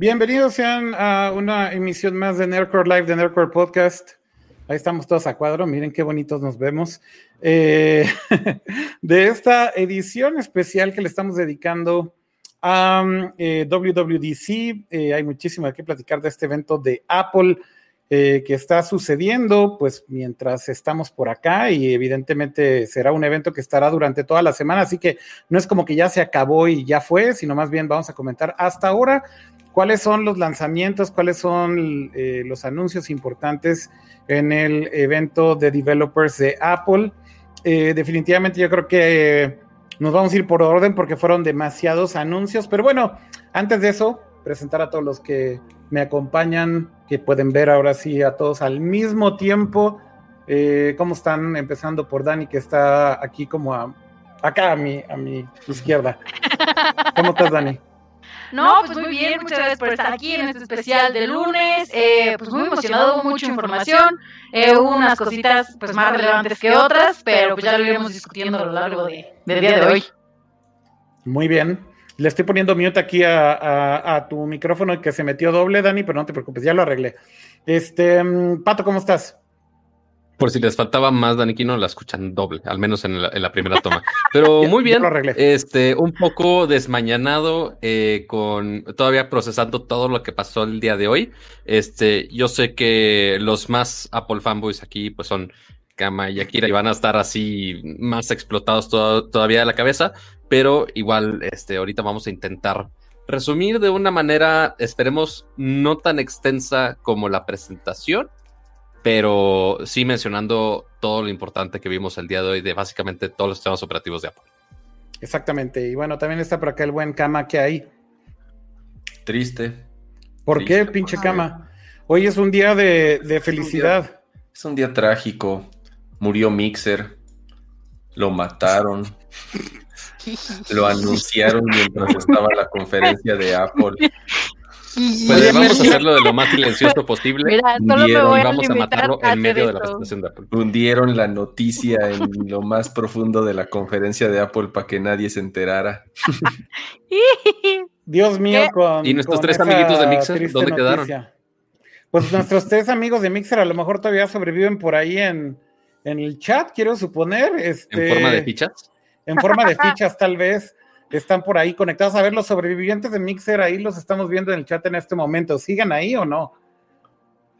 Bienvenidos sean a una emisión más de Nerdcore Live, de Nerdcore Podcast. Ahí estamos todos a cuadro, miren qué bonitos nos vemos. Eh, de esta edición especial que le estamos dedicando a eh, WWDC, eh, hay muchísimo que platicar de este evento de Apple que está sucediendo, pues mientras estamos por acá y evidentemente será un evento que estará durante toda la semana, así que no es como que ya se acabó y ya fue, sino más bien vamos a comentar hasta ahora cuáles son los lanzamientos, cuáles son eh, los anuncios importantes en el evento de developers de Apple. Eh, definitivamente yo creo que eh, nos vamos a ir por orden porque fueron demasiados anuncios, pero bueno, antes de eso, presentar a todos los que me acompañan, que pueden ver ahora sí a todos al mismo tiempo. ¿Cómo están? Empezando por Dani, que está aquí como acá a mi, a mi izquierda. ¿Cómo estás, Dani? No, pues, muy bien, muchas gracias por estar aquí en este especial de lunes. Eh, pues muy emocionado, hubo mucha información, eh, hubo unas cositas pues más relevantes que otras, pero pues ya lo iremos discutiendo a lo largo de, del día de hoy. Muy bien. Le estoy poniendo mute aquí a, a, tu micrófono que se metió doble, Dani, pero no te preocupes, ya lo arreglé. Este, mm, Pato, ¿cómo estás? Por si les faltaba más, Daniquino, la escuchan doble, al menos en la, primera toma. Pero muy bien, este, un poco desmañanado, eh, con todavía procesando todo lo que pasó el día de hoy. Este, yo sé que los más Apple fanboys aquí, pues son Kama y Akira y van a estar así más explotados todavía de la cabeza, pero igual, este, ahorita vamos a intentar resumir de una manera, esperemos, no tan extensa como la presentación pero sí mencionando todo lo importante que vimos el día de hoy de básicamente todos los sistemas operativos de Apple. Exactamente. Y bueno, también está por acá el buen Kama que hay. Triste. ¿Por qué, pinche Kama? Hoy es un día de, felicidad. es un día trágico. Murió Mixer. Lo mataron. lo anunciaron mientras estaba la conferencia de Apple. Pues vamos a hacerlo de lo más silencioso posible. Mira, vamos a, matarlo en medio de la presentación de Apple. Hundieron la noticia en lo más profundo de la conferencia de Apple para que nadie se enterara. Dios mío, con. ¿Y nuestros tres amiguitos de Mixer dónde quedaron? Pues nuestros tres amigos de Mixer a lo mejor todavía sobreviven por ahí en, en el chat, quiero suponer. Este, ¿En forma de fichas? En forma de fichas, tal vez están por ahí conectados. A ver, los sobrevivientes de Mixer, ahí los estamos viendo en el chat en este momento. ¿Siguen ahí o no?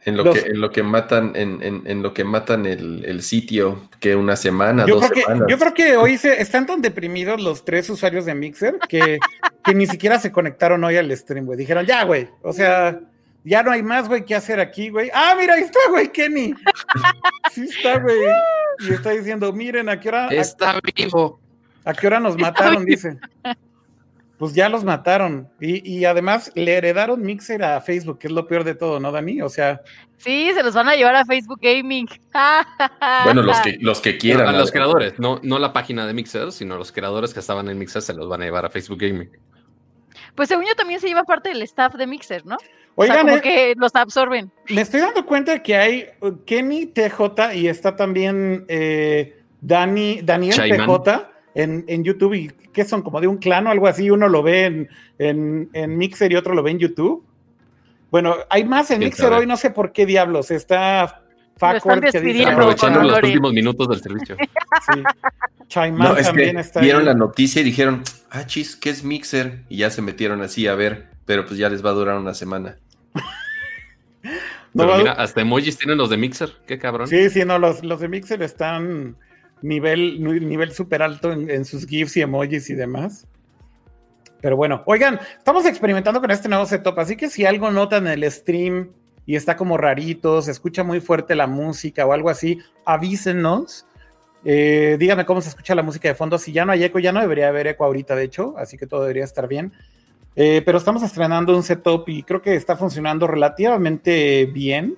En lo, que, en lo que matan, en, en, lo que matan el, sitio, que una semana, yo dos creo semanas. Que, yo creo que hoy se, están tan deprimidos los tres usuarios de Mixer que, que ni siquiera se conectaron hoy al stream, güey. Dijeron, ya, güey. O sea, ya no hay más, güey, que hacer aquí, güey. Ah, mira, ahí está, güey, Kenny. Sí está, güey. Y está diciendo, miren, ¿a qué hora? Está vivo. ¿A qué hora nos mataron? Dice. Pues ya los mataron. Y, además le heredaron Mixer a Facebook, que es lo peor de todo, ¿no, Dani? O sea. Sí, se los van a llevar a Facebook Gaming. bueno, los que, los que quieran. los creadores, no, no la página de Mixer, sino los creadores que estaban en Mixer se los van a llevar a Facebook Gaming. Pues según yo también se lleva parte del staff de Mixer, ¿no? Oigan, o como eh, que los absorben. Me estoy dando cuenta de que hay Kenny TJ y está también eh, Dani, Daniel TJ en, en, YouTube y que son como de un clan o algo así, uno lo ve en, en, en Mixer y otro lo ve en YouTube. Bueno, hay más en Mixer hoy, no sé por qué diablos. Está Facor que dice, aprovechando los últimos minutos del servicio. Sí. Chaiman también está Vieron la noticia y dijeron, ah, chis, ¿qué es Mixer? Y ya se metieron así a ver, pero pues ya les va a durar una semana. No, mira, hasta emojis tienen los de Mixer, qué cabrón. Sí, sí, no, los, los de Mixer están nivel, nivel súper alto en, sus GIFs y emojis y demás. Pero bueno, oigan, estamos experimentando con este nuevo setup, así que si algo notan en el stream y está como rarito, se escucha muy fuerte la música o algo así, avísenos. Eh, díganme cómo se escucha la música de fondo. Si ya no hay eco, ya no debería haber eco ahorita, de hecho, así que todo debería estar bien. Eh, pero estamos estrenando un setup y creo que está funcionando relativamente bien.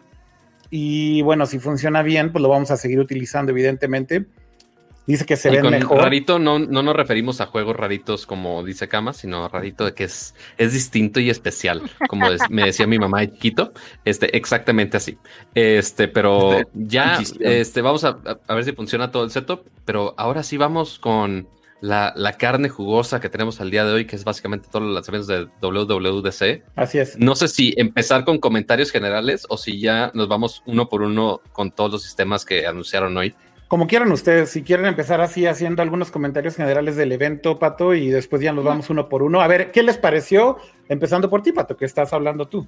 Y bueno, si funciona bien, pues lo vamos a seguir utilizando, evidentemente. Dice que se ve mejor. Rarito no, no nos referimos a juegos raritos como dice Kama, sino rarito de que es, es distinto y especial, como me decía mi mamá de chiquito, este, exactamente así. Este, pero este, ya, este, vamos a, ver si funciona todo el setup, pero ahora sí vamos con la, la, carne jugosa que tenemos al día de hoy, que es básicamente todos los lanzamientos de WWDC. Así es. No sé si empezar con comentarios generales o si ya nos vamos uno por uno con todos los sistemas que anunciaron hoy. Como quieran ustedes, si quieren empezar así haciendo algunos comentarios generales del evento, Pato, y después ya nos vamos uno por uno. A ver, ¿qué les pareció? Empezando por ti, Pato, que estás hablando tú.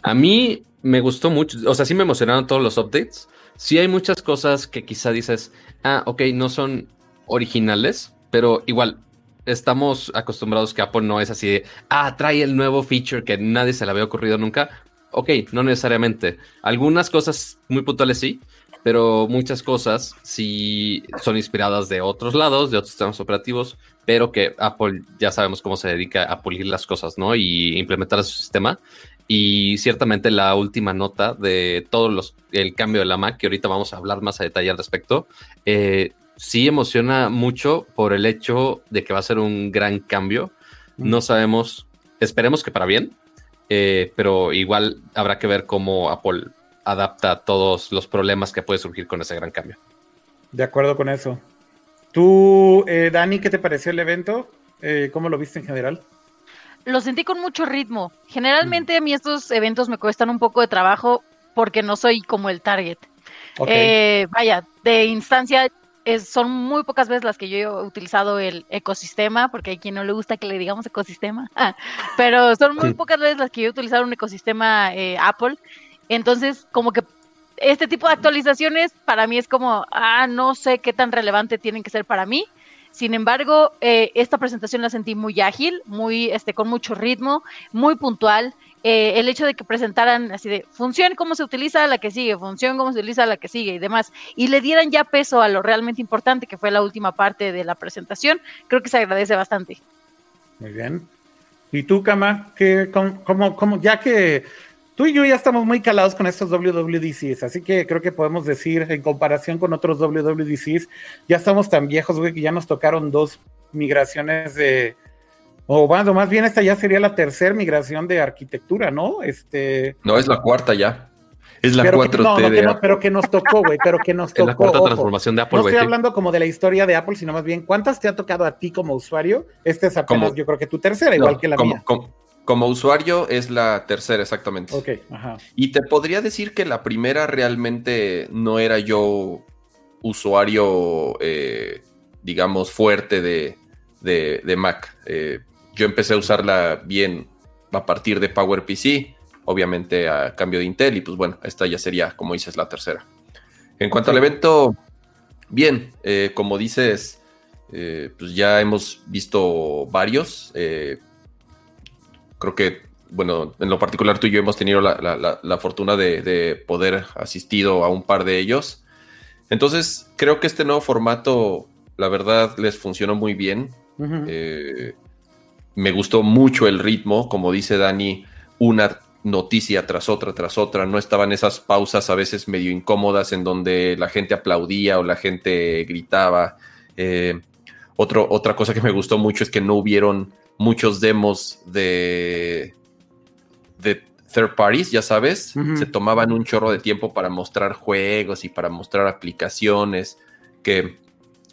A mí me gustó mucho, o sea, sí me emocionaron todos los updates. Sí hay muchas cosas que quizá dices, ah, ok, no son originales, pero igual estamos acostumbrados que Apple no es así de, ah, trae el nuevo feature que nadie se le había ocurrido nunca. Ok, no necesariamente. Algunas cosas muy puntuales sí, pero muchas cosas sí son inspiradas de otros lados, de otros sistemas operativos, pero que Apple ya sabemos cómo se dedica a pulir las cosas, ¿no? Y implementar su sistema. Y ciertamente la última nota de todo los, el cambio de la Mac, que ahorita vamos a hablar más a detalle al respecto, eh, sí emociona mucho por el hecho de que va a ser un gran cambio. No sabemos, esperemos que para bien, eh, pero igual habrá que ver cómo Apple adapta todos los problemas que puede surgir con ese gran cambio. De acuerdo con eso. Tú, eh, Dani, ¿qué te pareció el evento? Eh, ¿Cómo lo viste en general? Lo sentí con mucho ritmo. Generalmente a mí estos eventos me cuestan un poco de trabajo porque no soy como el target. vaya, de instancia son muy pocas veces las que yo he utilizado el ecosistema, porque hay quien no le gusta que le digamos ecosistema, pero son muy pocas veces las que yo he utilizado un ecosistema eh, Apple. Entonces, como que este tipo de actualizaciones para mí es como, ah, no sé qué tan relevante tienen que ser para mí. Sin embargo, eh, esta presentación la sentí muy ágil, muy, este, con mucho ritmo, muy puntual. Eh, el hecho de que presentaran así de función, cómo se utiliza la que sigue, función, cómo se utiliza la que sigue y demás, y le dieran ya peso a lo realmente importante que fue la última parte de la presentación, creo que se agradece bastante. Muy bien. ¿Y tú, Kama? ¿Qué, cómo, cómo, ya que tú y yo ya estamos muy calados con estos WWDCs, así que creo que podemos decir, en comparación con otros WWDCs, ya estamos tan viejos, güey, que ya nos tocaron dos migraciones de o bueno, más bien esta ya sería la tercera migración de arquitectura, ¿no? Este. No, es la cuarta ya. Es la 4T. No, no, pero que nos tocó, güey, pero que nos tocó. Es la cuarta transformación de Apple, No estoy hablando como de la historia de Apple, sino más bien, ¿cuántas te ha tocado a ti como usuario? Este es apenas, yo creo que tu tercera, igual que la mía. Como, usuario es la tercera, exactamente. Ok, ajá. Y te podría decir que la primera realmente no era yo usuario, eh, digamos, fuerte de, de, Mac. Eh, yo empecé a usarla bien a partir de PowerPC, obviamente a cambio de Intel, y pues bueno, esta ya sería, como dices, la tercera. En cuanto al evento, bien, eh, como dices, eh, pues ya hemos visto varios. Eh, creo que, bueno, en lo particular tú y yo hemos tenido la, fortuna de, poder asistido a un par de ellos. Entonces, creo que este nuevo formato, la verdad, les funcionó muy bien me gustó mucho el ritmo, como dice Dani, una noticia tras otra, tras otra. No estaban esas pausas a veces medio incómodas en donde la gente aplaudía o la gente gritaba. Eh, otra cosa que me gustó mucho es que no hubieron muchos demos de, de third parties, ya sabes. Se tomaban un chorro de tiempo para mostrar juegos y para mostrar aplicaciones que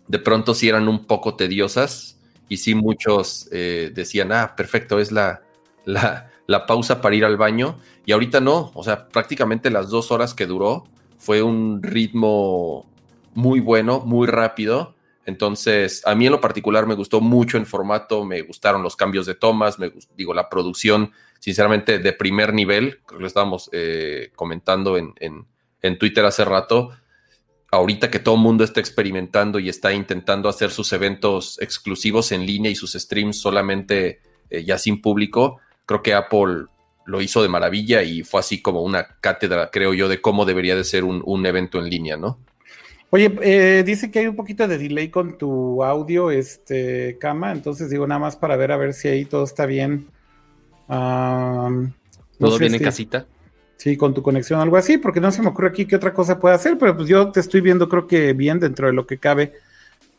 de pronto sí eran un poco tediosas y sí muchos eh, decían, ah, perfecto, es la, la, pausa para ir al baño. Y ahorita no, o sea, prácticamente las dos horas que duró fue un ritmo muy bueno, muy rápido. Entonces, a mí en lo particular me gustó mucho el formato, me gustaron los cambios de tomas, me digo, la producción, sinceramente, de primer nivel, creo que lo estábamos eh, comentando en, en, en Twitter hace rato, ahorita que todo el mundo está experimentando y está intentando hacer sus eventos exclusivos en línea y sus streams solamente eh, ya sin público, creo que Apple lo hizo de maravilla y fue así como una cátedra, creo yo, de cómo debería de ser un, evento en línea, ¿no? Oye, eh, dice que hay un poquito de delay con tu audio, este, Cama, entonces digo nada más para ver a ver si ahí todo está bien. ¿Todo bien en casita? Sí, con tu conexión, algo así, porque no se me ocurre aquí qué otra cosa puede hacer, pero pues yo te estoy viendo, creo que bien dentro de lo que cabe.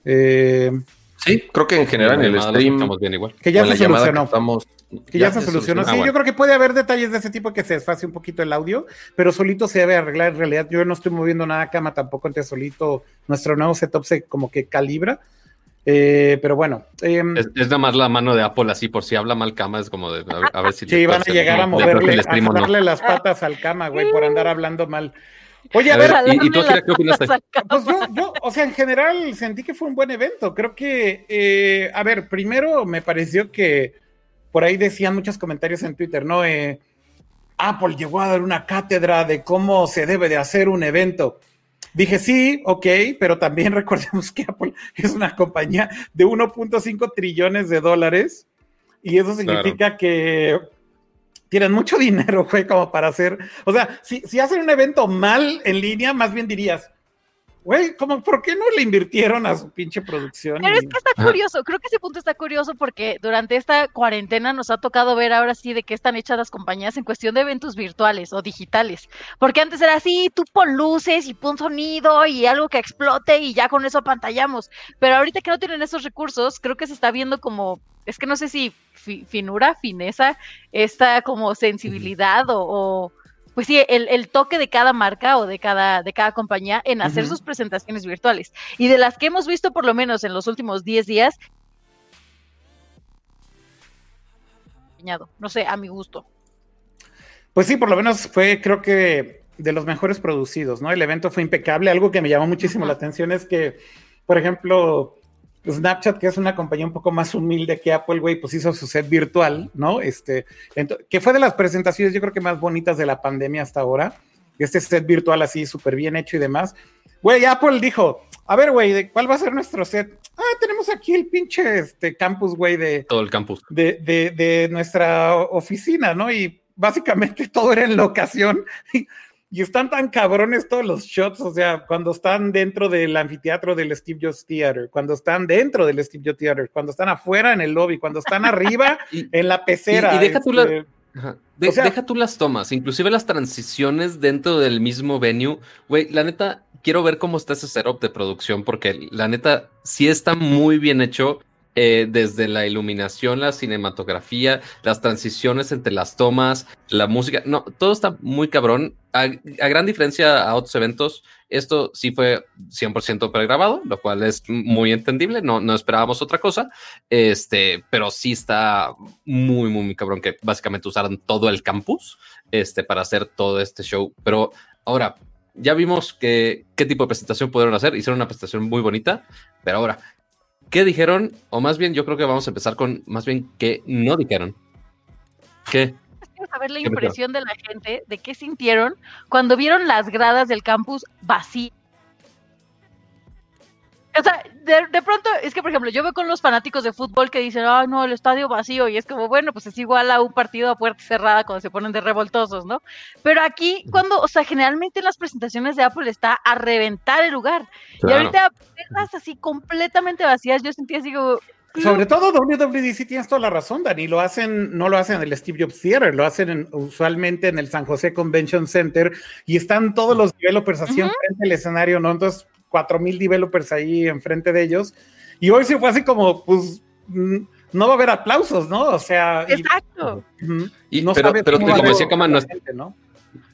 Eh, sí, creo que en general en el stream estamos bien igual. Que ya se solucionó. Que, ya, se, solucionó. Sí, yo creo que puede haber detalles de ese tipo que se desfase un poquito el audio, pero solito se debe arreglar. En realidad, yo no estoy moviendo nada cama tampoco, entonces solito nuestro nuevo setup se como que calibra. Eh, pero bueno. Em, es, nada más la mano de Apple así, por si habla mal cama, es como de a, ver si... Sí, van a llegar a moverle, a darle las patas al cama, güey, por andar hablando mal. Oye, a, ver, ¿y, tú qué opinas? Pues yo, yo, o sea, en general sentí que fue un buen evento. Creo que, eh, a ver, primero me pareció que por ahí decían muchos comentarios en Twitter, ¿no? Eh, Apple llegó a dar una cátedra de cómo se debe de hacer un evento. Dije, sí, ok, pero también recordemos que Apple es una compañía de 1.5 trillones de dólares y eso significa que tienen mucho dinero, güey, como para hacer, o sea, si, si hacen un evento mal en línea, más bien dirías, güey, como, ¿por qué no le invirtieron a su pinche producción? Pero es que está curioso, creo que ese punto está curioso porque durante esta cuarentena nos ha tocado ver ahora sí de qué están hechas las compañías en cuestión de eventos virtuales o digitales. Porque antes era así, tú pon luces y pon sonido y algo que explote y ya con eso pantallamos. Pero ahorita que no tienen esos recursos, creo que se está viendo como, es que no sé si finura, fineza, esta como sensibilidad o pues sí, el, toque de cada marca o de cada, de cada compañía en hacer sus presentaciones virtuales. Y de las que hemos visto por lo menos en los últimos 10 días, no sé, a mi gusto. Pues sí, por lo menos fue, creo que, de los mejores producidos, ¿no? El evento fue impecable. Algo que me llamó muchísimo la atención es que, por ejemplo, Snapchat, que es una compañía un poco más humilde que Apple, güey, pues hizo su set virtual, ¿no? Este, que fue de las presentaciones, yo creo que más bonitas de la pandemia hasta ahora. Este set virtual así, súper bien hecho y demás. Güey, Apple dijo, a ver, güey, ¿cuál va a ser nuestro set? Ah, tenemos aquí el pinche este, campus, güey, de... Todo el campus. De, de, de nuestra oficina, ¿no? Y básicamente todo era en locación. Y están tan cabrones todos los shots, o sea, cuando están dentro del anfiteatro del Steve Jobs Theater, cuando están dentro del Steve Jobs Theater, cuando están afuera en el lobby, cuando están arriba en la pecera. Y, deja, tú este, deja tú las tomas, inclusive las transiciones dentro del mismo venue. Güey, la neta, quiero ver cómo está ese setup de producción, porque la neta sí está muy bien hecho. Eh, desde la iluminación, la cinematografía, las transiciones entre las tomas, la música, no, todo está muy cabrón. A, gran diferencia a otros eventos, esto sí fue 100% pregrabado, lo cual es muy entendible, no, no esperábamos otra cosa, este, pero sí está muy, muy, muy cabrón que básicamente usaran todo el campus este, para hacer todo este show. Pero ahora, ya vimos que, qué tipo de presentación pudieron hacer, hicieron una presentación muy bonita, pero ahora, ¿Qué dijeron? O más bien, yo creo que vamos a empezar con más bien qué no dijeron. ¿Qué? Quiero saber la impresión de la gente de qué sintieron cuando vieron las gradas del campus vacías o sea, de, pronto, es que por ejemplo, yo veo con los fanáticos de fútbol que dicen, ay, no, el estadio vacío, y es como, bueno, pues es igual a un partido a puerta cerrada cuando se ponen de revoltosos, ¿no? Pero aquí, cuando, o sea, generalmente en las presentaciones de Apple está a reventar el lugar. Y ahorita, verlas así completamente vacías, yo sentía así como, sobre todo WWDC tienes toda la razón, Dani. Lo hacen, no lo hacen en el Steve Jobs Theater, lo hacen usualmente en el San José Convention Center y están todos los developers así uh frente al escenario, ¿no? Entonces, cuatro mil developers ahí enfrente de ellos. Y hoy sí fue así como, pues, no va a haber aplausos, ¿no? O sea. Exacto. Y, no pero, pero como decía Cama, no, ¿no?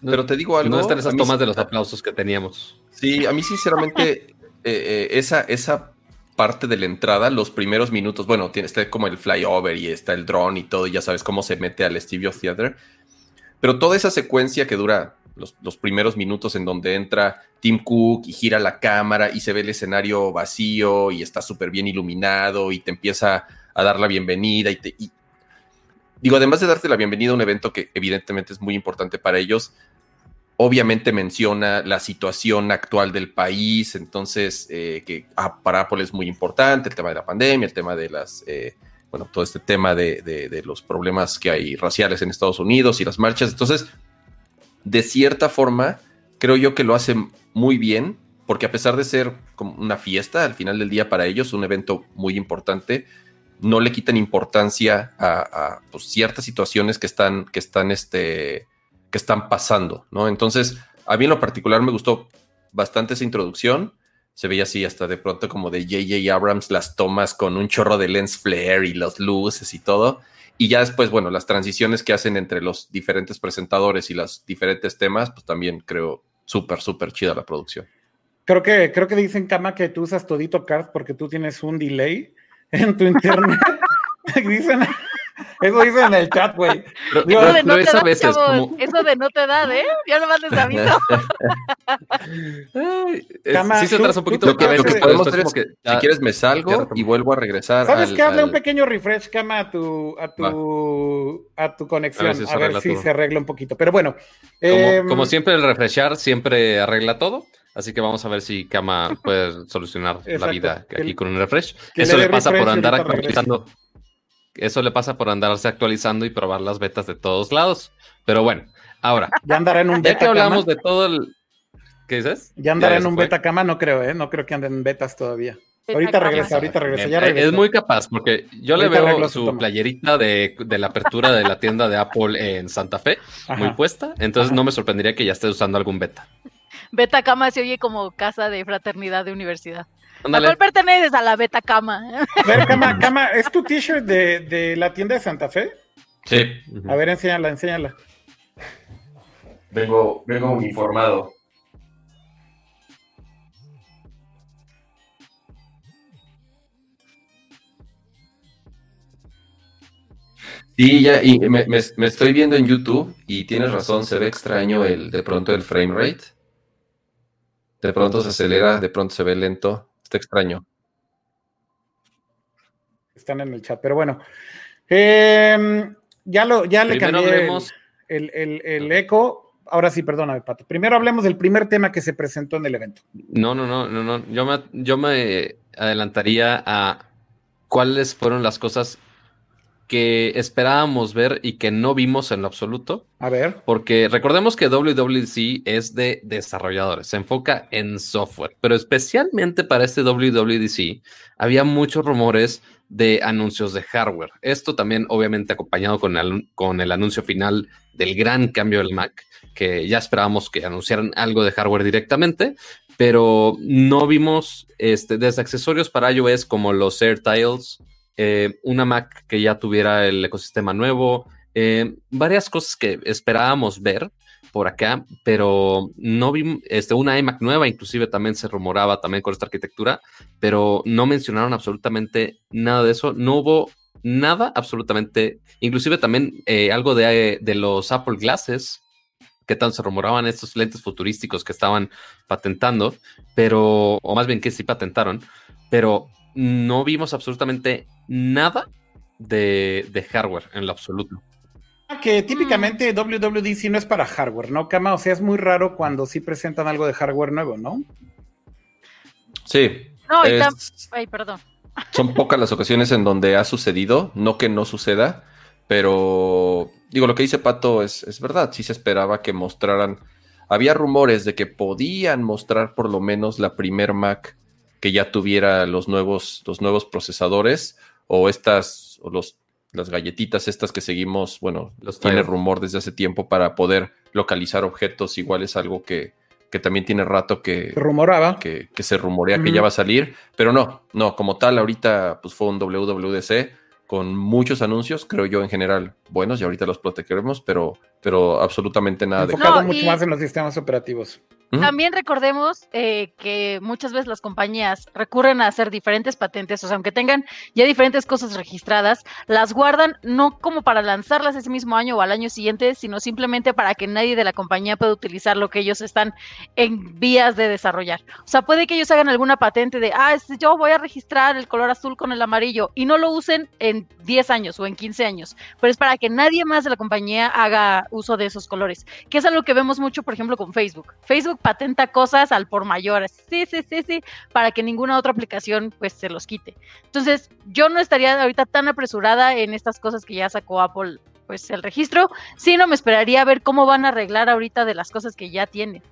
Pero te digo algo. No están esas tomas de los aplausos que teníamos. Sí, a mí sinceramente, eh, eh, esa, esa parte de la entrada, los primeros minutos, bueno, tiene, está como el flyover y está el drone y todo, y ya sabes cómo se mete al Steve Theater. Pero toda esa secuencia que dura los, primeros minutos en donde entra Tim Cook y gira la cámara y se ve el escenario vacío y está súper bien iluminado y te empieza a dar la bienvenida y te... digo, además de darte la bienvenida a un evento que evidentemente es muy importante para ellos, obviamente menciona la situación actual del país, entonces eh, que ah, para Apple es muy importante el tema de la pandemia, el tema de las... Eh, bueno, todo este tema de, de, los problemas que hay raciales en Estados Unidos y las marchas. Entonces, de cierta forma, creo yo que lo hace muy bien, porque a pesar de ser como una fiesta al final del día para ellos, un evento muy importante, no le quitan importancia a, pues, ciertas situaciones que están, que están, este, que están pasando, ¿no? Entonces, a mí en lo particular me gustó bastante esa introducción. Se veía así hasta de pronto como de J.J. Abrams las tomas con un chorro de lens flare y las luces y todo. Y ya después, bueno, las transiciones que hacen entre los diferentes presentadores y los diferentes temas, pues también creo súper, súper chida la producción. Creo que, creo que dicen, Cama, que tú usas todito card porque tú tienes un delay en tu internet. dicen, eso dicen en el chat, güey. Eso, de no te da, eso de no te da, ¿eh? Ya nomás les aviso. Cama, sí se atrasa un poquito. Lo que, lo que podemos hacer es que, si quieres, me salgo y vuelvo a regresar. ¿Sabes qué? Hazle un pequeño refresh, Cama, a tu, a tu, a tu conexión. A ver si, se, arregla un poquito. Pero bueno. Como, como em, siempre, el refreshar siempre arregla todo. Así que vamos a ver si Kama puede solucionar la vida aquí con un refresh. Eso le pasa por andar actualizando. Eso le pasa por andarse actualizando y probar las betas de todos lados. Pero bueno, ahora. Ya andará en un beta. Ya que hablamos de todo el. ¿Qué dices? Ya andará en un beta cama, no creo, ¿eh? No creo que anden en betas todavía. ahorita regresa, ahorita regresa. Ya Es muy capaz, porque yo le veo su, playerita de, la apertura de la tienda de Apple en Santa Fe, muy puesta. Entonces no me sorprendería que ya esté usando algún beta. Beta Cama se oye como casa de fraternidad de universidad. ¿A cuál perteneces a la Beta Cama? A ver, Cama, Cama, ¿es tu t-shirt de, de, la tienda de Santa Fe? Sí. A ver, enséñala, enséñala. Vengo, vengo uniformado. Sí, ya, y me, me, me, estoy viendo en YouTube y tienes razón, se ve extraño el de pronto el frame rate. De pronto se acelera, de pronto se ve lento. Está extraño. Están en el chat, pero bueno. Em, ya lo, ya le cambié el, el, eco. Ahora sí, perdóname, Pato. Primero hablemos del primer tema que se presentó en el evento. No, no, no, no, no. Yo me, yo me adelantaría a cuáles fueron las cosas que esperábamos ver y que no vimos en lo absoluto. A ver. Porque recordemos que WWDC es de desarrolladores, se enfoca en software, pero especialmente para este WWDC había muchos rumores de anuncios de hardware. Esto también obviamente acompañado con el, con el anuncio final del gran cambio del Mac, que ya esperábamos que anunciaran algo de hardware directamente, pero no vimos este, desde accesorios para iOS como los AirTiles, eh, una Mac que ya tuviera el ecosistema nuevo, eh, varias cosas que esperábamos ver por acá, pero no vimos, este, una iMac nueva inclusive también se rumoraba también con esta arquitectura, pero no mencionaron absolutamente nada de eso, no hubo nada absolutamente, inclusive también eh, algo de, de, los Apple Glasses, que tanto se rumoraban estos lentes futurísticos que estaban patentando, pero, o más bien que sí patentaron, pero no vimos absolutamente nada de, hardware en lo absoluto. Ah, que típicamente WWDC no es para hardware, ¿no, Kama? O sea, es muy raro cuando sí presentan algo de hardware nuevo, ¿no? Sí. No, Ay, perdón. Son pocas las ocasiones en donde ha sucedido, no que no suceda, pero digo, lo que dice Pato es, es verdad, sí se esperaba que mostraran, había rumores de que podían mostrar por lo menos la primer Mac que ya tuviera los nuevos, los nuevos procesadores o estas, o los, las galletitas estas que seguimos, bueno, los tiene rumor desde hace tiempo para poder localizar objetos, igual es algo que, que también tiene rato que, rumoraba. que, que se rumorea que ya va a salir, pero no, no, como tal, ahorita pues fue un WWDC con muchos anuncios, creo yo en general buenos, y ahorita los protegeremos, pero, pero absolutamente nada Enfocado mucho más en los sistemas operativos. También recordemos eh, que muchas veces las compañías recurren a hacer diferentes patentes, o sea, aunque tengan ya diferentes cosas registradas, las guardan no como para lanzarlas ese mismo año o al año siguiente, sino simplemente para que nadie de la compañía pueda utilizar lo que ellos están en vías de desarrollar. O sea, puede que ellos hagan alguna patente de, ah, este, yo voy a registrar el color azul con el amarillo y no lo usen en 10 años o en 15 años, pero es para que nadie más de la compañía haga uso de esos colores, que es algo que vemos mucho, por ejemplo, con Facebook. Facebook patenta cosas al por mayor, sí, sí, sí, sí, para que ninguna otra aplicación pues se los quite. Entonces, yo no estaría ahorita tan apresurada en estas cosas que ya sacó Apple pues el registro, sino me esperaría a ver cómo van a arreglar ahorita de las cosas que ya tienen.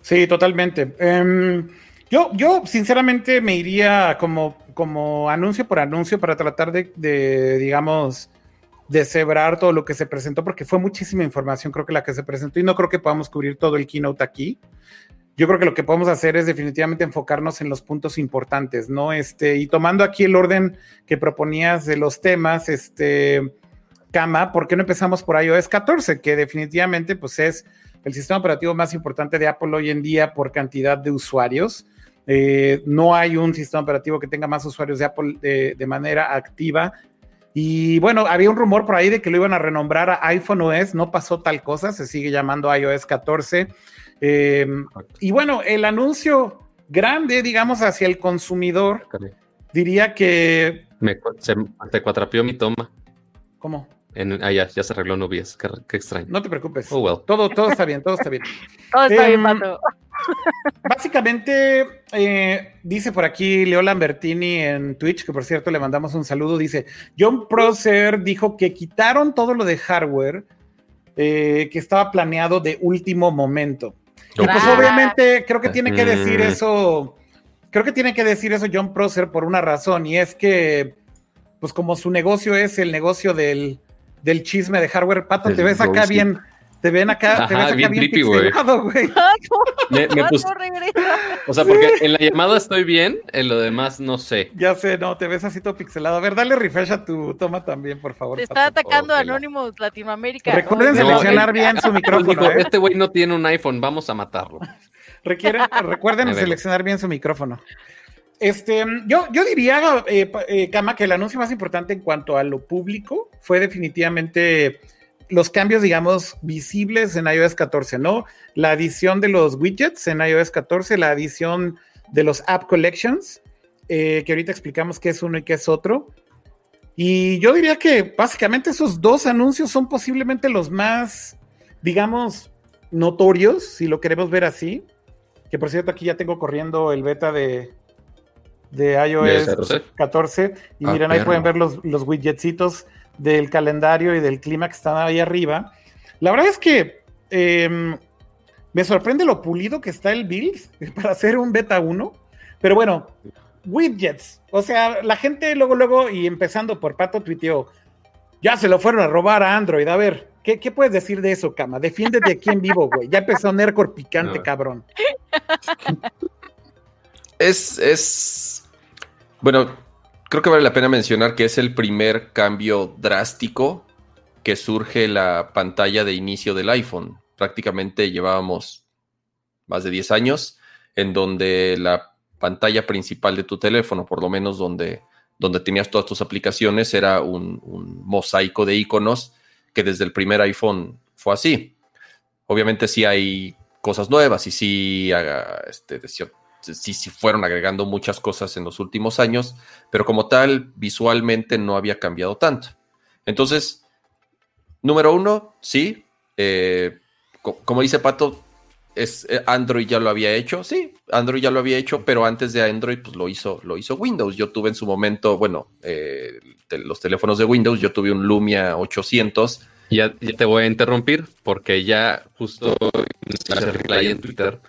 Sí, totalmente. Em, yo, yo sinceramente me iría como, como anuncio por anuncio para tratar de, de digamos, deshebrar todo lo que se presentó, porque fue muchísima información, creo que la que se presentó, y no creo que podamos cubrir todo el keynote aquí. Yo creo que lo que podemos hacer es definitivamente enfocarnos en los puntos importantes, ¿no? Este, y tomando aquí el orden que proponías de los temas, este, Cama, ¿por qué no empezamos por iOS 14? Que definitivamente, pues es el sistema operativo más importante de Apple hoy en día por cantidad de usuarios. Eh, no hay un sistema operativo que tenga más usuarios de Apple de, manera activa. Y bueno, había un rumor por ahí de que lo iban a renombrar a iPhone OS, no pasó tal cosa, se sigue llamando iOS 14. Em, y bueno, el anuncio grande, digamos, hacia el consumidor, diría que... Me, se, cuatrapió mi toma. ¿Cómo? ah, ya, se arregló Nubies. Qué, qué, extraño. No te preocupes. Oh, todo, todo está bien, todo está bien. todo está bien, em, Pato. Básicamente, eh, dice por aquí Leo Lambertini en Twitch, que por cierto le mandamos un saludo, dice, John Prosser dijo que quitaron todo lo de hardware eh, que estaba planeado de último momento. Y pues obviamente creo que tiene que decir eso, creo que tiene que decir eso John Prosser por una razón, y es que, pues como su negocio es el negocio del, del chisme de hardware, Pato, te ves acá bien te ven acá, te ves acá bien, bien güey. Me, me o sea, porque en la llamada estoy bien, en lo demás no sé. Ya sé, no, te ves así todo pixelado. A ver, dale refresh a tu toma también, por favor. Te está atacando Anonymous Latinoamérica. Recuerden seleccionar bien su micrófono. ¿eh? Este güey no tiene un iPhone, vamos a matarlo. recuerden seleccionar bien su micrófono. Este, yo, yo diría, eh, eh, Kama, que el anuncio más importante en cuanto a lo público fue definitivamente los cambios, digamos, visibles en iOS 14, ¿no? La adición de los widgets en iOS 14, la adición de los App Collections, eh, que ahorita explicamos qué es uno y qué es otro. Y yo diría que básicamente esos dos anuncios son posiblemente los más, digamos, notorios, si lo queremos ver así. Que por cierto, aquí ya tengo corriendo el beta de, de iOS 14. Y ah, miren, ahí pueden ver los, los widgetsitos del calendario y del clima que están ahí arriba. La verdad es que em, me sorprende lo pulido que está el build para hacer un beta 1, pero bueno, widgets, o sea, la gente luego, luego, y empezando por Pato tuiteó, ya se lo fueron a robar a Android, a ver, ¿qué, puedes decir de eso, Cama? Defiéndete aquí en vivo, güey, ya empezó Nercor picante, cabrón. Es, es, bueno, creo que vale la pena mencionar que es el primer cambio drástico que surge la pantalla de inicio del iPhone. Prácticamente llevábamos más de 10 años en donde la pantalla principal de tu teléfono, por lo menos donde, donde tenías todas tus aplicaciones, era un, mosaico de iconos que desde el primer iPhone fue así. Obviamente sí hay cosas nuevas y sí este, sí, sí fueron agregando muchas cosas en los últimos años, pero como tal, visualmente no había cambiado tanto. Entonces, número uno, sí, eh, como dice Pato, es, eh, Android ya lo había hecho, sí, Android ya lo había hecho, pero antes de Android, pues lo hizo, lo hizo Windows. Yo tuve en su momento, bueno, eh, los teléfonos de Windows, yo tuve un Lumia 800. Ya, ya te voy a interrumpir porque ya justo en Twitter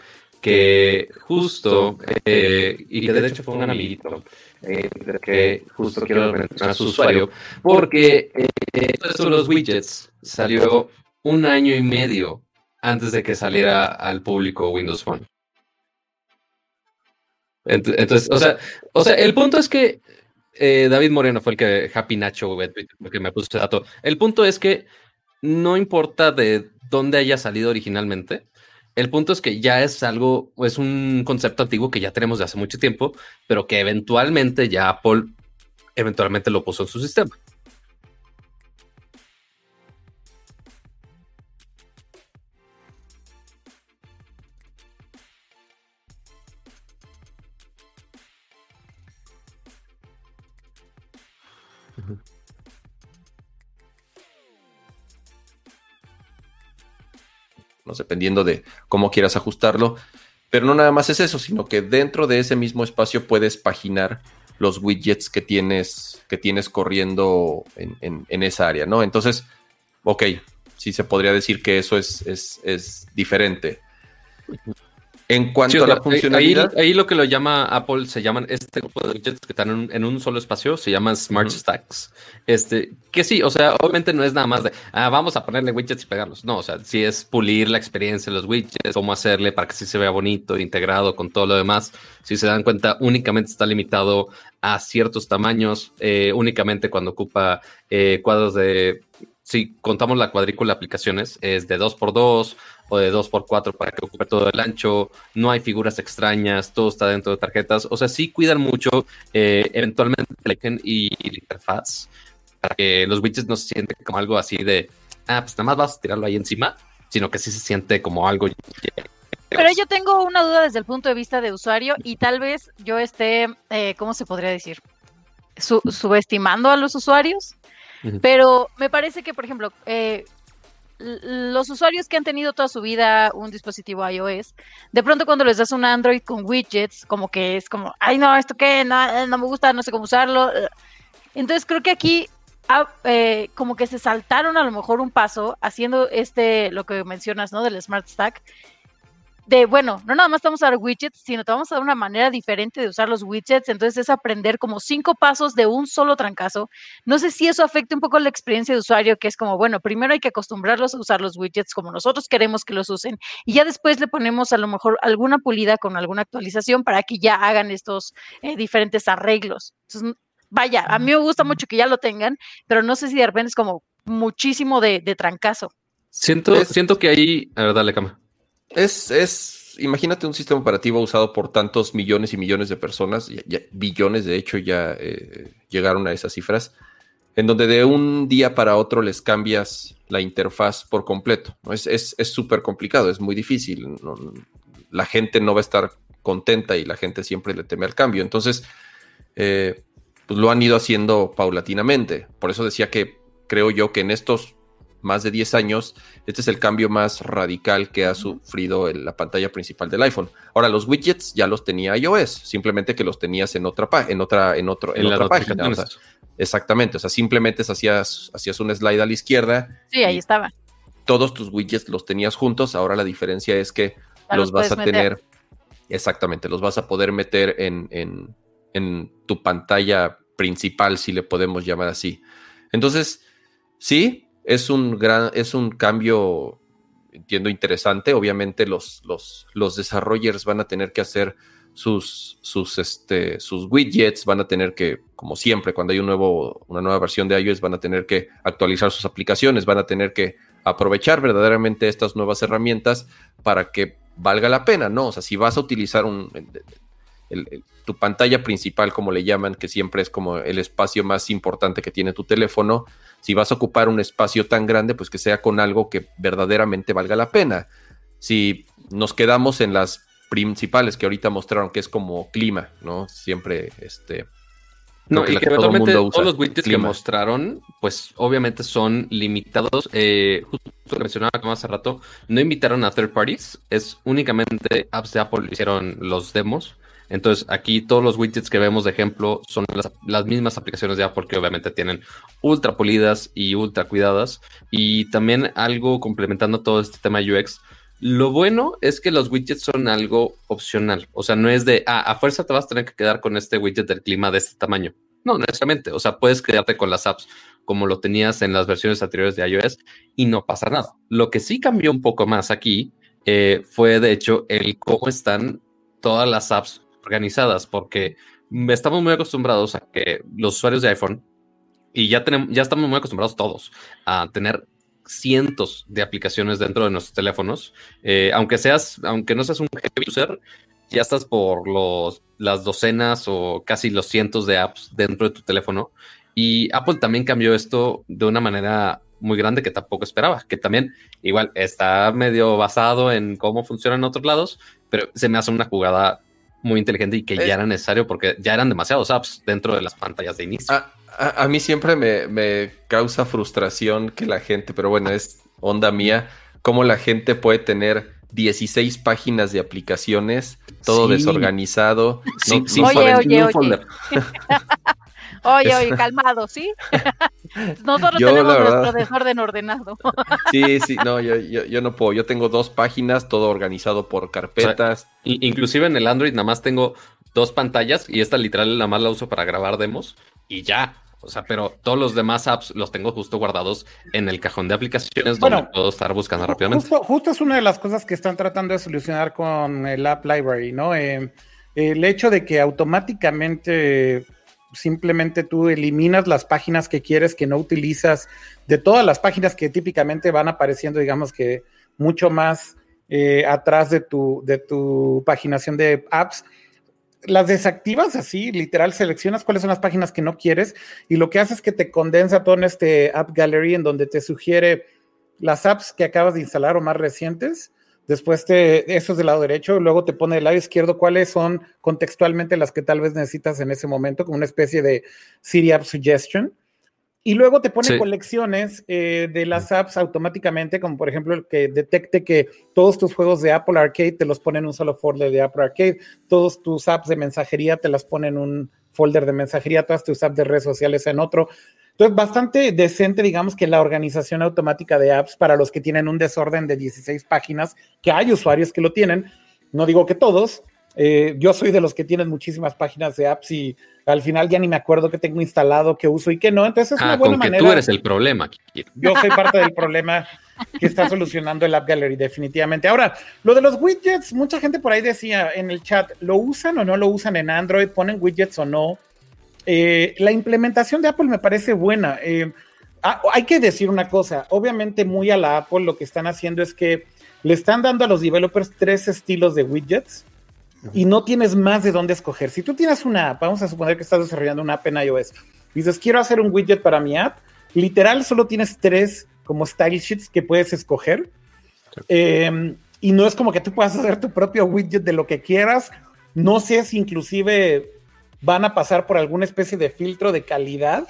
que justo, eh, y que de hecho fue un amiguito, eh, que justo quiero mencionar a su usuario, porque eh, esto de los widgets salió un año y medio antes de que saliera al público Windows Phone. Entonces, o sea, o sea, el punto es que David Moreno fue el que Happy Nacho, que me puso ese dato. El punto es que no importa de dónde haya salido originalmente, el punto es que ya es algo, es un concepto antiguo que ya tenemos de hace mucho tiempo, pero que eventualmente ya Apple eventualmente lo puso en su sistema. Dependiendo de cómo quieras ajustarlo. Pero no nada más es eso, sino que dentro de ese mismo espacio puedes paginar los widgets que tienes, que tienes corriendo en, esa área, ¿no? Entonces, ok, sí se podría decir que eso es, es, es diferente. En cuanto a la funcionalidad. Ahí, lo que lo llama Apple se llaman este grupo de widgets que están en un, solo espacio, se llaman Smart Stacks. Este, que sí, o sea, obviamente no es nada más de ah, vamos a ponerle widgets y pegarlos. No, o sea, sí es pulir la experiencia de los widgets, cómo hacerle para que sí se vea bonito, integrado con todo lo demás. Si se dan cuenta, únicamente está limitado a ciertos tamaños, eh, únicamente cuando ocupa eh, cuadros de si contamos la cuadrícula de aplicaciones, es de 2x2 o de 2x4 para que ocupe todo el ancho, no hay figuras extrañas, todo está dentro de tarjetas, o sea, sí cuidan mucho eh, eventualmente el y, la interfaz para que los widgets no se sienten como algo así de, ah, pues nada más vas a tirarlo ahí encima, sino que sí se siente como algo pero yo tengo una duda desde el punto de vista de usuario y tal vez yo esté, eh, ¿cómo se podría decir? subestimando a los usuarios, pero me parece que, por ejemplo, eh, los usuarios que han tenido toda su vida un dispositivo iOS, de pronto cuando les das un Android con widgets, como que es como, ay no, esto qué, no, no me gusta, no sé cómo usarlo. Entonces creo que aquí ah, eh, como que se saltaron a lo mejor un paso haciendo este, lo que mencionas, ¿no? Del Smart Stack de, bueno, no nada más vamos a dar widgets, sino te vamos a dar una manera diferente de usar los widgets. Entonces es aprender como cinco pasos de un solo trancazo. No sé si eso afecta un poco la experiencia de usuario, que es como, bueno, primero hay que acostumbrarlos a usar los widgets como nosotros queremos que los usen y ya después le ponemos a lo mejor alguna pulida con alguna actualización para que ya hagan estos eh, diferentes arreglos. Entonces, vaya, a mí me gusta mucho que ya lo tengan, pero no sé si de repente es como muchísimo de, trancazo. Siento, siento que ahí, a ver, dale, cama. Es, es, imagínate un sistema operativo usado por tantos millones y millones de personas, billones de hecho ya eh, llegaron a esas cifras, en donde de un día para otro les cambias la interfaz por completo. Es súper complicado, es muy difícil. la gente no va a estar contenta y la gente siempre le teme al cambio. Entonces, eh, pues lo han ido haciendo paulatinamente. Por eso decía que creo yo que en estos más de 10 años, este es el cambio más radical que ha sufrido en la pantalla principal del iPhone. Ahora, los widgets ya los tenía iOS, simplemente que los tenías en otra, en otra, en otro, en, otra página. exactamente, o sea, simplemente hacías, hacías un slide a la izquierda. Sí, ahí estaba. Todos tus widgets los tenías juntos, ahora la diferencia es que los, vas a tener, exactamente, los vas a poder meter en, en, en tu pantalla principal, si le podemos llamar así. Entonces, sí, es un gran, es un cambio, entiendo, interesante. Obviamente los, los, los desarrollers van a tener que hacer sus, sus, este, sus widgets, van a tener que, como siempre, cuando hay un nuevo, una nueva versión de iOS, van a tener que actualizar sus aplicaciones, van a tener que aprovechar verdaderamente estas nuevas herramientas para que valga la pena, ¿no? O sea, si vas a utilizar un, tu pantalla principal, como le llaman, que siempre es como el espacio más importante que tiene tu teléfono, si vas a ocupar un espacio tan grande, pues que sea con algo que verdaderamente valga la pena. Si nos quedamos en las principales que ahorita mostraron, que es como clima, ¿no? Siempre, este... No, y que, eventualmente todos los widgets que mostraron, pues obviamente son limitados. Eh, justo lo que mencionaba como hace rato, no invitaron a third parties, es únicamente apps de Apple hicieron los demos. Entonces, aquí todos los widgets que vemos de ejemplo son las, mismas aplicaciones de Apple que obviamente tienen ultra polidas y ultra cuidadas. Y también algo complementando todo este tema UX. Lo bueno es que los widgets son algo opcional. O sea, no es de, ah, a fuerza te vas a tener que quedar con este widget del clima de este tamaño. No, necesariamente. O sea, puedes quedarte con las apps como lo tenías en las versiones anteriores de iOS y no pasa nada. Lo que sí cambió un poco más aquí eh, fue, de hecho, el cómo están todas las apps organizadas, porque estamos muy acostumbrados a que los usuarios de iPhone, y ya, tenemos, ya estamos muy acostumbrados todos a tener cientos de aplicaciones dentro de nuestros teléfonos, eh, aunque seas, aunque no seas un heavy user, ya estás por los, las docenas o casi los cientos de apps dentro de tu teléfono. Y Apple también cambió esto de una manera muy grande que tampoco esperaba, que también igual está medio basado en cómo funciona en otros lados, pero se me hace una jugada muy inteligente y que ya era necesario porque ya eran demasiados apps dentro de las pantallas de inicio. A, mí siempre me, causa frustración que la gente, pero bueno, es onda mía, cómo la gente puede tener 16 páginas de aplicaciones, todo desorganizado, sin, oye, oye, oye. Oye, oye, calmado, ¿sí? Nosotros tenemos nuestro desorden ordenado. sí, sí, no, yo, yo, no puedo. Yo tengo dos páginas, todo organizado por carpetas. inclusive en el Android nada más tengo dos pantallas y esta literal nada más la uso para grabar demos y ya. O sea, pero todos los demás apps los tengo justo guardados en el cajón de aplicaciones donde puedo estar buscando rápidamente. Justo, es una de las cosas que están tratando de solucionar con el App Library, ¿no? Eh, el hecho de que automáticamente simplemente tú eliminas las páginas que quieres, que no utilizas, de todas las páginas que típicamente van apareciendo, digamos que mucho más eh, atrás de tu, de tu paginación de apps, las desactivas así, literal, seleccionas cuáles son las páginas que no quieres y lo que hace es que te condensa todo en este App Gallery en donde te sugiere las apps que acabas de instalar o más recientes. Después te, eso es del lado derecho, luego te pone del lado izquierdo cuáles son contextualmente las que tal vez necesitas en ese momento, como una especie de Siri App Suggestion. Y luego te pone colecciones eh, de las apps automáticamente, como por ejemplo el que detecte que todos tus juegos de Apple Arcade te los pone en un solo folder de Apple Arcade, todos tus apps de mensajería te las pone en un folder de mensajería, todas tus apps de redes sociales en otro. Entonces, bastante decente, digamos que la organización automática de apps para los que tienen un desorden de 16 páginas, que hay usuarios que lo tienen, no digo que todos, eh, yo soy de los que tienen muchísimas páginas de apps y al final ya ni me acuerdo qué tengo instalado, qué uso y qué no. Entonces es una ah, buena manera. Tú eres el problema. Yo soy parte del problema que está solucionando el App Gallery, definitivamente. Ahora, lo de los widgets, mucha gente por ahí decía en el chat, ¿lo usan o no lo usan en Android? ¿Ponen widgets o no? Eh, la implementación de Apple me parece buena. Eh, ah, hay que decir una cosa, obviamente muy a la Apple lo que están haciendo es que le están dando a los developers tres estilos de widgets y no tienes más de dónde escoger. Si tú tienes una app, vamos a suponer que estás desarrollando una app en iOS, dices, quiero hacer un widget para mi app, literal solo tienes tres como style sheets que puedes escoger. Em, y no es como que tú puedas hacer tu propio widget de lo que quieras. No sé si inclusive van a pasar por alguna especie de filtro de calidad.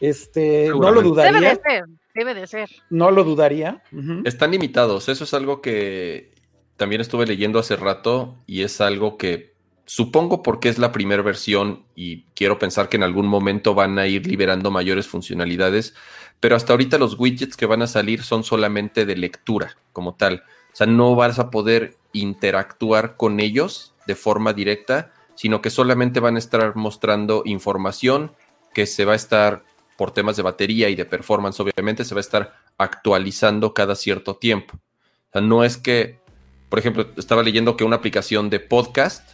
Este, no lo dudaría. Debe de ser, debe de ser. No lo dudaría. Están limitados. Eso es algo que también estuve leyendo hace rato y es algo que supongo porque es la primera versión y quiero pensar que en algún momento van a ir liberando mayores funcionalidades, pero hasta ahorita los widgets que van a salir son solamente de lectura como tal. O sea, no vas a poder interactuar con ellos de forma directa, sino que solamente van a estar mostrando información que se va a estar, por temas de batería y de performance, obviamente, se va a estar actualizando cada cierto tiempo. O sea, no es que por ejemplo, estaba leyendo que una aplicación de podcast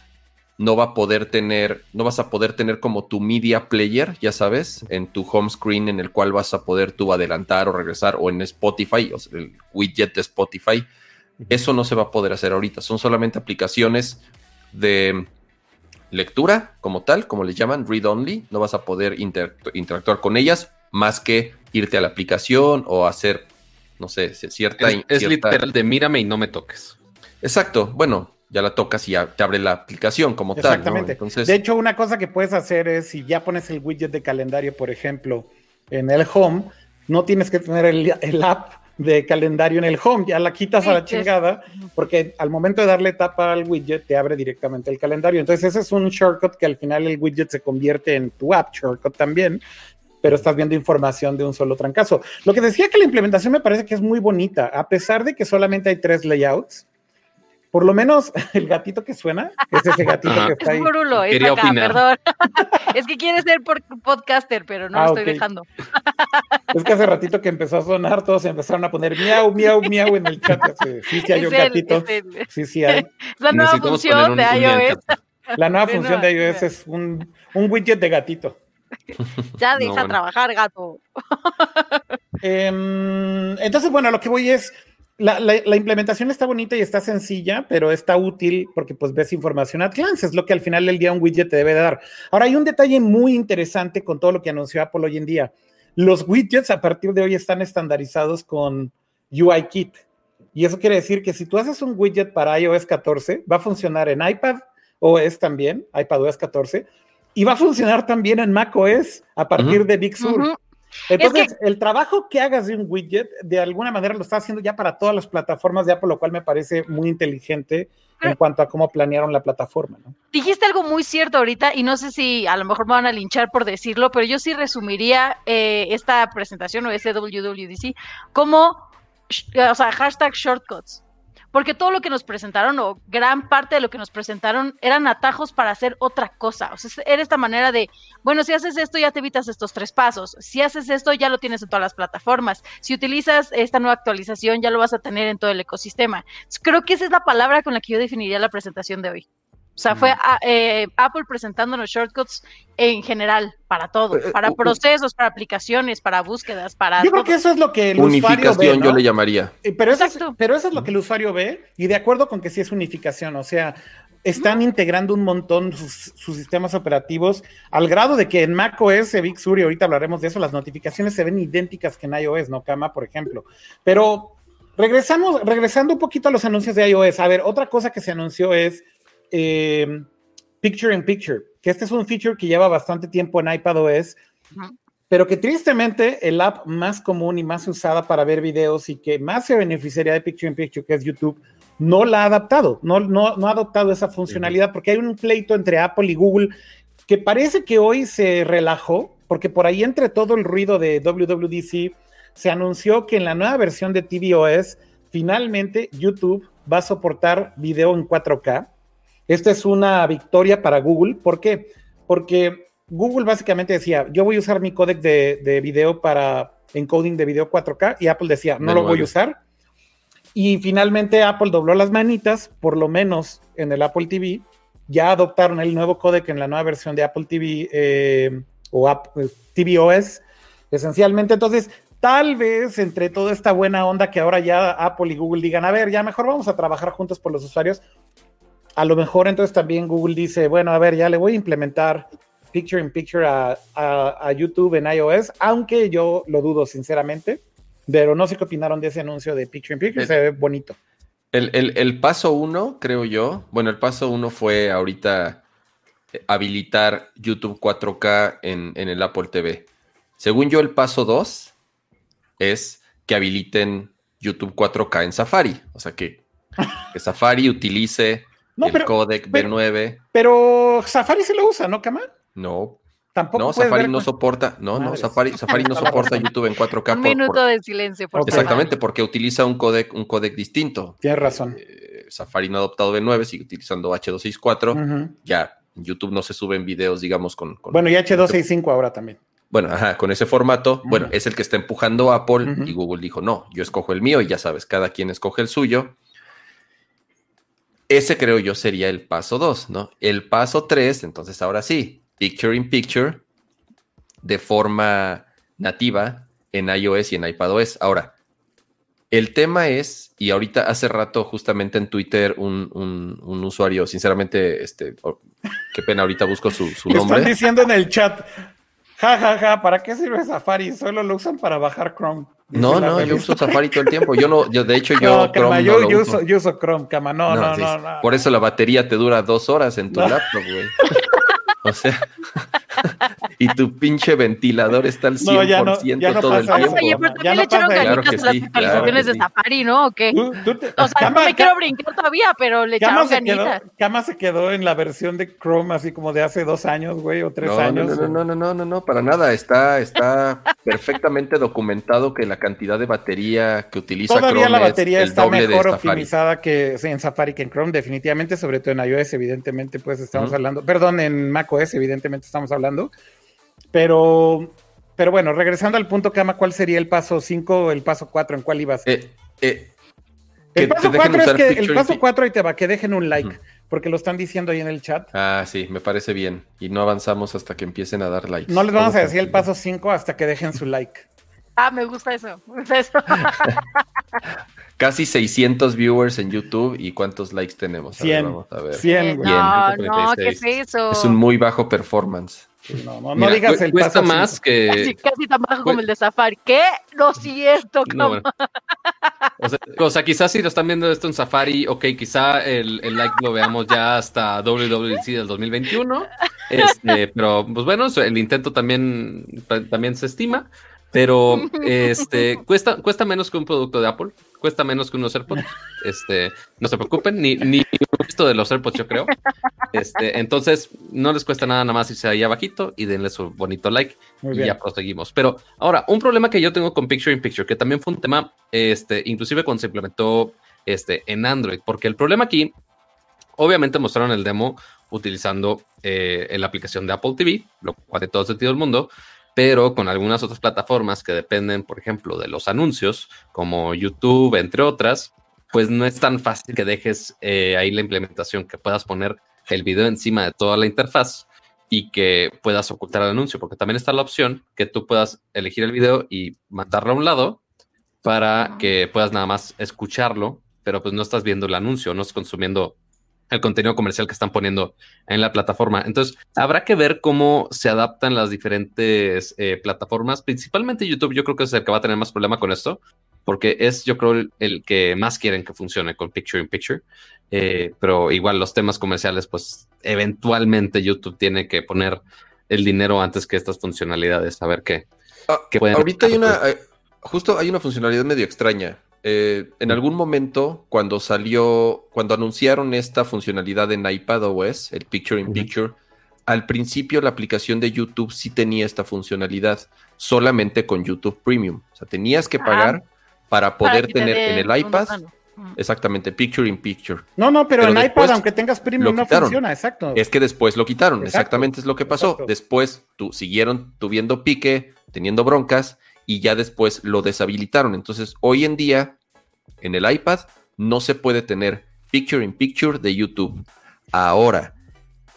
no va a poder tener, no vas a poder tener como tu media player, ya sabes, en tu home screen en el cual vas a poder tú adelantar o regresar o en Spotify, o el widget de Spotify. Eso no se va a poder hacer ahorita. Son solamente aplicaciones de lectura como tal, como le llaman, read only. No vas a poder interactuar con ellas más que irte a la aplicación o hacer, no sé, cierta... Es, literal de mírame y no me toques. Exacto, bueno, ya la tocas y ya te abre la aplicación como tal. Exactamente. De hecho, una cosa que puedes hacer es si ya pones el widget de calendario, por ejemplo, en el home, no tienes que tener el, app de calendario en el home, ya la quitas a la chingada, porque al momento de darle tapa al widget te abre directamente el calendario. Entonces, ese es un shortcut que al final el widget se convierte en tu app shortcut también, pero estás viendo información de un solo trancazo. Lo que decía que la implementación me parece que es muy bonita, a pesar de que solamente hay tres layouts por lo menos el gatito que suena es ese gatito que está ahí. Es es acá, perdón. es que quiere ser podcaster, pero no lo ah, estoy dejando. es que hace ratito que empezó a sonar, todos empezaron a poner miau, miau, miau en el chat. Sí, sí hay un gatito. Sí, sí hay. La nueva función de iOS. La nueva función de iOS es un, un widget de gatito. Ya deja trabajar, gato. Em, entonces, bueno, lo que voy es la, implementación está bonita y está sencilla, pero está útil porque pues ves información at glance, es lo que al final del día un widget te debe dar. Ahora hay un detalle muy interesante con todo lo que anunció Apple hoy en día. Los widgets a partir de hoy están estandarizados con UIKit. Y eso quiere decir que si tú haces un widget para iOS 14, va a funcionar en iPad OS también, iPad OS 14, y va a funcionar también en macOS a partir de Big Sur. Entonces, el trabajo que hagas de un widget, de alguna manera lo está haciendo ya para todas las plataformas de Apple, lo cual me parece muy inteligente en cuanto a cómo planearon la plataforma. ¿no? Dijiste algo muy cierto ahorita y no sé si a lo mejor me van a linchar por decirlo, pero yo sí resumiría eh, esta presentación o ese WWDC como, o sea, hashtag shortcuts porque todo lo que nos presentaron, o gran parte de lo que nos presentaron, eran atajos para hacer otra cosa. O sea, era esta manera de, bueno, si haces esto, ya te evitas estos tres pasos. Si haces esto, ya lo tienes en todas las plataformas. Si utilizas esta nueva actualización, ya lo vas a tener en todo el ecosistema. Creo que esa es la palabra con la que yo definiría la presentación de hoy. O sea, fue eh, Apple presentándonos shortcuts en general para todo, eh, para procesos, para aplicaciones, para búsquedas, para. Yo creo que eso es lo que el usuario ve, yo le llamaría. Pero eso, es, pero eso es lo que el usuario ve y de acuerdo con que sí es unificación, o sea, están integrando un montón sus, sistemas operativos al grado de que en macOS, Big Sur, y ahorita hablaremos de eso, las notificaciones se ven idénticas que en iOS, ¿no? Cama, por ejemplo. Pero regresamos, regresando un poquito a los anuncios de iOS, a ver, otra cosa que se anunció es eh, Picture in Picture, que este es un feature que lleva bastante tiempo en iPadOS, pero que tristemente el app más común y más usada para ver videos y que más se beneficiaría de Picture in Picture, que es YouTube, no la ha adaptado, no, no, no ha adoptado esa funcionalidad, porque hay un pleito entre Apple y Google que parece que hoy se relajó, porque por ahí entre todo el ruido de WWDC se anunció que en la nueva versión de tvOS finalmente YouTube va a soportar video en 4K. Esta es una victoria para Google. ¿Por qué? Porque Google básicamente decía, yo voy a usar mi códec de, de video para encoding de video 4K y Apple decía, no lo voy a usar y finalmente Apple dobló las manitas, por lo menos en el Apple TV. Ya adoptaron el nuevo códec en la nueva versión de Apple TV eh, o Apple, tvOS. Esencialmente, entonces, tal vez entre toda esta buena onda que ahora ya Apple y Google digan, a ver, ya mejor vamos a trabajar juntos por los usuarios. A lo mejor entonces también Google dice, bueno, a ver, ya le voy a implementar Picture in Picture a, a YouTube en iOS, aunque yo lo dudo sinceramente pero no sé qué opinaron de ese anuncio de Picture in Picture, se ve bonito. El, paso uno, creo yo, bueno, el paso uno fue ahorita eh, habilitar YouTube 4K en, el Apple TV. Según yo, el paso dos es que habiliten YouTube 4K en Safari. O sea, que, Safari utilice el codec B9. Pero Safari se lo usa, ¿no, Kama? No, no, Safari no soporta, no, no, Safari, Safari no soporta YouTube en 4K. Un minuto de silencio, por Exactamente, porque utiliza un codec, un codec distinto. Tienes razón. Eh, Safari no ha adoptado B9, sigue utilizando H264. Ya, YouTube no se suben videos, digamos, con. bueno, y H265 ahora también. Bueno, ajá, con ese formato, bueno, es el que está empujando Apple y Google dijo, no, yo escojo el mío y ya sabes, cada quien escoge el suyo. Ese creo yo sería el paso 2, ¿no? El paso 3, entonces ahora sí, Picture in Picture de forma nativa en iOS y en iPadOS. Ahora, el tema es, y ahorita hace rato justamente en Twitter un, usuario, sinceramente, este, qué pena, ahorita busco su, su nombre. Están diciendo en el chat, ja, ja, ja, ¿para qué sirve Safari? Solo lo usan para bajar Chrome. No, no, yo uso Safari todo el tiempo. Yo no, yo de hecho yo Chrome yo, uso. yo, uso. Chrome, cama, no, no, no, no, Por eso la batería te dura dos horas en tu laptop, güey. O sea, y tu pinche ventilador está al 100% ya no, ya no todo el tiempo. Oye, pero ¿por qué le echaron ganitas a las actualizaciones de Safari, no? ¿O qué? o sea, no me quiero brincar todavía, pero le echaron ganitas. Cama se quedó en la versión de Chrome así como de hace dos años, güey, o tres años. No, no, no, no, no, no, para nada. Está, está perfectamente documentado que la cantidad de batería que utiliza Todavía la batería está mejor optimizada que en Safari que en Chrome, definitivamente, sobre todo en iOS, evidentemente, pues estamos hablando, perdón, en Mac es evidentemente estamos hablando. Pero, pero bueno, regresando al punto, Kama, ¿cuál sería el paso 5 el paso 4? ¿En cuál ibas? Eh, eh, el paso 4 es que el paso 4 ahí te va, que dejen un like, porque lo están diciendo ahí en el chat. Ah, sí, me parece bien. Y no avanzamos hasta que empiecen a dar likes. No les vamos a decir el paso 5 hasta que dejen su like. Ah, me gusta eso. Me gusta eso. Casi 600 viewers en YouTube y cuántos likes tenemos. 100. vamos a ver. 100. No, no, ¿qué es eso? Es un muy bajo performance. no, no, no digas el cuesta más que casi, casi, tan bajo como el de Safari. ¿Qué? Lo siento, no, o, sea, quizás si lo están viendo esto en Safari, ok, quizá el, el like lo veamos ya hasta WWDC del 2021. Este, pero pues bueno, el intento también, también se estima. Pero este cuesta, cuesta menos que un producto de Apple, cuesta menos que unos AirPods. Este, no se preocupen, ni, ni visto de los AirPods, yo creo. Este, entonces, no les cuesta nada, nada más irse ahí abajito y denle su bonito like y ya proseguimos. Pero ahora, un problema que yo tengo con Picture in Picture, que también fue un tema, este, inclusive cuando se implementó este, en Android, porque el problema aquí, obviamente mostraron el demo utilizando eh, la aplicación de Apple TV, lo cual de todo sentido del mundo, pero con algunas otras plataformas que dependen, por ejemplo, de los anuncios, como YouTube, entre otras, pues no es tan fácil que dejes eh, ahí la implementación, que puedas poner el video encima de toda la interfaz y que puedas ocultar el anuncio, porque también está la opción que tú puedas elegir el video y mandarlo a un lado para que puedas nada más escucharlo, pero pues no estás viendo el anuncio, no estás consumiendo el contenido comercial que están poniendo en la plataforma. Entonces, habrá que ver cómo se adaptan las diferentes eh, plataformas, principalmente YouTube. Yo creo que es el que va a tener más problema con esto, porque es, yo creo, el, que más quieren que funcione con Picture in Picture. Eh, pero igual los temas comerciales, pues eventualmente YouTube tiene que poner el dinero antes que estas funcionalidades, a ver qué. Ah, ahorita hay una, eh, justo hay una funcionalidad medio extraña. Eh, en algún momento, cuando salió, cuando anunciaron esta funcionalidad en iPadOS, el Picture in Picture, al principio la aplicación de YouTube sí tenía esta funcionalidad, solamente con YouTube Premium. O sea, tenías que pagar para poder tener en el iPad. Exactamente, Picture in Picture. No, no, pero, en iPad, aunque tengas Premium, no funciona, exacto. Es que después lo quitaron, exactamente es lo que pasó. Después tu, siguieron tuviendo pique, teniendo broncas, y ya después lo deshabilitaron. Entonces, hoy en día, en el iPad, no se puede tener Picture in Picture de YouTube. Ahora,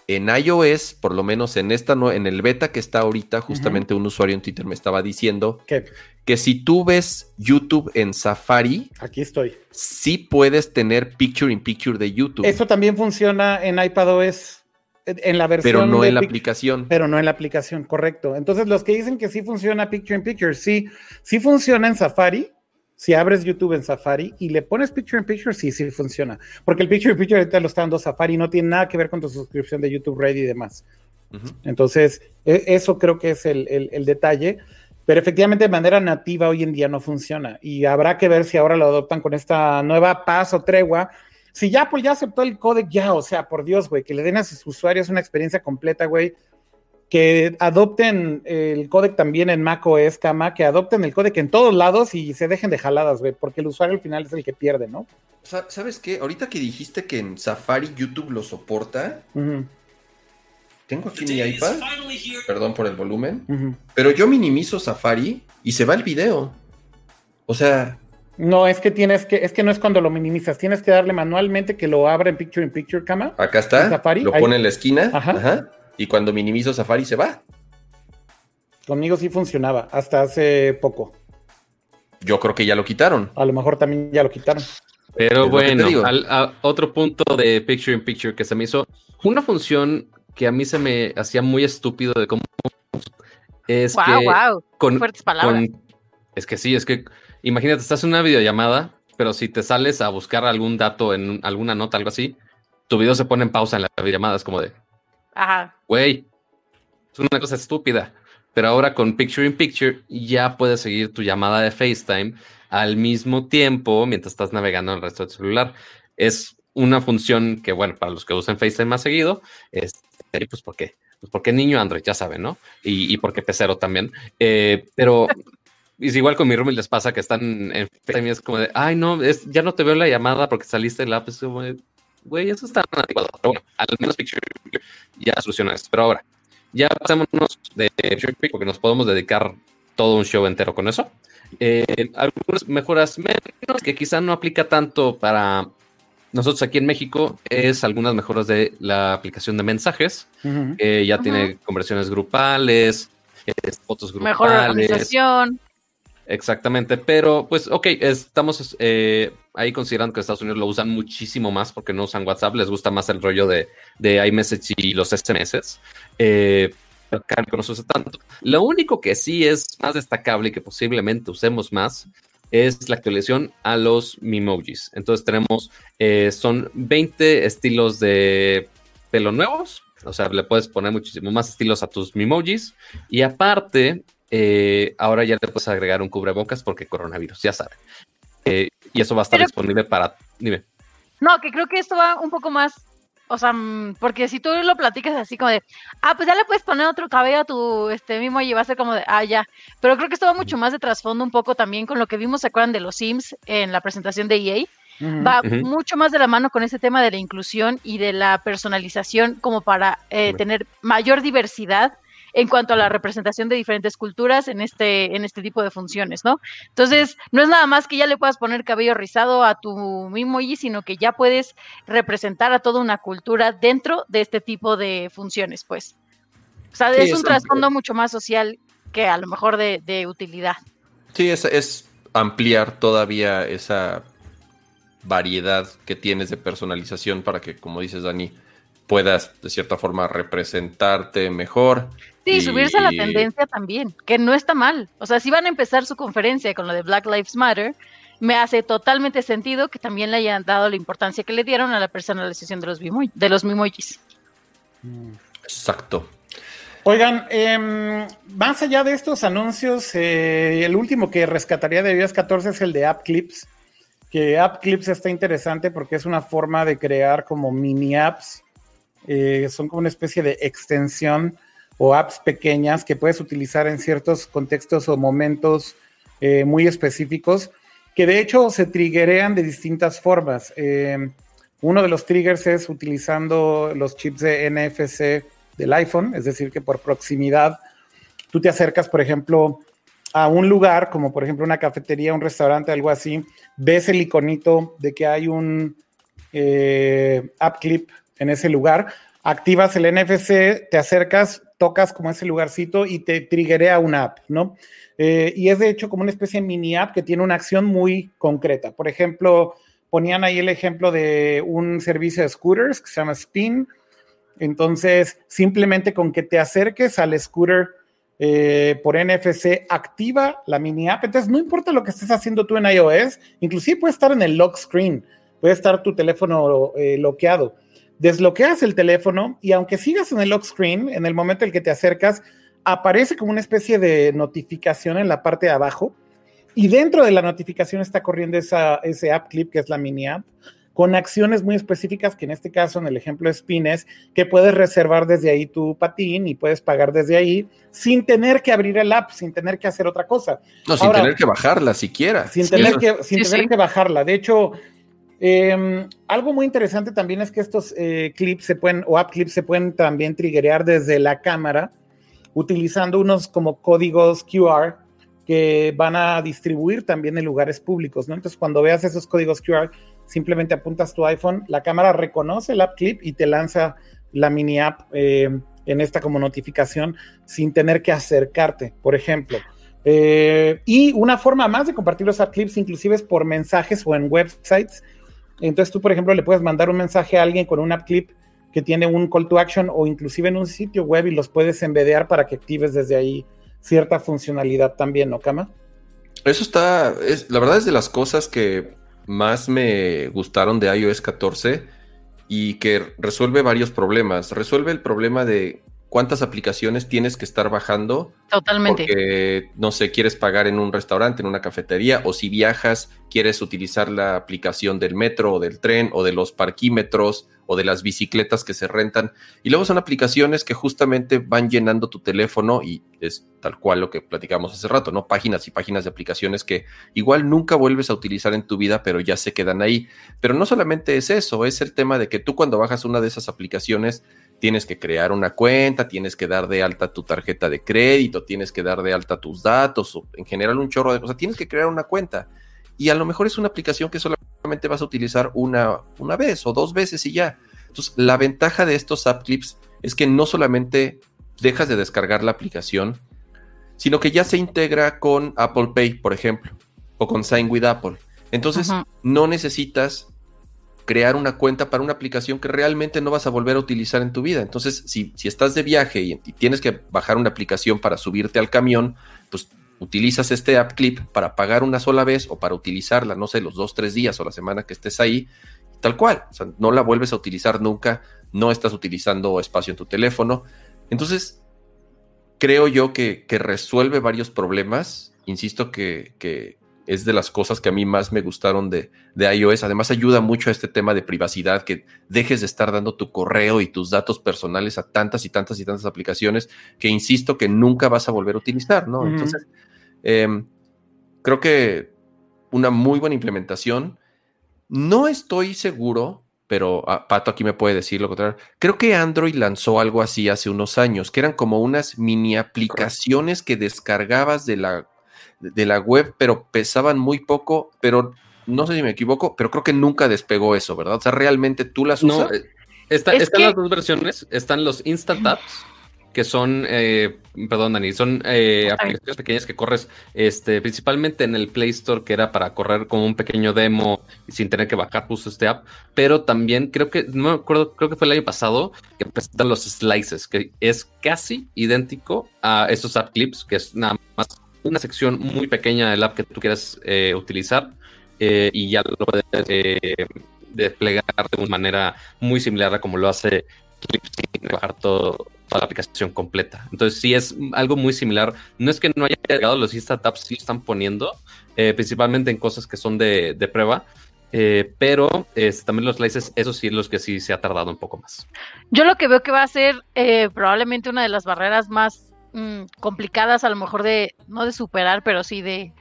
en iOS, por lo menos en esta no, en el beta que está ahorita, justamente un usuario en Twitter me estaba diciendo que si tú ves YouTube en Safari, aquí estoy. Sí puedes tener Picture in Picture de YouTube. Eso también funciona en iPadOS en la versión. Pero no en la aplicación. Pero no en la aplicación, correcto. Entonces, los que dicen que sí funciona Picture in Picture, sí, sí funciona en Safari. Si abres YouTube en Safari y le pones Picture in Picture, sí, sí funciona. Porque el Picture in Picture ahorita lo está dando Safari, no tiene nada que ver con tu suscripción de YouTube Ready y demás. Entonces, e, eso creo que es el, el, detalle. Pero efectivamente de manera nativa hoy en día no funciona. Y habrá que ver si ahora lo adoptan con esta nueva paz o tregua si ya pues ya aceptó el codec, ya, o sea, por Dios, güey, que le den a sus usuarios una experiencia completa, güey. Que adopten el codec también en macOS, cama, que adopten el codec en todos lados y se dejen de jaladas, güey, porque el usuario al final es el que pierde, ¿no? ¿Sabes qué? Ahorita que dijiste que en Safari YouTube lo soporta, tengo aquí mi iPad, perdón por el volumen, pero yo minimizo Safari y se va el video. O sea, no, es que tienes que, es que no es cuando lo minimizas, tienes que darle manualmente que lo abra en Picture in Picture Cama. Acá está, lo pone en la esquina, ajá. y cuando minimizo Safari se va. Conmigo sí funcionaba, hasta hace poco. Yo creo que ya lo quitaron. A lo mejor también ya lo quitaron. Pero bueno, otro punto de Picture in Picture que se me hizo una función que a mí se me hacía muy estúpido de cómo es wow, que wow. Con, fuertes palabras. es que sí, es que imagínate, estás en una videollamada, pero si te sales a buscar algún dato en alguna nota, algo así, tu video se pone en pausa en la videollamada. Es como de, ajá, güey, es una cosa estúpida. Pero ahora con Picture in Picture ya puedes seguir tu llamada de FaceTime al mismo tiempo mientras estás navegando en el resto del celular. Es una función que, bueno, para los que usan FaceTime más seguido, es, pues, ¿por qué? Pues porque niño Android, ya saben, ¿no? Y, y porque pecero también. Eh, pero y igual con mi roommate les pasa que están en FaceTime es como de, ay, no, es, ya no te veo la llamada porque saliste del app. Es como de, güey, eso está anticuado. Pero bueno, al menos Picture ya soluciona esto. Pero ahora, ya pasémonos de Picture porque nos podemos dedicar todo un show entero con eso. Eh, algunas mejoras menos que quizá no aplica tanto para nosotros aquí en México es algunas mejoras de la aplicación de mensajes. ya tiene conversiones grupales, fotos grupales. Mejor organización. Exactamente, pero pues ok, estamos eh, ahí considerando que Estados Unidos lo usan muchísimo más porque no usan WhatsApp, les gusta más el rollo de, de iMessage y los SMS. Eh, no se usa tanto. Lo único que sí es más destacable y que posiblemente usemos más es la actualización a los Mimojis. Entonces tenemos, eh, son 20 estilos de pelo nuevos, o sea, le puedes poner muchísimo más estilos a tus Mimojis. Y aparte, eh, ahora ya le puedes agregar un cubrebocas porque coronavirus, ya saben. Eh, y eso va a estar disponible para. Dime. No, que creo que esto va un poco más. O sea, mm, porque si tú lo platicas así como de, ah, pues ya le puedes poner otro cabello a tu este mismo y va a ser como de, ah, ya. Pero creo que esto va mucho más de trasfondo un poco también con lo que vimos, ¿se acuerdan de los Sims en la presentación de EA? va mucho más de la mano con ese tema de la inclusión y de la personalización como para eh, tener mayor diversidad en cuanto a la representación de diferentes culturas en este, en este tipo de funciones, ¿no? Entonces, no es nada más que ya le puedas poner cabello rizado a tu Mimoji, sino que ya puedes representar a toda una cultura dentro de este tipo de funciones, pues. O sea, es un trasfondo mucho más social que a lo mejor de, utilidad. Sí, es, es ampliar todavía esa variedad que tienes de personalización para que, como dices, Dani, puedas de cierta forma representarte mejor. Sí, subirse a la tendencia también, que no está mal. O sea, si van a empezar su conferencia con lo de Black Lives Matter, me hace totalmente sentido que también le hayan dado la importancia que le dieron a la personalización de los, de los mimojis. Exacto. Oigan, em, más allá de estos anuncios, eh, el último que rescataría de iOS 14 es el de App Clips, que App Clips está interesante porque es una forma de crear como mini apps eh, son como una especie de extensión o apps pequeñas que puedes utilizar en ciertos contextos o momentos eh, muy específicos, que de hecho se triggerean de distintas formas. Eh, uno de los triggers es utilizando los chips de NFC del iPhone, es decir, que por proximidad tú te acercas, por ejemplo, a un lugar, como por ejemplo una cafetería, un restaurante, algo así, ves el iconito de que hay un app clip en ese lugar, activas el NFC, te acercas, tocas como ese lugarcito y te triggerea una app, ¿no? Eh, y es de hecho como una especie de mini app que tiene una acción muy concreta. Por ejemplo, ponían ahí el ejemplo de un servicio de scooters que se llama Spin. Entonces, simplemente con que te acerques al scooter eh, por NFC, activa la mini app. Entonces, no importa lo que estés haciendo tú en iOS, inclusive puede estar en el lock screen, puede estar tu teléfono eh, bloqueado desbloqueas el teléfono y aunque sigas en el lock screen, en el momento en que te acercas, aparece como una especie de notificación en la parte de abajo y dentro de la notificación está corriendo esa, ese app clip que es la mini app con acciones muy específicas que en este caso en el ejemplo de Spines que puedes reservar desde ahí tu patín y puedes pagar desde ahí sin tener que abrir el app, sin tener que hacer otra cosa. No, sin tener que bajarla siquiera. Sin tener, que, sin tener que bajarla. De hecho, Em, algo muy interesante también es que estos eh, clips se pueden, o app clips se pueden también triggerear desde la cámara, utilizando unos como códigos QR que van a distribuir también en lugares públicos, ¿no? Entonces, cuando veas esos códigos QR, simplemente apuntas tu iPhone, la cámara reconoce el app clip y te lanza la mini app eh, en esta como notificación sin tener que acercarte, por ejemplo. Eh, y una forma más de compartir los app clips, inclusive es por mensajes o en websites entonces tú, por ejemplo, le puedes mandar un mensaje a alguien con un app clip que tiene un call to action o inclusive en un sitio web y los puedes embedear para que actives desde ahí cierta funcionalidad también, ¿no, Kama? Eso está, es, la verdad es de las cosas que más me gustaron de iOS 14 y que resuelve varios problemas. Resuelve el problema de cuántas aplicaciones tienes que estar bajando. Totalmente. Porque, no sé, quieres pagar en un restaurante, en una cafetería, o si viajas, quieres utilizar la aplicación del metro o del tren o de los parquímetros o de las bicicletas que se rentan. Y luego son aplicaciones que justamente van llenando tu teléfono y es tal cual lo que platicamos hace rato, ¿no? Páginas y páginas de aplicaciones que igual nunca vuelves a utilizar en tu vida, pero ya se quedan ahí. Pero no solamente es eso, es el tema de que tú cuando bajas una de esas aplicaciones, tienes que crear una cuenta, tienes que dar de alta tu tarjeta de crédito, tienes que dar de alta tus datos, o en general un chorro de cosas, tienes que crear una cuenta. Y a lo mejor es una aplicación que solamente vas a utilizar una, una vez o dos veces y ya. Entonces, la ventaja de estos app clips es que no solamente dejas de descargar la aplicación, sino que ya se integra con Apple Pay, por ejemplo, o con Sign with Apple. Entonces, no necesitas crear una cuenta para una aplicación que realmente no vas a volver a utilizar en tu vida. Entonces, si, si estás de viaje y, tienes que bajar una aplicación para subirte al camión, pues utilizas este app clip para pagar una sola vez o para utilizarla, no sé, los dos, tres días o la semana que estés ahí, tal cual. O sea, no la vuelves a utilizar nunca, no estás utilizando espacio en tu teléfono. Entonces, creo yo que, que resuelve varios problemas. Insisto que, que, es de las cosas que a mí más me gustaron de, iOS. Además, ayuda mucho a este tema de privacidad, que dejes de estar dando tu correo y tus datos personales a tantas y tantas y tantas aplicaciones que insisto que nunca vas a volver a utilizar, ¿no? Entonces, em, creo que una muy buena implementación. No estoy seguro pero ah, Pato aquí me puede decir lo contrario. Creo que Android lanzó algo así hace unos años, que eran como unas mini aplicaciones que descargabas de la, de la web, pero pesaban muy poco, pero no sé si me equivoco, pero creo que nunca despegó eso, ¿verdad? O sea, realmente tú las usas. No, eh, están las dos versiones, están los Instant Apps que son, eh, perdón Dani, son eh, aplicaciones pequeñas que corres este, principalmente en el Play Store, que era para correr como un pequeño demo sin tener que bajar justo este app, pero también creo que, no me acuerdo, creo que fue el año pasado que presentan los slices, que es casi idéntico a esos app clips, que es nada más una sección muy pequeña del app que tú quieras eh, utilizar y ya lo puedes desplegar de una manera muy similar a como lo hace sin bajar toda la aplicación completa. Entonces, sí es algo muy similar. No es que no haya llegado, los startups sí están poniendo, eh, principalmente en cosas que son de, prueba. Eh, pero también los slices, eso sí, los que sí se ha tardado un poco más. Yo lo que veo que va a ser eh, probablemente una de las barreras más mm, complicadas, a lo mejor de, no de superar, pero sí de,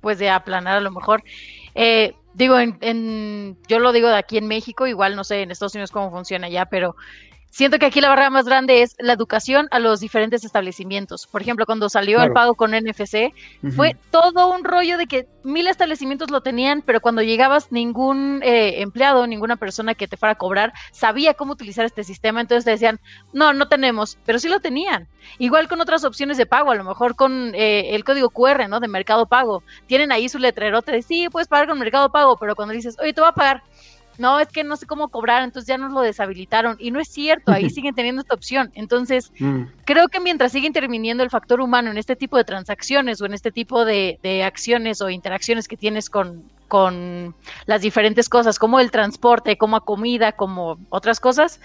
pues de aplanar a lo mejor. digo, en, yo lo digo de aquí en México, igual no sé en Estados Unidos cómo funciona ya, pero Siento que aquí la barrera más grande es la educación a los diferentes establecimientos. Por ejemplo, cuando salió el pago con NFC, fue todo un rollo de que mil establecimientos lo tenían, pero cuando llegabas ningún eh, empleado, ninguna persona que te fuera a cobrar sabía cómo utilizar este sistema. Entonces te decían, no, no tenemos, pero sí lo tenían. Igual con otras opciones de pago, a lo mejor con eh, el código QR, ¿no? De Mercado Pago. Tienen ahí su letrerote de sí, puedes pagar con Mercado Pago, pero cuando dices, oye, te voy a pagar no, es que no sé cómo cobrar, entonces ya nos lo deshabilitaron. Y no es cierto, ahí siguen teniendo esta opción. Entonces, mm. creo que mientras sigue interviniendo el factor humano en este tipo de transacciones o en este tipo de, acciones o interacciones que tienes con, con las diferentes cosas, como el transporte, como a comida, como otras cosas,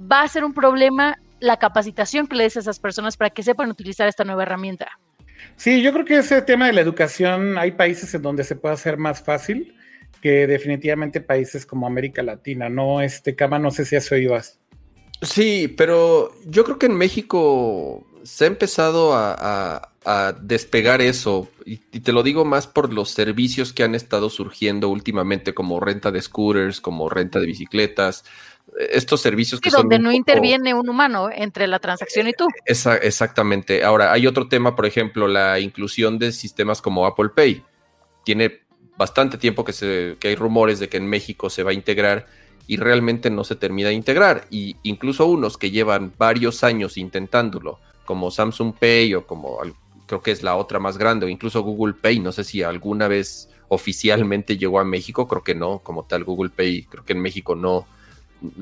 va a ser un problema la capacitación que le des a esas personas para que sepan utilizar esta nueva herramienta. Sí, yo creo que ese tema de la educación, hay países en donde se puede hacer más fácil que definitivamente países como América Latina, ¿no? Este, Cama, no sé si eso ibas. Sí, pero yo creo que en México se ha empezado a, despegar eso, y, te lo digo más por los servicios que han estado surgiendo últimamente, como renta de scooters, como renta de bicicletas, estos servicios que son... Donde no interviene un humano entre la transacción y tú. exactamente. Ahora, hay otro tema, por ejemplo, la inclusión de sistemas como Apple Pay. Tiene bastante tiempo que, se, que hay rumores de que en México se va a integrar y realmente no se termina de integrar. Y incluso unos que llevan varios años intentándolo, como Samsung Pay o como creo que es la otra más grande, o incluso Google Pay, no sé si alguna vez oficialmente llegó a México, creo que no, como tal Google Pay, creo que en México no,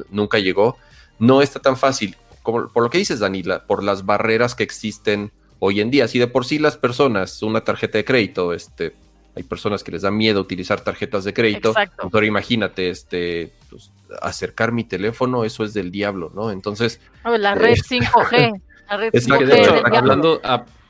nunca llegó. No está tan fácil, por lo que dices, Danila, por las barreras que existen hoy en día. Si de por sí las personas, una tarjeta de crédito, este, hay personas que les da miedo utilizar tarjetas de crédito. Exacto. Pero imagínate, este, pues, acercar mi teléfono, eso es del diablo, ¿no? Entonces. la red 5G. Eh, la red 5G de hecho, hablando,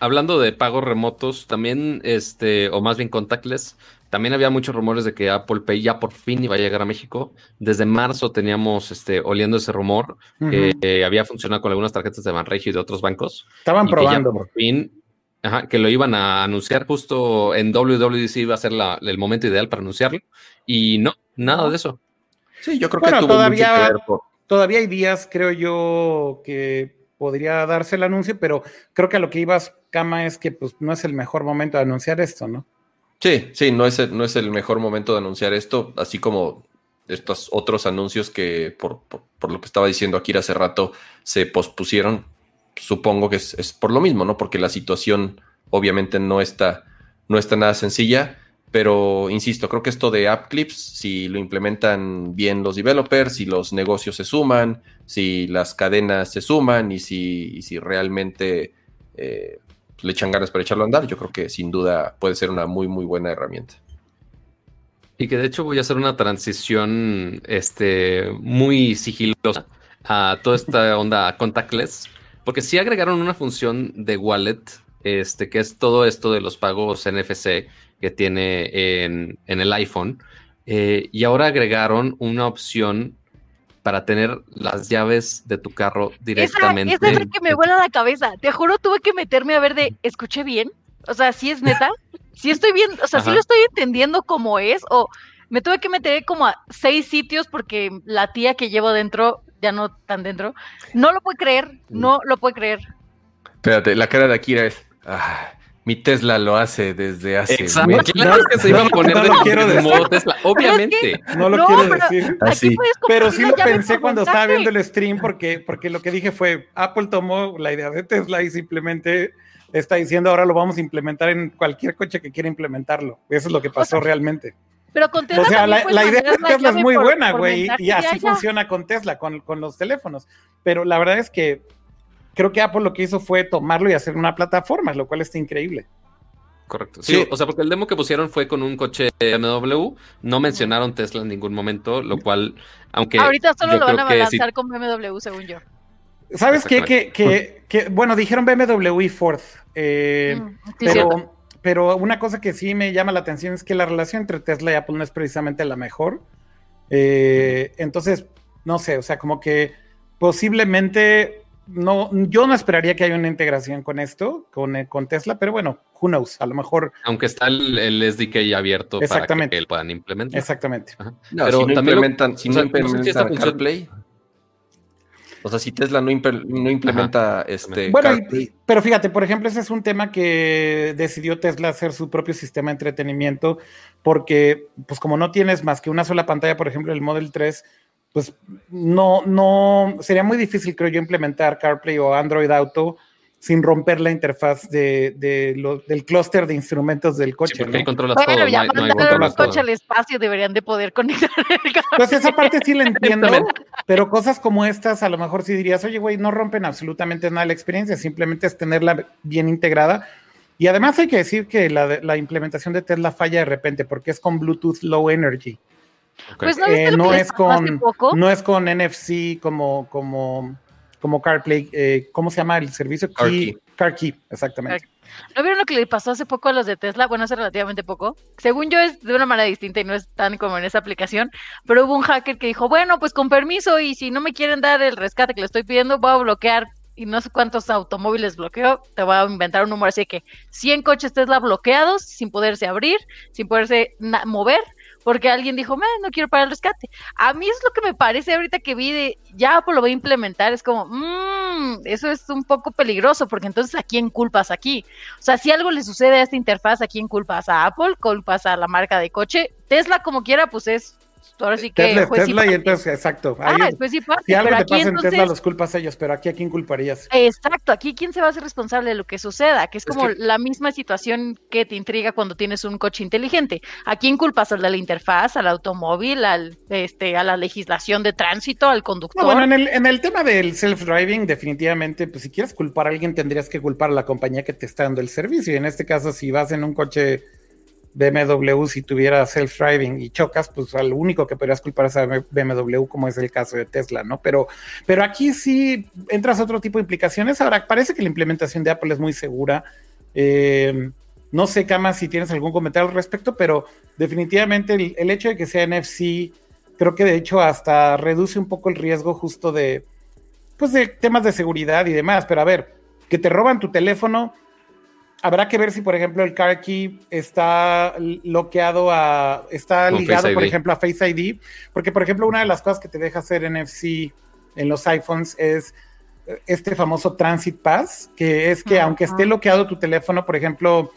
hablando de pagos remotos, también, este, o más bien contactless, también había muchos rumores de que Apple Pay ya por fin iba a llegar a México. Desde marzo teníamos este, oliendo ese rumor que había funcionado con algunas tarjetas de Banregio y de otros bancos. Estaban probando. por fin Ajá, que lo iban a anunciar justo en WWDC iba a ser el momento ideal para anunciarlo y no, nada de eso. Sí, yo creo que todavía, todavía hay días, creo yo, que podría darse el anuncio, pero creo que a lo que ibas, Cama, es que pues no es el mejor momento de anunciar esto, ¿no? Sí, sí, no es el, no es el mejor momento de anunciar esto, así como estos otros anuncios que por, por lo que estaba diciendo aquí hace rato se pospusieron supongo que es, por lo mismo, ¿no? Porque la situación obviamente no está, no está nada sencilla, pero insisto, creo que esto de App Clips, si lo implementan bien los developers, si los negocios se suman, si las cadenas se suman y si, si realmente eh, le echan ganas para echarlo a andar, yo creo que sin duda puede ser una muy, muy buena herramienta. Y que de hecho voy a hacer una transición este, muy sigilosa a toda esta onda contactless porque sí agregaron una función de wallet, este, que es todo esto de los pagos NFC que tiene en, el iPhone. Eh, y ahora agregaron una opción para tener las llaves de tu carro directamente. Esa, es la que me vuela la cabeza. Te juro, tuve que meterme a ver de, ¿escuché bien? O sea, si es neta, si estoy bien, o sea, si lo estoy entendiendo como es, o me tuve que meter como a seis sitios porque la tía que llevo dentro, ya no tan dentro, no lo puede creer, no lo puede creer. Espérate, la cara de Akira es. Ah, mi Tesla lo hace desde hace. Exacto. Claro que se iba a poner de, quiero modo Tesla. Obviamente. no lo quiero decir. Así. Pero sí lo pensé cuando estaba viendo el stream, porque, porque lo que dije fue: Apple tomó la idea de Tesla y simplemente está diciendo ahora lo vamos a implementar en cualquier coche que quiera implementarlo. Eso es lo que pasó realmente. Pero con Tesla. O sea, la, idea de Tesla es muy buena, güey. Y así funciona con Tesla, con, con los teléfonos. Pero la verdad es que creo que Apple lo que hizo fue tomarlo y hacer una plataforma, lo cual está increíble. Correcto. Sí, o sea, porque el demo que pusieron fue con un coche BMW, no mencionaron Tesla en ningún momento, lo cual, aunque... Ahorita solo lo van a lanzar con BMW, según yo. ¿Sabes qué? Que, que, que, bueno, dijeron BMW y Ford, eh, mm, pero, pero una cosa que sí me llama la atención es que la relación entre Tesla y Apple no es precisamente la mejor. Eh, entonces, no sé, o sea, como que posiblemente no, yo no esperaría que haya una integración con esto, con, eh, con Tesla, pero bueno, who knows, a lo mejor. Aunque está el, SDK abierto para que puedan implementar. Exactamente. pero si no implementan, si no implementan CarPlay. O sea, si Tesla no, implementa este. Bueno, pero fíjate, por ejemplo, ese es un tema que decidió Tesla hacer su propio sistema de entretenimiento, porque, pues, como no tienes más que una sola pantalla, por ejemplo, el Model 3, pues no, no, sería muy difícil, creo yo, implementar CarPlay o Android Auto sin romper la interfaz de, del clúster de instrumentos del coche. Sí, porque controlas bueno, todo, ya no hay, no coche al espacio deberían de poder conectar el Pues esa parte sí la entiendo, pero cosas como estas a lo mejor sí dirías, oye, güey, no rompen absolutamente nada la experiencia, simplemente es tenerla bien integrada. Y además hay que decir que la, la implementación de Tesla falla de repente porque es con Bluetooth Low Energy. Pues no, eh, no es con no es con NFC como como como CarPlay, eh, ¿cómo se llama el servicio? CarKey. CarKey, exactamente. ¿No vieron lo que le pasó hace poco a los de Tesla? Bueno, hace relativamente poco. Según yo es de una manera distinta y no es tan como en esa aplicación, pero hubo un hacker que dijo, bueno, pues con permiso y si no me quieren dar el rescate que le estoy pidiendo, voy a bloquear y no sé cuántos automóviles bloqueó, te voy a inventar un número así que 100 coches Tesla bloqueados sin poderse abrir, sin poderse mover porque alguien dijo, no quiero pagar el rescate. A mí es lo que me parece ahorita que vi de, ya Apple lo va a implementar, es como, mmm, eso es un poco peligroso, porque entonces ¿a quién culpas aquí? O sea, si algo le sucede a esta interfaz, ¿a quién culpas? ¿A Apple? ¿Culpas a la marca de coche? Tesla como quiera, pues es ahora sí que Tesla, Tesla y entonces, exacto. ah, después sí si algo te pasa en Tesla, los culpas a ellos, pero aquí a quién culparías. Exacto, aquí quién se va a hacer responsable de lo que suceda, que es como la misma situación que te intriga cuando tienes un coche inteligente. ¿A quién culpas? ¿A la interfaz, al automóvil, al, este, a la legislación de tránsito, al conductor? bueno, en el, en el tema del self-driving, definitivamente, pues si quieres culpar a alguien, tendrías que culpar a la compañía que te está dando el servicio. Y en este caso, si vas en un coche BMW si tuviera self-driving y chocas, pues al único que podrías culpar es a BMW, como es el caso de Tesla, ¿no? Pero, pero aquí sí entras a otro tipo de implicaciones. Ahora, parece que la implementación de Apple es muy segura. Eh, no sé, Kama, si tienes algún comentario al respecto, pero definitivamente el, hecho de que sea NFC, creo que de hecho hasta reduce un poco el riesgo justo de, pues de temas de seguridad y demás. Pero a ver, que te roban tu teléfono, habrá que ver si, por ejemplo, el car key está bloqueado a, está ligado, por ejemplo, a Face ID, porque, por ejemplo, una de las cosas que te deja hacer NFC en los iPhones es este famoso Transit Pass, que es que aunque esté bloqueado tu teléfono, por ejemplo,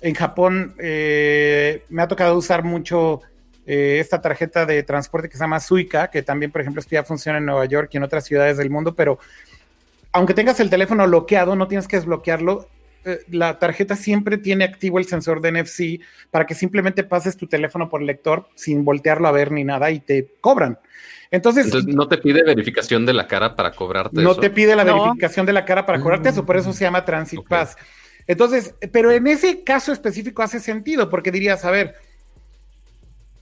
en Japón eh, me ha tocado usar mucho eh, esta tarjeta de transporte que se llama Suica, que también, por ejemplo, esto ya funciona en Nueva York y en otras ciudades del mundo, pero aunque tengas el teléfono bloqueado, no tienes que desbloquearlo eh, la tarjeta siempre tiene activo el sensor de NFC para que simplemente pases tu teléfono por el lector sin voltearlo a ver ni nada y te cobran. Entonces, no te pide verificación de la cara para cobrarte. No te pide la verificación de la cara para cobrarte eso, por eso se llama Transit Pass. Entonces, pero en ese caso específico hace sentido, porque dirías, a ver,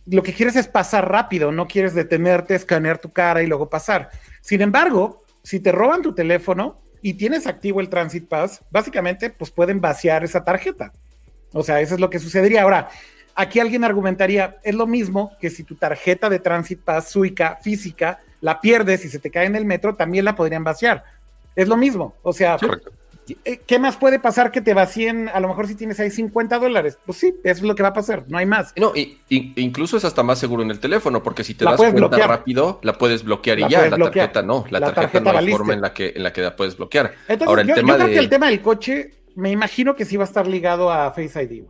lo que quieres es pasar rápido, no quieres detenerte, escanear tu cara y luego pasar. Sin embargo, si te roban tu teléfono, y tienes activo el Transit Pass, básicamente pues pueden vaciar esa tarjeta. O sea, eso es lo que sucedería. Ahora, aquí alguien argumentaría, es lo mismo que si tu tarjeta de Transit Pass Suica física la pierdes y se te cae en el metro, también la podrían vaciar. Es lo mismo. O sea, Eh, ¿Qué más puede pasar que te vacíen? A lo mejor si tienes ahí 50 dólares. Pues sí, eso es lo que va a pasar, no hay más. No, y, incluso es hasta más seguro en el teléfono, porque si te das cuenta rápido, la puedes bloquear y ya. La tarjeta no, la, tarjeta, no hay forma en la, que, en la que la puedes bloquear. Ahora, el yo, tema creo que el tema del coche, me imagino que sí va a a estar ligado a Face ID,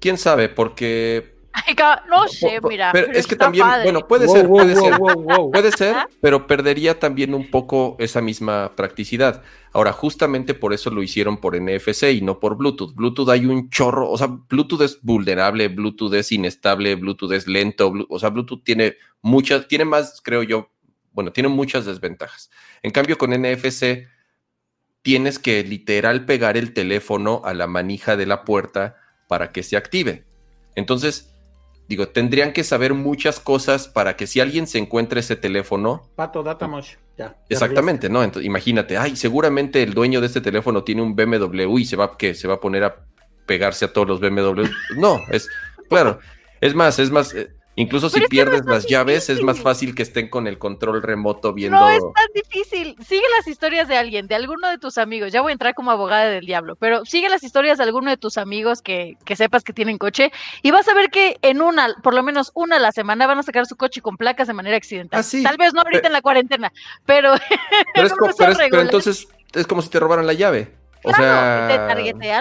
¿Quién sabe? Porque no sé, mira. Pero, es que también, bueno, puede ser, puede ser, puede ser, pero perdería también un poco esa misma practicidad. Ahora, justamente por eso lo hicieron por NFC y no por Bluetooth. Bluetooth hay un chorro, o sea, Bluetooth es vulnerable, Bluetooth es inestable, Bluetooth es lento, o sea, Bluetooth tiene muchas, tiene más, creo yo, bueno, tiene muchas desventajas. En cambio, con NFC tienes que literal pegar el teléfono a la manija de la puerta para que se active. Entonces, digo, tendrían que saber muchas cosas para que si alguien se encuentra ese teléfono. Pato, data Ya, exactamente, ¿no? Entonces, imagínate, ay, seguramente el dueño de este teléfono tiene un BMW y se va, ¿qué? Se va a poner a pegarse a todos los BMW. No, es, claro. Es más, es más, Incluso si pierdes las llaves, es más fácil que estén con el control remoto viendo. No es tan difícil. Sigue las historias de alguien, de alguno de tus amigos. Ya voy a entrar como abogada del diablo, pero sigue las historias de alguno de tus amigos que, que sepas que tienen coche y vas a ver que en una, por lo menos una a la semana, van a sacar su coche con placas de manera accidental. Ah, Tal vez no ahorita en la cuarentena, pero. Pero, pero, entonces es como si te robaran la llave. O sea,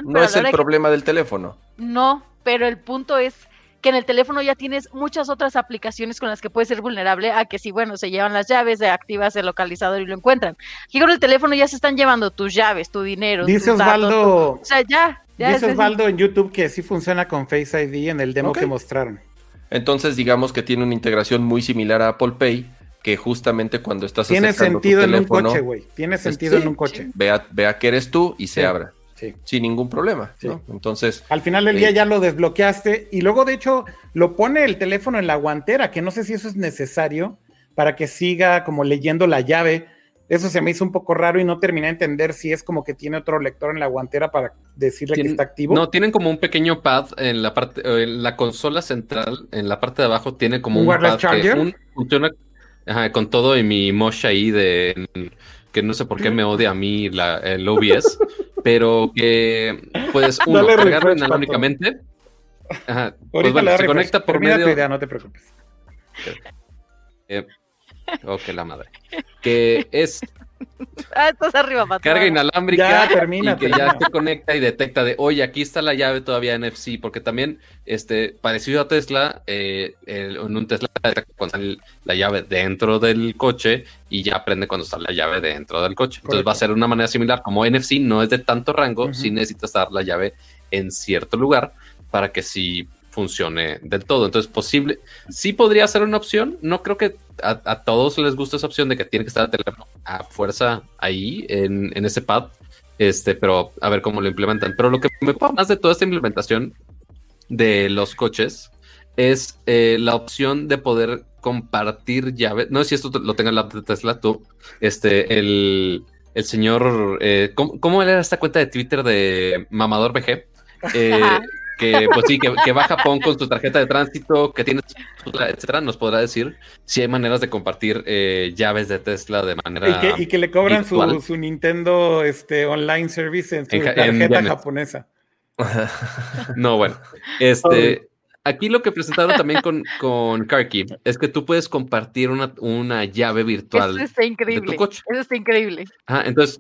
no es el problema del teléfono. No, pero el punto es que en el teléfono ya tienes muchas otras aplicaciones con las que puedes ser vulnerable a que si, bueno, se llevan las llaves, de activas el localizador y lo encuentran. Aquí con el teléfono ya se están llevando tus llaves, tu dinero. Dice Osvaldo. o sea, ya. dice Osvaldo en YouTube que sí funciona con Face ID en el demo que mostraron. Entonces, digamos que tiene una integración muy similar a Apple Pay, que justamente cuando estás Tiene sentido en un coche, güey. Tiene sentido en un coche. Vea, vea que eres tú y se abra sin ningún problema. Entonces. Al final del día eh, ya lo desbloqueaste y luego, de hecho, lo pone el teléfono en la guantera, que no sé si eso es necesario para que siga como leyendo la llave. Eso se me hizo un poco raro y no terminé de entender si es como que tiene otro lector en la guantera para decirle que está activo. No, tienen como un pequeño pad en la parte, en la consola central, en la parte de abajo tiene como un, pad que funciona con todo y mi mosh ahí de que no sé por qué me odia a mí la, el OBS, pero que puedes uno cargarlo inalámbricamente. Ajá, pues bueno, se conecta por medio. Idea, no te preocupes. Eh, ok, la madre. Que es Ah, estás arriba, Carga inalámbrica termina, y que ya se conecta y detecta de, oye, aquí está la llave todavía NFC, porque también, este, parecido a Tesla, eh, en un Tesla detecta cuando está la llave dentro del coche y ya aprende cuando está la llave dentro del coche. Entonces va a ser una manera similar, como NFC no es de tanto rango, si necesitas dar la llave en cierto lugar para que sí funcione del todo. Entonces, posible, sí podría ser una opción. No creo que a, todos les guste esa opción de que tiene que estar el teléfono a fuerza ahí en, ese pad. Este, pero a ver cómo lo implementan. Pero lo que me preocupa más de toda esta implementación de los coches es eh, la opción de poder compartir llaves. No sé si esto lo tenga la de Tesla tú. Este, el, el señor. Eh, ¿cómo, ¿cómo, era esta cuenta de Twitter de Mamador BG? Eh, que pues sí, que, va a Japón con su tarjeta de tránsito, que tiene, etcétera, nos podrá decir si hay maneras de compartir eh, llaves de Tesla de manera. Y que, le cobran su, su, Nintendo este, Online Service en su tarjeta japonesa. no, bueno. Este, aquí lo que presentaron también con, con CarKey es que tú puedes compartir una, una llave virtual Eso está increíble. de tu coche. Eso está increíble. entonces,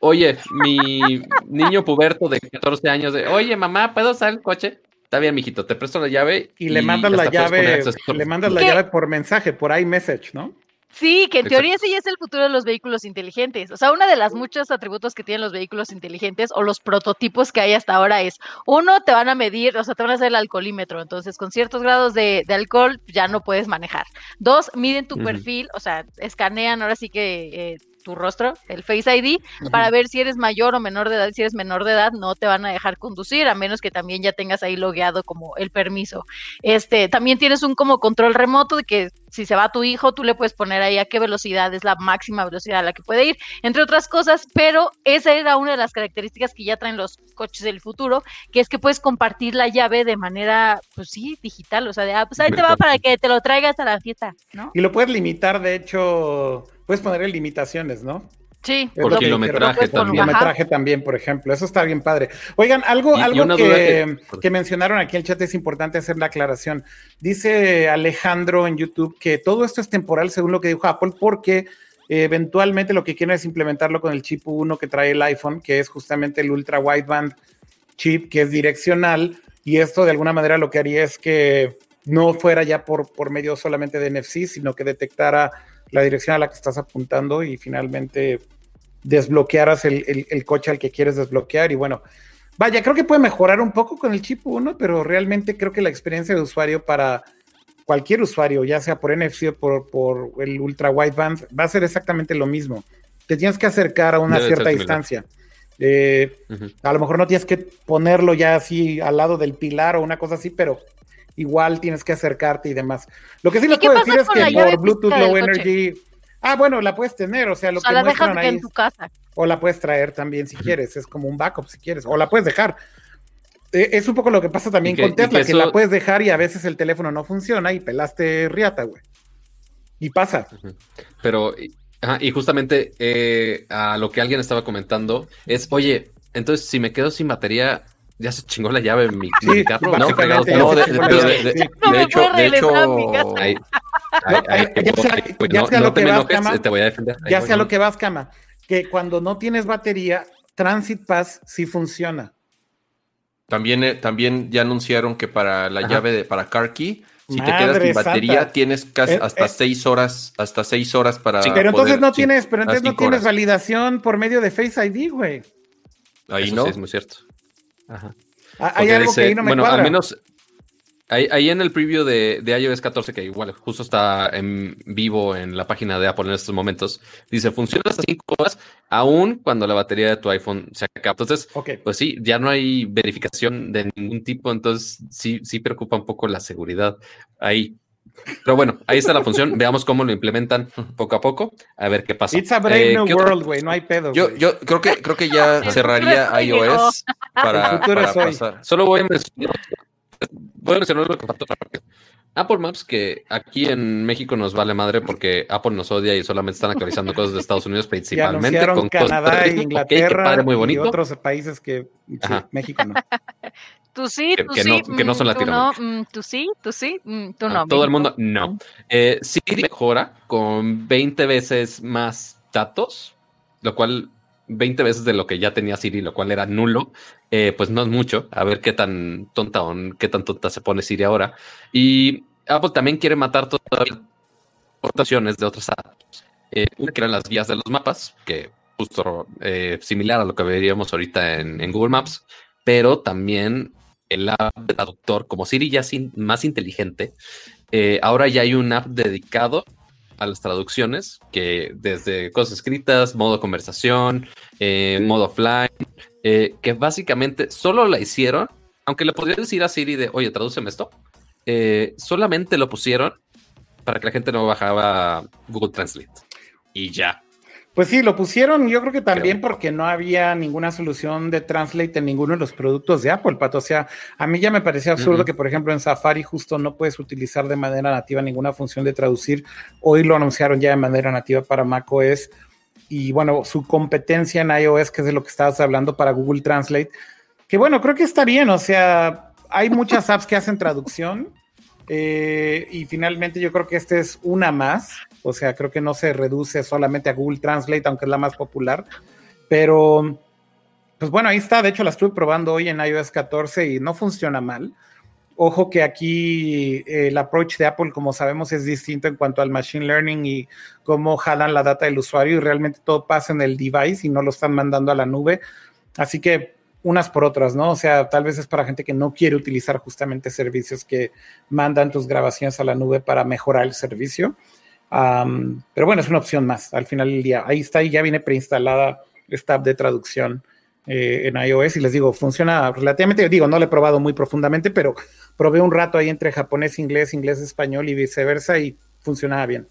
oye, mi niño puberto de 14 años, de, oye, mamá, ¿puedo usar el coche? Está bien, mijito, te presto la llave. Y, le mandas la llave, le mandas la llave por mensaje, por iMessage, ¿no? Sí, que en teoría ese ya es el futuro de los vehículos inteligentes. O sea, uno de los muchos atributos que tienen los vehículos inteligentes o los prototipos que hay hasta ahora es, uno, te van a medir, o sea, te van a hacer el alcoholímetro. Entonces, con ciertos grados de, alcohol ya no puedes manejar. Dos, miden tu perfil, o sea, escanean ahora sí que... Eh, tu rostro, el Face ID, para ver si eres mayor o menor de edad. Si eres menor de edad, no te van a dejar conducir, a menos que también ya tengas ahí logueado como el permiso. Este, también tienes un como control remoto de que si se va tu hijo, tú le puedes poner ahí a qué velocidad es la máxima velocidad a la que puede ir, entre otras cosas, pero esa era una de las características que ya traen los coches del futuro, que es que puedes compartir la llave de manera, pues sí, digital, o sea, de, ah, pues ahí te va para que te lo traigas a la fiesta, ¿no? Y lo puedes limitar, de hecho, puedes ponerle limitaciones, ¿no? Sí, por kilometraje también. Kilometraje también, por ejemplo. Eso está bien padre. Oigan, algo, algo que, que, mencionaron aquí en el chat es importante hacer la aclaración. Dice Alejandro en YouTube que todo esto es temporal según lo que dijo Apple, porque eventualmente lo que quieren es implementarlo con el chip 1 que trae el iPhone, que es justamente el ultra wideband chip, que es direccional. Y esto de alguna manera lo que haría es que no fuera ya por, por medio solamente de NFC, sino que detectara la dirección a la que estás apuntando y finalmente desbloquearas el, el, coche al que quieres desbloquear. Y bueno, vaya, creo que puede mejorar un poco con el chip 1, pero realmente creo que la experiencia de usuario para cualquier usuario, ya sea por NFC o por, por el ultra wideband, va a ser exactamente lo mismo. Te tienes que acercar a una cierta distancia. Eh, a lo mejor no tienes que ponerlo ya así al lado del pilar o una cosa así, pero igual tienes que acercarte y demás. Lo que sí les puedo decir es que por Bluetooth Low Energy Ah, bueno, la puedes tener, o sea, lo que la muestran ahí. En tu casa. O la puedes traer también si quieres, es como un backup si quieres, o la puedes dejar. E, es un poco lo que pasa también con Tesla, que, la puedes dejar y a veces el teléfono no funciona y pelaste riata, güey. Y pasa. Pero, y justamente eh, a lo que alguien estaba comentando es, oye, entonces si me quedo sin batería, ya se chingó la llave en mi, carro. No, no, de, hecho, de hecho, ya sea lo que vas, Cama, te voy a defender. ya sea lo que vas, Cama, que cuando no tienes batería, Transit Pass sí funciona. También, eh, también ya anunciaron que para la llave de para Car Key, si te quedas sin batería, tienes casi eh, hasta eh. seis horas, hasta seis horas para. pero entonces no tienes, pero entonces no tienes validación por medio de Face ID, güey. Ahí no. es muy cierto. Ajá. Ah, hay algo que ahí no me bueno, al menos Ahí, en el preview de, iOS 14, que igual justo está en vivo en la página de Apple en estos momentos, dice, funciona hasta 5 horas, aún cuando la batería de tu iPhone se acaba. Entonces, pues sí, ya no hay verificación de ningún tipo, entonces sí, sí preocupa un poco la seguridad ahí. Pero bueno, ahí está la función. Veamos cómo lo implementan poco a poco. A ver qué pasa. It's a brave eh, new world, güey. No hay pedo. Yo, yo creo que creo que ya cerraría iOS para, para pasar. Solo voy a mencionar voy a mencionar lo que Apple Maps, que aquí en México nos vale madre porque Apple nos odia y solamente están actualizando cosas de Estados Unidos principalmente. con Canadá e Inglaterra y otros países que México no. Tú sí, tú sí. que no son Latinoamérica. Tú, no, tú sí, tú sí, tú no. todo el mundo, no. Eh, sí mejora con 20 veces más datos, lo cual 20 veces de lo que ya tenía Siri, lo cual era nulo, eh, pues no es mucho. A ver qué tan tonta o qué tan tonta se pone Siri ahora. Y Apple también quiere matar todas las aportaciones de otras apps. Eh, una que eran las guías de los mapas, que justo eh, similar a lo que veríamos ahorita en, Google Maps, pero también el app de traductor, como Siri ya es más inteligente, ahora ya hay un app dedicado a las traducciones, que desde cosas escritas, modo conversación, eh, modo offline, eh, que básicamente solo la hicieron, aunque le podría decir a Siri de, oye, tradúceme esto, eh, solamente lo pusieron para que la gente no bajaba Google Translate. Y ya. Pues sí, lo pusieron, yo creo que también porque no había ninguna solución de Translate en ninguno de los productos de Apple, Pato. O sea, a mí ya me parecía absurdo que, por ejemplo, en Safari justo no puedes utilizar de manera nativa ninguna función de traducir. Hoy lo anunciaron ya de manera nativa para macOS. Y bueno, su competencia en iOS, que es de lo que estabas hablando para Google Translate, que bueno, creo que está bien. O sea, hay muchas apps que hacen traducción. Eh, y finalmente yo creo que esta es una más. O sea, creo que no se reduce solamente a Google Translate, aunque es la más popular. Pero, pues bueno, ahí está. De hecho, la estuve probando hoy en iOS 14 y no funciona mal. Ojo que aquí eh, el approach de Apple, como sabemos, es distinto en cuanto al machine learning y cómo jalan la data del usuario y realmente todo pasa en el device y no lo están mandando a la nube. Así que unas por otras, ¿no? O sea, tal vez es para gente que no quiere utilizar justamente servicios que mandan tus grabaciones a la nube para mejorar el servicio pero bueno, es una opción más al final del día. Ahí está y ya viene preinstalada esta app de traducción eh, en iOS y les digo, funciona relativamente, digo, no lo he probado muy profundamente, pero probé un rato ahí entre japonés, inglés, inglés, español y viceversa y funcionaba bien.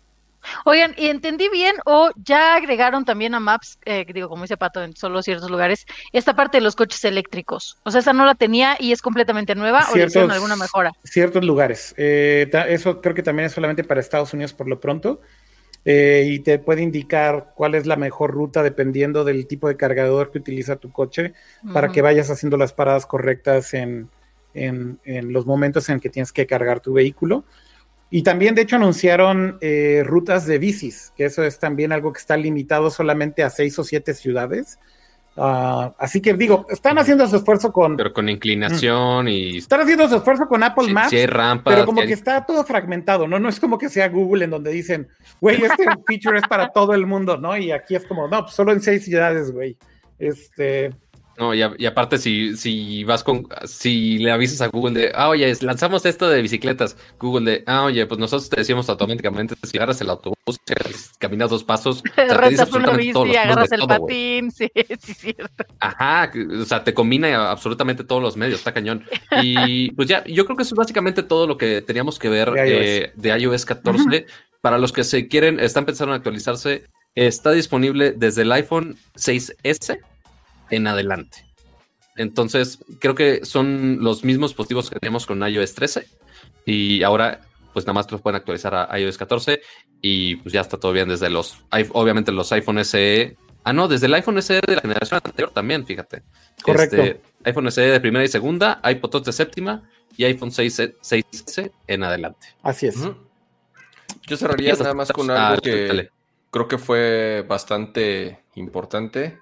Oigan, ¿y entendí bien o ya agregaron también a Maps, eh, digo, como dice Pato, en solo ciertos lugares, esta parte de los coches eléctricos? O sea, esa no la tenía y es completamente nueva o le hicieron alguna mejora? Ciertos lugares. Eh, eso creo que también es solamente para Estados Unidos por lo pronto. eh, y te puede indicar cuál es la mejor ruta dependiendo del tipo de cargador que utiliza tu coche para que vayas haciendo las paradas correctas en, en, los momentos en que tienes que cargar tu vehículo. Y también, de hecho, anunciaron eh, rutas de bicis, que eso es también algo que está limitado solamente a seis o siete ciudades. Ah, así que digo, están haciendo su esfuerzo con. Pero con inclinación y. Están haciendo su esfuerzo con Apple Maps. pero como que, está todo fragmentado, ¿no? No es como que sea Google en donde dicen, güey, este feature es para todo el mundo, ¿no? Y aquí es como, no, pues solo en seis ciudades, güey. Este. No, y, aparte, si, si vas con, si le avisas a Google de, ah, oye, lanzamos esto de bicicletas, Google de, ah, oye, pues nosotros te decimos automáticamente, si agarras el autobús, caminas dos pasos, o sea, te bici, agarras el patín, sí, sí, cierto. Ajá, o sea, te combina absolutamente todos los medios, está cañón. Y pues ya, yo creo que eso es básicamente todo lo que teníamos que ver de iOS, 14. Eh, Para los que se quieren, están pensando en actualizarse, está disponible desde el iPhone 6S en adelante. Entonces, creo que son los mismos positivos que teníamos con iOS 13 y ahora pues nada más los pueden actualizar a iOS 14 y pues ya está todo bien desde los, obviamente los iPhone SE. Ah, no, desde el iPhone SE de la generación anterior también, fíjate. Correcto. Este, iPhone SE de primera y segunda, iPod Touch de séptima y iPhone 6, s en adelante. Así es. Yo cerraría nada más con algo que creo que fue bastante importante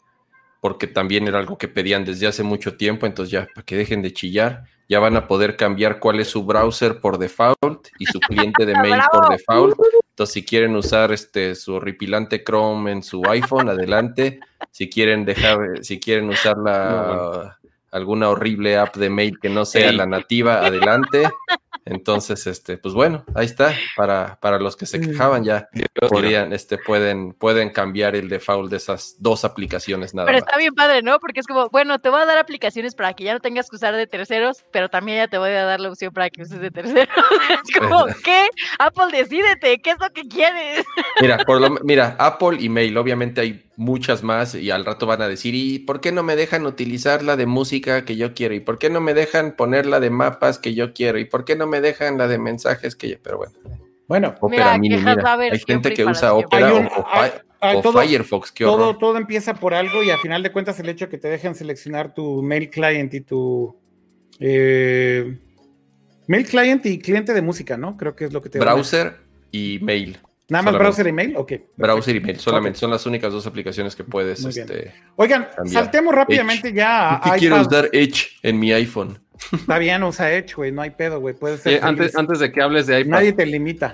porque también era algo que pedían desde hace mucho tiempo, entonces ya, para que dejen de chillar, ya van a poder cambiar cuál es su browser por default y su cliente de mail por default. Entonces, si quieren usar este su horripilante Chrome en su iPhone, adelante. Si quieren dejar, si quieren usar la, alguna horrible app de mail que no sea la nativa, adelante. Entonces, este, pues bueno, ahí está. Para, para los que se mm. quejaban ya podrían, este, pueden, pueden cambiar el default de esas dos aplicaciones nada Pero está bien padre, ¿no? Porque es como, bueno, te voy a dar aplicaciones para que ya no tengas que usar de terceros, pero también ya te voy a dar la opción para que uses de terceros. es como, ¿qué? Apple, decídete, ¿qué es lo que quieres? mira, por lo, mira, Apple y Mail, obviamente hay muchas más y al rato van a decir, ¿y por qué no me dejan utilizar la de música que yo quiero? ¿Y por qué no me dejan poner la de mapas que yo quiero? ¿Y por qué no me dejan la de mensajes que yo? Pero bueno. Bueno, Opera Mini, mira. Hay gente que usa Opera o, Firefox. ¿qué todo, todo empieza por algo y a final de cuentas el hecho de que te dejen seleccionar tu mail client y tu eh, mail client y cliente de música, ¿no? Creo que es lo que te Browser y mail. Nada más browser y mail, ok. Browser y mail, solamente. Son las únicas dos aplicaciones que puedes. Este, Oigan, saltemos rápidamente ya a. quiero usar Edge en mi iPhone. Está bien, usa Edge, güey, no hay pedo, güey. Puede ser. antes, antes de que hables de iPad. Nadie te limita.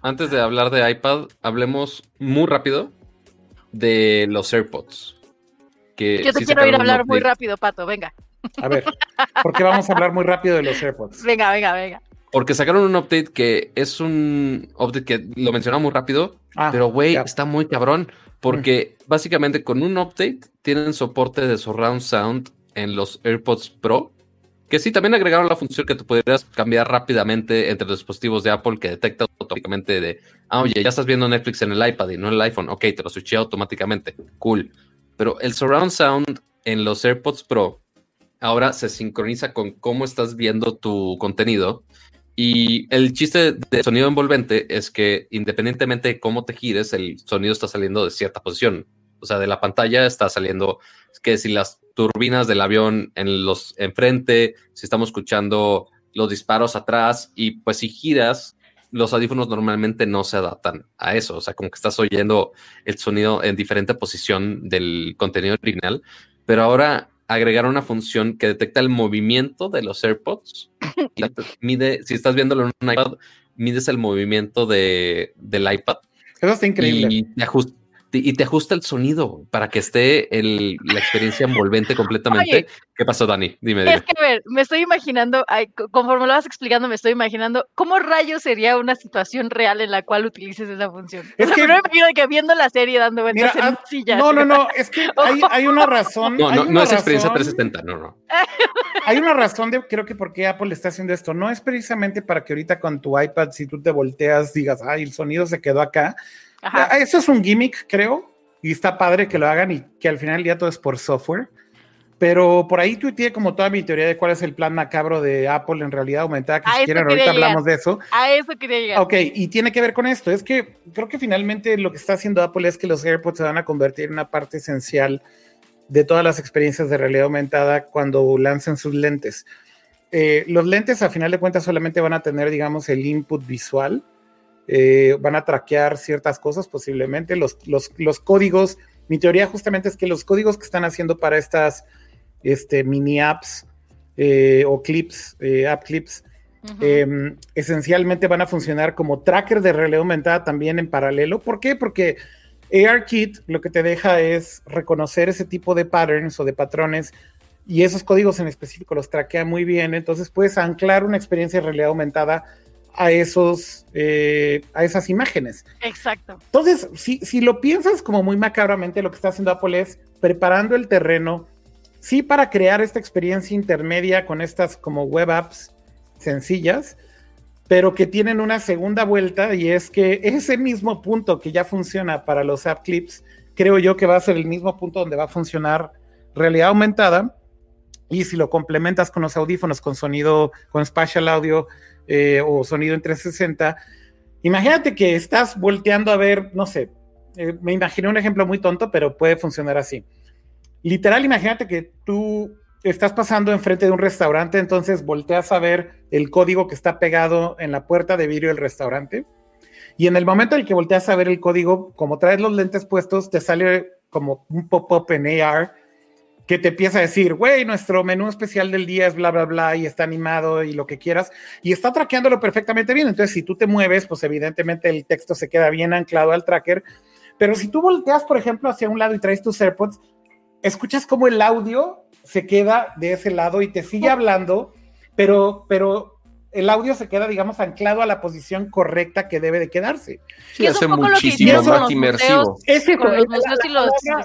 Antes de hablar de iPad, hablemos muy rápido de los AirPods. Que Yo te quiero ir a hablar muy rápido, Pato, venga. A ver, ¿por qué vamos a hablar muy rápido de los AirPods? Venga, venga, venga. Porque sacaron un update que es un update que lo mencionaba muy rápido, ah, pero güey, está muy cabrón. Porque mm. básicamente con un update tienen soporte de surround sound en los AirPods Pro. Que sí, también agregaron la función que tú podrías cambiar rápidamente entre los dispositivos de Apple que detecta automáticamente de, ah, oye, ya estás viendo Netflix en el iPad y no en el iPhone. Ok, te lo switché automáticamente. Cool. Pero el surround sound en los AirPods Pro ahora se sincroniza con cómo estás viendo tu contenido y el chiste de sonido envolvente es que independientemente de cómo te gires, el sonido está saliendo de cierta posición. O sea, de la pantalla está saliendo que si las turbinas del avión en los enfrente, si estamos escuchando los disparos atrás y pues si giras, los audífonos normalmente no se adaptan a eso. O sea, como que estás oyendo el sonido en diferente posición del contenido original. Pero ahora agregaron una función que detecta el movimiento de los AirPods. y mide, si estás viéndolo en un iPad, mides el movimiento de, del iPad. Eso está increíble. Y te, y te ajusta el sonido para que esté la experiencia envolvente completamente. ¿Qué pasó, Dani? Dime, Es que, a ver, me estoy imaginando, conforme lo vas explicando, me estoy imaginando cómo rayos sería una situación real en la cual utilices esa función. Es que, me imagino que viendo la serie dando vueltas en ah, silla. No, no, no, es que hay, una razón. No, no, no es experiencia 370, no, no. hay una razón de, creo que por qué Apple está haciendo esto. No es precisamente para que ahorita con tu iPad, si tú te volteas, digas, ay, el sonido se quedó acá Ah, eso es un gimmick, creo, y está padre que lo hagan y que al final ya todo es por software. Pero por ahí tuiteé como toda mi teoría de cuál es el plan macabro de Apple en realidad aumentada, que si quieren ahorita hablamos de eso. A eso quería llegar. Ok, y tiene que ver con esto. Es que creo que finalmente lo que está haciendo Apple es que los AirPods se van a convertir en una parte esencial de todas las experiencias de realidad aumentada cuando lancen sus lentes. Eh, los lentes a final de cuentas solamente van a tener, digamos, el input visual. Eh, van a traquear ciertas cosas posiblemente. Los, los, los códigos, mi teoría justamente es que los códigos que están haciendo para estas este, mini apps eh, o clips, eh, app clips, em, esencialmente van a funcionar como tracker de realidad aumentada también en paralelo. ¿Por qué? Porque ARKit lo que te deja es reconocer ese tipo de patterns o de patrones y esos códigos en específico los traquea muy bien. Entonces puedes anclar una experiencia de realidad aumentada a esos eh, a esas imágenes. Exacto. Entonces, si, si lo piensas como muy macabramente, lo que está haciendo Apple es preparando el terreno sí para crear esta experiencia intermedia con estas como web apps sencillas, pero que tienen una segunda vuelta y es que ese mismo punto que ya funciona para los app clips, creo yo que va a ser el mismo punto donde va a funcionar realidad aumentada. Y si lo complementas con los audífonos con sonido, con spatial audio eh, o sonido en 360, imagínate que estás volteando a ver, no sé, eh, me imaginé un ejemplo muy tonto, pero puede funcionar así literal, imagínate que tú estás pasando enfrente de un restaurante, entonces volteas a ver el código que está pegado en la puerta de vidrio del restaurante. Y en el momento en el que volteas a ver el código, como traes los lentes puestos, te sale como un pop-up en AR que te empieza a decir, güey, nuestro menú especial del día es bla, bla, bla, y está animado y lo que quieras, y está traqueándolo perfectamente bien. Entonces, si tú te mueves, pues evidentemente el texto se queda bien anclado al tracker. Pero si tú volteas, por ejemplo, hacia un lado y traes tus AirPods, escuchas como el audio se queda de ese lado y te sigue hablando, pero, pero el audio se queda, digamos, anclado a la posición correcta que debe de quedarse. Sí, hace muchísimo más inmersivo.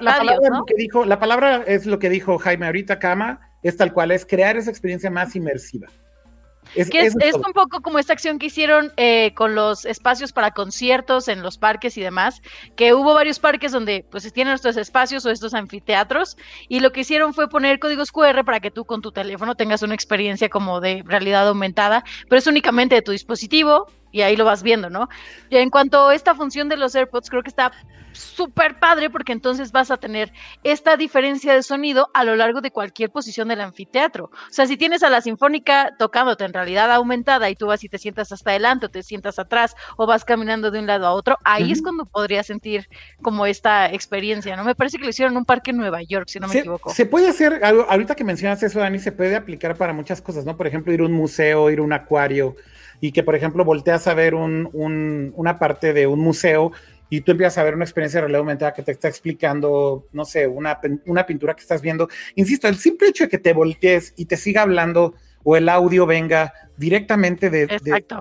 la, palabra, que dijo, la palabra es lo que dijo Jaime ahorita, Cama, es tal cual, es crear esa experiencia más inmersiva. Es, que es, un poco como esta acción que hicieron eh, con los espacios para conciertos en los parques y demás, que hubo varios parques donde pues tienen estos espacios o estos anfiteatros y lo que hicieron fue poner códigos QR para que tú con tu teléfono tengas una experiencia como de realidad aumentada, pero es únicamente de tu dispositivo y ahí lo vas viendo, ¿no? Y en cuanto a esta función de los AirPods, creo que está súper padre porque entonces vas a tener esta diferencia de sonido a lo largo de cualquier posición del anfiteatro. O sea, si tienes a la sinfónica tocándote en realidad aumentada y tú vas y te sientas hasta adelante o te sientas atrás o vas caminando de un lado a otro, ahí es cuando podrías sentir como esta experiencia, ¿no? Me parece que lo hicieron en un parque en Nueva York, si no me equivoco. Se puede hacer, ahorita que mencionas eso, Dani, se puede aplicar para muchas cosas, ¿no? Por ejemplo, ir a un museo, ir a un acuario y que, por ejemplo, volteas a ver un, una parte de un museo y tú empiezas a ver una experiencia de realidad aumentada que te está explicando, no sé, una, una pintura que estás viendo. Insisto, el simple hecho de que te voltees y te siga hablando o el audio venga directamente de,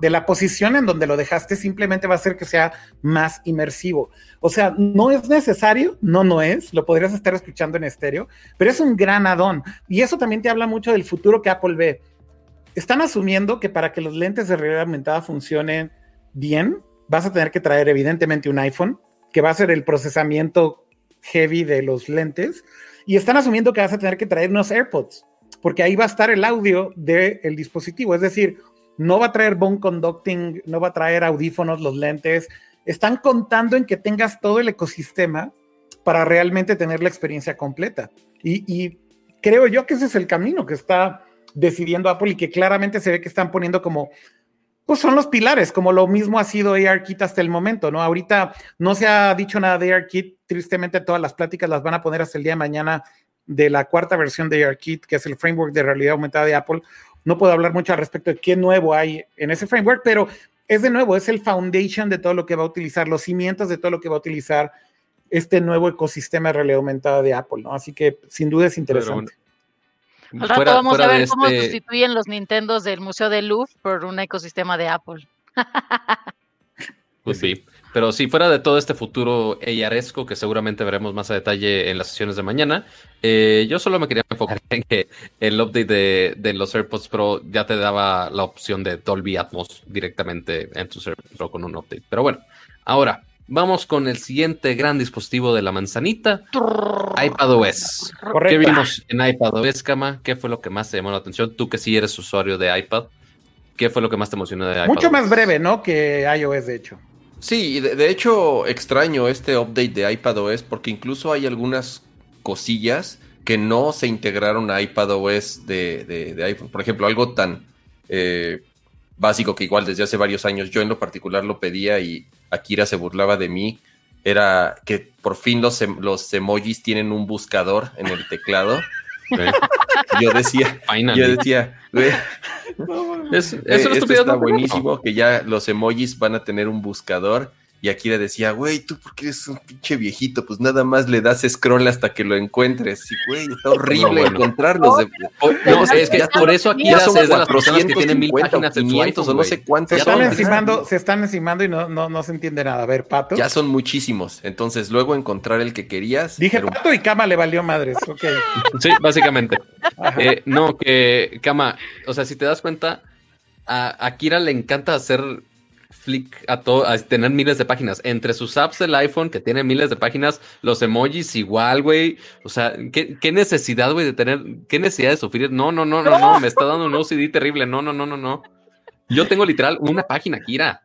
de, la posición en donde lo dejaste, simplemente va a hacer que sea más inmersivo. O sea, no es necesario, no, no es, lo podrías estar escuchando en estéreo, pero es un gran add-on. Y eso también te habla mucho del futuro que Apple ve. Están asumiendo que para que los lentes de realidad aumentada funcionen bien, vas a tener que traer evidentemente un iPhone, que va a ser el procesamiento heavy de los lentes, y están asumiendo que vas a tener que traer unos AirPods, porque ahí va a estar el audio del dispositivo, es decir, no va a traer bone conducting, no va a traer audífonos, los lentes, están contando en que tengas todo el ecosistema para realmente tener la experiencia completa. Y creo yo que ese es el camino que está decidiendo Apple y que claramente se ve que están poniendo como pues son los pilares, como lo mismo ha sido ARKit hasta el momento, ¿no? Ahorita no se ha dicho nada de ARKit, tristemente todas las pláticas las van a poner hasta el día de mañana de la cuarta versión de ARKit, que es el framework de realidad aumentada de Apple. No puedo hablar mucho al respecto de qué nuevo hay en ese framework, pero es de nuevo, es el foundation de todo lo que va a utilizar, los cimientos de todo lo que va a utilizar este nuevo ecosistema de realidad aumentada de Apple, ¿no? Así que sin duda es interesante. Al rato vamos a ver cómo este sustituyen los Nintendos del Museo de Louvre por un ecosistema de Apple. pues sí, pero si fuera de todo este futuro AResco que seguramente veremos más a detalle en las sesiones de mañana, eh, yo solo me quería enfocar en que el update de, los AirPods Pro ya te daba la opción de Dolby Atmos directamente en tu AirPods Pro con un update. Pero bueno, ahora, vamos con el siguiente gran dispositivo de la manzanita, iPadOS. ¿Qué vimos en iPadOS, Kama? ¿Qué fue lo que más te llamó la atención? Tú que sí eres usuario de iPad, ¿qué fue lo que más te emocionó de iPad? Mucho más breve, ¿no? Que iOS, de hecho. Sí, de, hecho extraño este update de iPadOS porque incluso hay algunas cosillas que no se integraron a iPadOS de, de, iPhone. Por ejemplo, algo tan eh, básico que igual desde hace varios años yo en lo particular lo pedía y Akira se burlaba de mí, era que por fin los, em, los emojis tienen un buscador en el teclado. Yo decía, yo decía, eso está buenísimo, que ya los emojis van a tener un buscador y aquí le decía, güey, tú porque eres un pinche viejito, pues nada más le das scroll hasta que lo encuentres. Y güey, está horrible encontrarlos. No, es que por eso aquí ya son de las personas que tienen mil páginas de o no sé cuántos. Se están encimando, se están encimando y no, no, no se entiende nada. A ver, Pato. Ya son muchísimos. Entonces, luego encontrar el que querías. Dije Pato y Cama le valió madres. Ok. Sí, básicamente. Eh, no, que Cama, o sea, si te das cuenta, a Akira le encanta hacer flick a todo, a tener miles de páginas. Entre sus apps del iPhone, que tiene miles de páginas, los emojis igual, güey. O sea, ¿qué, necesidad, güey, de tener, qué necesidad de sufrir? No, no, no, no, no, me está dando un OCD terrible. No, no, no, no, no. Yo tengo literal una página, Kira.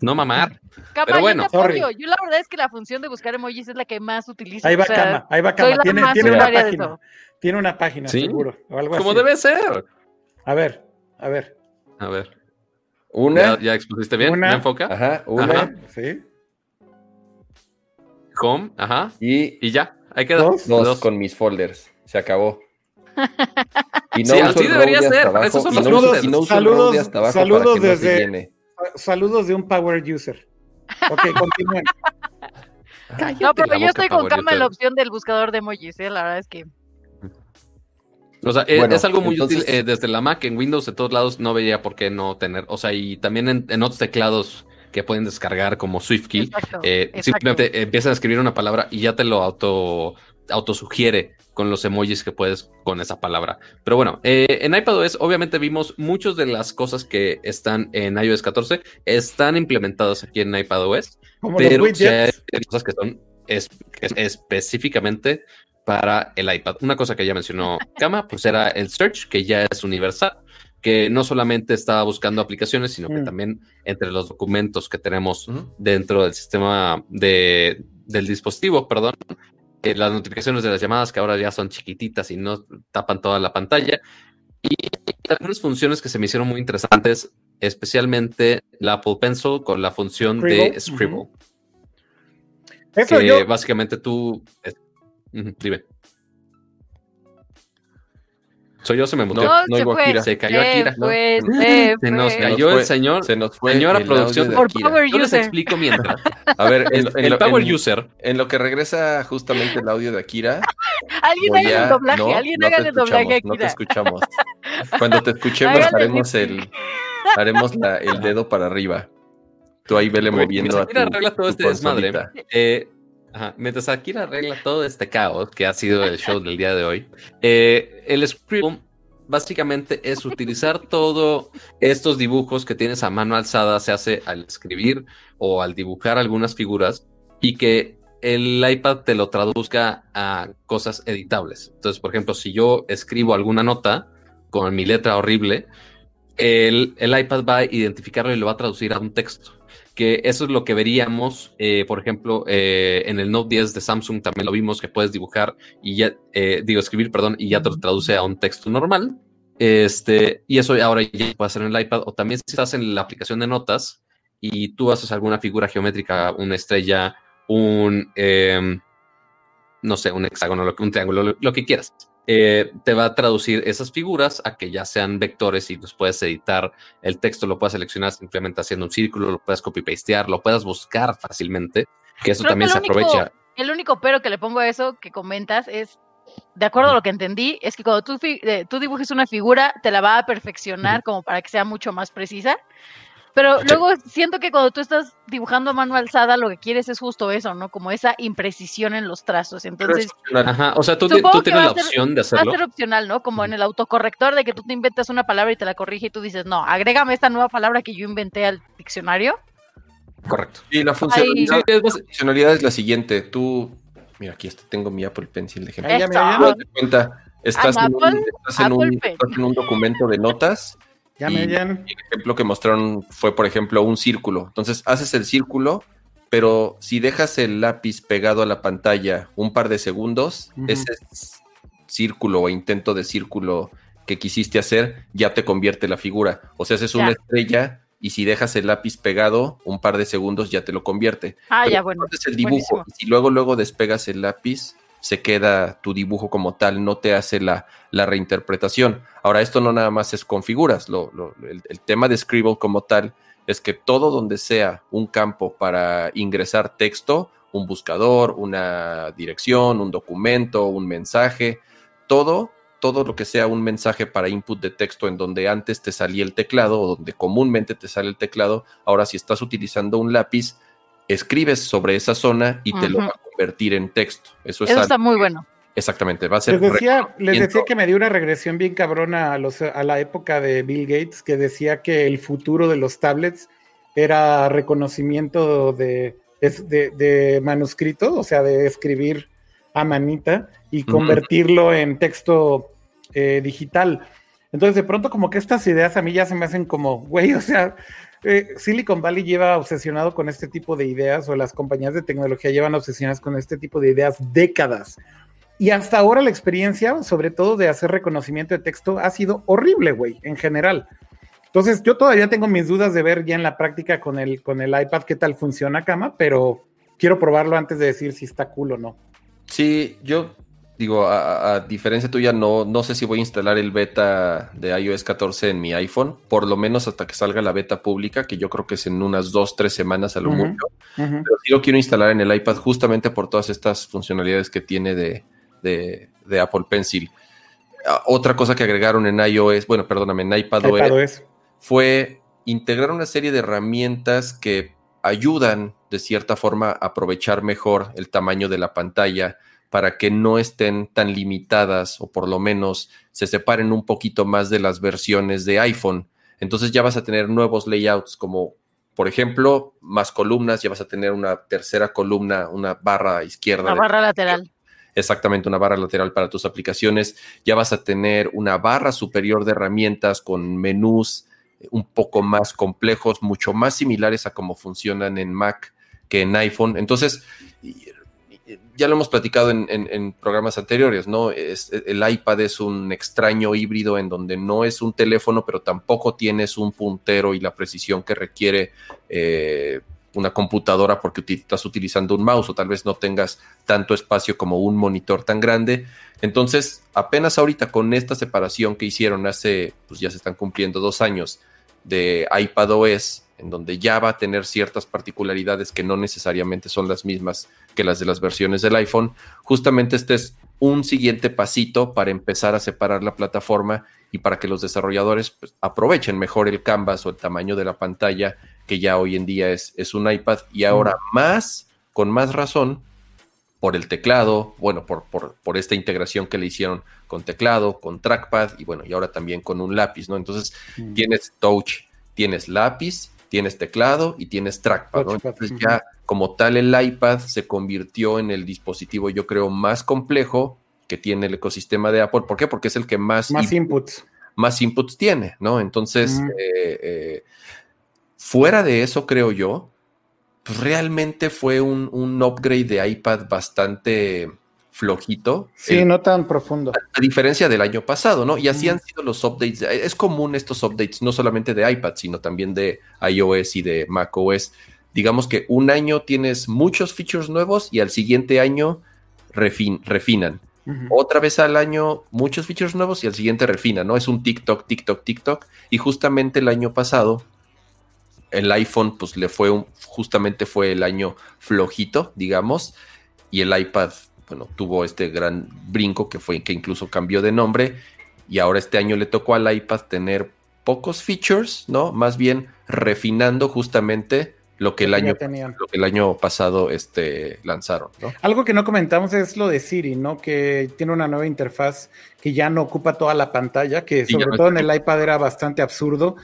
No mamar. Pero bueno, yo, yo la verdad es que la función de buscar emojis es la que más utilizo. Ahí va Cama, ahí va Cama. Tiene, tiene una página. Tiene una página, seguro. O algo Como debe ser. A ver, a ver. A ver. Una. ¿Ya, expusiste bien? Una, ¿Me enfoca? Ajá, una. Sí. Home, ajá. Y, y ya, hay que ¿Dos? Dos, con mis folders. Se acabó. Y no sí, así debería ser. Esos son los saludos, no saludos, hasta abajo saludos desde, saludos de un power user. Ok, continúen. no, pero yo estoy con calma en la opción del buscador de emojis, ¿eh? la verdad es que o sea, es, algo muy útil eh, desde la Mac, en Windows, de todos lados, no veía por qué no tener, o sea, y también en, otros teclados que pueden descargar como SwiftKey, eh, simplemente empiezan a escribir una palabra y ya te lo auto autosugiere con los emojis que puedes con esa palabra. Pero bueno, eh, en iPadOS obviamente vimos muchas de las cosas que están en iOS 14 están implementadas aquí en iPadOS, pero hay cosas que son específicamente para el iPad. Una cosa que ya mencionó Kama, pues era el search, que ya es universal, que no solamente estaba buscando aplicaciones, sino que mm. también entre los documentos que tenemos dentro del sistema de, del dispositivo, perdón, eh, las notificaciones de las llamadas que ahora ya son chiquititas y no tapan toda la pantalla. Y algunas funciones que se me hicieron muy interesantes, especialmente la Apple Pencil con la función de Scribble. que básicamente tú dime. Soy yo, se me mutió. No, no se, se cayó Akira. se, nos cayó el señor. Se nos fue. Señora producción de Akira. Yo les explico mientras. A ver, el, Power User. En lo que regresa justamente el audio de Akira. alguien haga el doblaje, alguien haga el doblaje Akira. No te escuchamos. Cuando te escuchemos haremos el haremos la, el dedo para arriba. Tú ahí vele moviendo a tu, arregla todo este desmadre. Eh, Mientras Akira arregla todo este caos que ha sido el show del día de hoy, eh, el script básicamente es utilizar todos estos dibujos que tienes a mano alzada, se hace al escribir o al dibujar algunas figuras y que el iPad te lo traduzca a cosas editables. Entonces, por ejemplo, si yo escribo alguna nota con mi letra horrible, el, el iPad va a identificarlo y lo va a traducir a un texto que eso es lo que veríamos, eh, por ejemplo, eh, en el Note 10 de Samsung también lo vimos que puedes dibujar y ya, eh, digo, escribir, perdón, y ya te lo traduce a un texto normal. Este, y eso ahora ya puede hacer en el iPad, o también si estás en la aplicación de notas y tú haces alguna figura geométrica, una estrella, un, em, no sé, un hexágono, un triángulo, lo que quieras eh, te va a traducir esas figuras a que ya sean vectores y los puedes editar. El texto lo puedes seleccionar simplemente haciendo un círculo, lo puedes copy-pastear, lo puedes buscar fácilmente, que eso también se aprovecha. El único pero que le pongo a eso que comentas es, de acuerdo a lo que entendí, es que cuando tú, eh, tú dibujes una figura, te la va a perfeccionar como para que sea mucho más precisa. Pero luego siento que cuando tú estás dibujando a mano alzada, lo que quieres es justo eso, ¿no? Como esa imprecisión en los trazos. Entonces, Ajá, o sea, tú, tú tienes la opción de hacerlo. Va a ser opcional, ¿no? Como en el autocorrector de que tú te inventas una palabra y te la corrige y tú dices, no, agrégame esta nueva palabra que yo inventé al diccionario. Correcto. Y la funcionalidad, es la siguiente. Tú, mira, aquí tengo mi Apple Pencil de ejemplo. Ya, cuenta, estás, en un, en, un, documento de notas. Ya y, el ejemplo que mostraron fue, por ejemplo, un círculo. Entonces haces el círculo, pero si dejas el lápiz pegado a la pantalla un par de segundos, ese círculo o intento de círculo que quisiste hacer ya te convierte la figura. O sea, haces una estrella y si dejas el lápiz pegado un par de segundos ya te lo convierte. Ah, ya, bueno. Haces el dibujo y si luego, luego despegas el lápiz, se queda tu dibujo como tal, no te hace la, la reinterpretación. Ahora, esto no nada más es con figuras, lo, el, el, tema de Scribble como tal es que todo donde sea un campo para ingresar texto, un buscador, una dirección, un documento, un mensaje, todo todo lo que sea un mensaje para input de texto en donde antes te salía el teclado o donde comúnmente te sale el teclado, ahora si estás utilizando un lápiz, escribes sobre esa zona y te lo va a convertir en texto. Eso, está muy bueno. Exactamente, va a ser. Les decía, les decía que me dio una regresión bien cabrona a, los, a la época de Bill Gates, que decía que el futuro de los tablets era reconocimiento de, de, de manuscrito, o sea, de escribir a manita y convertirlo en texto eh, digital. Entonces, de pronto, como que estas ideas a mí ya se me hacen como, güey, o sea, eh, Silicon Valley lleva obsesionado con este tipo de ideas, o las compañías de tecnología llevan obsesionadas con este tipo de ideas décadas. Y hasta ahora la experiencia, sobre todo de hacer reconocimiento de texto, ha sido horrible, güey, en general. Entonces, yo todavía tengo mis dudas de ver ya en la práctica con el, con el iPad qué tal funciona, cama, pero quiero probarlo antes de decir si está cool o no. Sí, yo digo, a, diferencia tuya, no, no sé si voy a instalar el beta de iOS 14 en mi iPhone, por lo menos hasta que salga la beta pública, que yo creo que es en unas dos, tres semanas a lo mucho. Pero sí lo quiero instalar en el iPad justamente por todas estas funcionalidades que tiene de, Apple Pencil. Otra cosa que agregaron en iOS, bueno, perdóname, en iPadOS, fue integrar una serie de herramientas que ayudan de cierta forma a aprovechar mejor el tamaño de la pantalla para que no estén tan limitadas o por lo menos se separen un poquito más de las versiones de iPhone. Entonces ya vas a tener nuevos layouts como por ejemplo, más columnas, ya vas a tener una tercera columna, una barra izquierda. Una barra lateral. Exactamente, una barra lateral para tus aplicaciones. Ya vas a tener una barra superior de herramientas con menús un poco más complejos, mucho más similares a cómo funcionan en Mac que en iPhone. Entonces, ya lo hemos platicado en, programas anteriores, ¿no? Es, el iPad es un extraño híbrido en donde no es un teléfono, pero tampoco tienes un puntero y la precisión que requiere eh, una computadora porque estás utilizando un mouse o tal vez no tengas tanto espacio como un monitor tan grande. Entonces, apenas ahorita con esta separación que hicieron hace, pues ya se están cumpliendo dos años de iPadOS, en donde ya va a tener ciertas particularidades que no necesariamente son las mismas que las de las versiones del iPhone, justamente este es un siguiente pasito para empezar a separar la plataforma y para que los desarrolladores pues, aprovechen mejor el canvas o el tamaño de la pantalla que ya hoy en día es, es un iPad y ahora más, con más razón, por el teclado, bueno, por, por, por, esta integración que le hicieron con teclado, con trackpad y bueno, y ahora también con un lápiz, ¿no? Entonces tienes touch, tienes lápiz tienes teclado y tienes trackpad, Entonces ya como tal el iPad se convirtió en el dispositivo yo creo más complejo que tiene el ecosistema de Apple. ¿Por qué? Porque es el que más, más inputs. Más inputs tiene, ¿no? Entonces, eh, eh, fuera de eso creo yo, pues realmente fue un, un upgrade de iPad bastante flojito. Sí, no tan profundo. A, diferencia del año pasado, ¿no? Y así han sido los updates. Es común estos updates, no solamente de iPad, sino también de iOS y de macOS. Digamos que un año tienes muchos features nuevos y al siguiente año refinan. Otra vez al año muchos features nuevos y al siguiente refinan, ¿no? Es un TikTok, TikTok, TikTok. Y justamente el año pasado, el iPhone, pues le fue un, justamente fue el año flojito, digamos, y el iPad bueno, tuvo este gran brinco que fue que incluso cambió de nombre y ahora este año le tocó al iPad tener pocos features, ¿no? Más bien refinando justamente lo que el año lo que el año pasado este lanzaron, ¿no? Algo que no comentamos es lo de Siri, ¿no? Que tiene una nueva interfaz que ya no ocupa toda la pantalla, que sobre todo en el iPad era bastante absurdo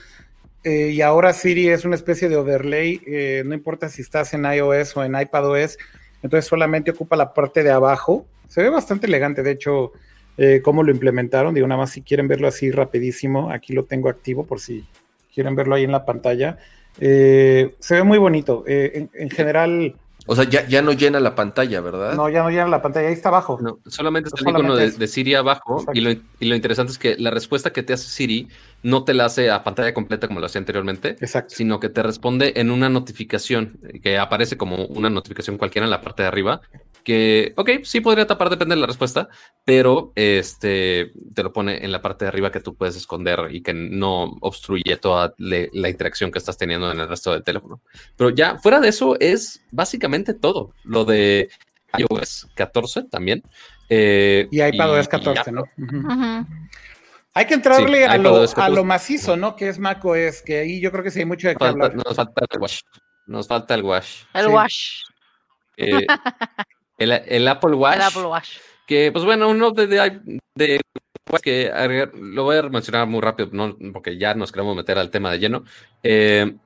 eh, y ahora Siri es una especie de overlay, eh, no importa si estás en iOS o en iPadOS, entonces solamente ocupa la parte de abajo. Se ve bastante elegante, de hecho, eh, cómo lo implementaron. Digo, nada más si quieren verlo así rapidísimo, aquí lo tengo activo por si quieren verlo ahí en la pantalla. se ve muy bonito. en, general, o sea, ya, ya no llena la pantalla, ¿verdad? No, ya no llena la pantalla, ahí está abajo. No, solamente está el icono de, Siri abajo y lo, y lo, interesante es que la respuesta que te hace Siri no te la hace a pantalla completa como lo hacía anteriormente, Exacto. sino que te responde en una notificación que aparece como una notificación cualquiera en la parte de arriba que, ok, sí podría tapar, depende de la respuesta, pero este te lo pone en la parte de arriba que tú puedes esconder y que no obstruye toda la interacción que estás teniendo en el resto del teléfono. Pero ya fuera de eso es básicamente todo. Lo de iOS 14 también. Eh, y iPadOS 14, ¿no? Hay que entrarle a, lo, a, lo, macizo, ¿no? Que es macOS, que ahí yo creo que sí hay mucho de qué hablar. Nos falta el wash. Nos falta el wash. El wash. Eh, el, Apple Watch. El Apple Watch. Que, pues bueno, uno de, de, que lo voy a mencionar muy rápido, ¿no? porque ya nos queremos meter al tema de lleno. Eh,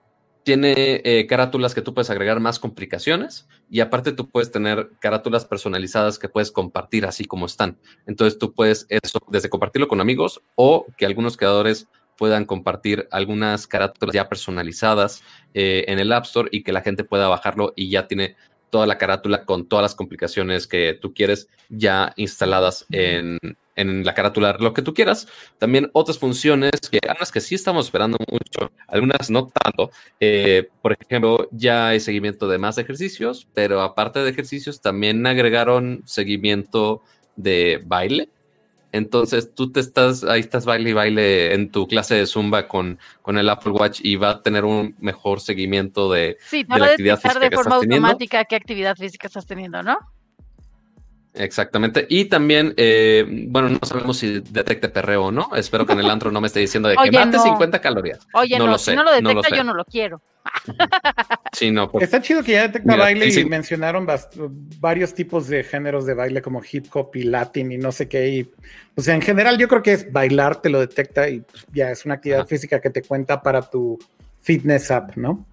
tiene eh, carátulas que tú puedes agregar más complicaciones y aparte tú puedes tener carátulas personalizadas que puedes compartir así como están. Entonces tú puedes eso desde compartirlo con amigos o que algunos creadores puedan compartir algunas carátulas ya personalizadas eh, en el App Store y que la gente pueda bajarlo y ya tiene toda la carátula con todas las complicaciones que tú quieres ya instaladas en, la carátula, lo que tú quieras. También otras funciones que, algunas que sí estamos esperando mucho, algunas no tanto. Eh, por ejemplo, ya hay seguimiento de más ejercicios, pero aparte de ejercicios, también agregaron seguimiento de baile. Entonces tú te estás, ahí estás baile y baile en tu clase de Zumba con, con el Apple Watch y va a tener un mejor seguimiento de, sí, la actividad física de forma automática qué actividad física estás teniendo, ¿no? Exactamente. Y también, eh, bueno, no sabemos si detecte perreo o no. Espero que en el antro no me esté diciendo de que mate 50 calorías. Oye, no, lo sé. Si no lo detecta, yo no lo quiero. Sí, no. Está chido que ya detecta baile y mencionaron varios tipos de géneros de baile como hip hop y latin y no sé qué. Y, o sea, en general yo creo que es bailar, te lo detecta y pues, ya es una actividad física que te cuenta para tu fitness app, ¿no?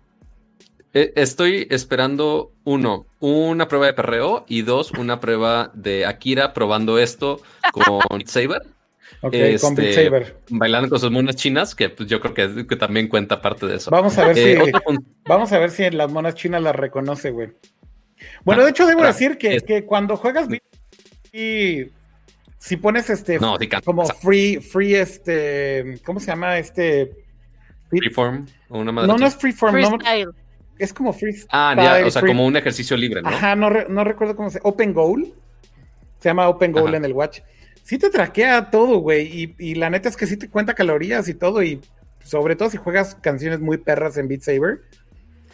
Eh, estoy esperando, uno, una prueba de perreo y dos, una prueba de Akira probando esto con Saber. Ok, con Beat este, Saber. Bailando con sus monas chinas, que pues, yo creo que, también cuenta parte de eso. Vamos a ver si eh, vamos a ver si las monas chinas las reconoce, güey. Bueno, de hecho, debo decir que, que, cuando juegas y si pones este como free, free, este, ¿cómo se llama? Este freeform o una madre No, no es freeform, no, es como freestyle. Ah, o sea, como un ejercicio libre, ¿no? Ajá, no, recuerdo cómo se Open Goal. Se llama Open Goal en el Watch. Sí te traquea todo, güey. Y, la neta es que sí te cuenta calorías y todo. Y sobre todo si juegas canciones muy perras en Beat Saber.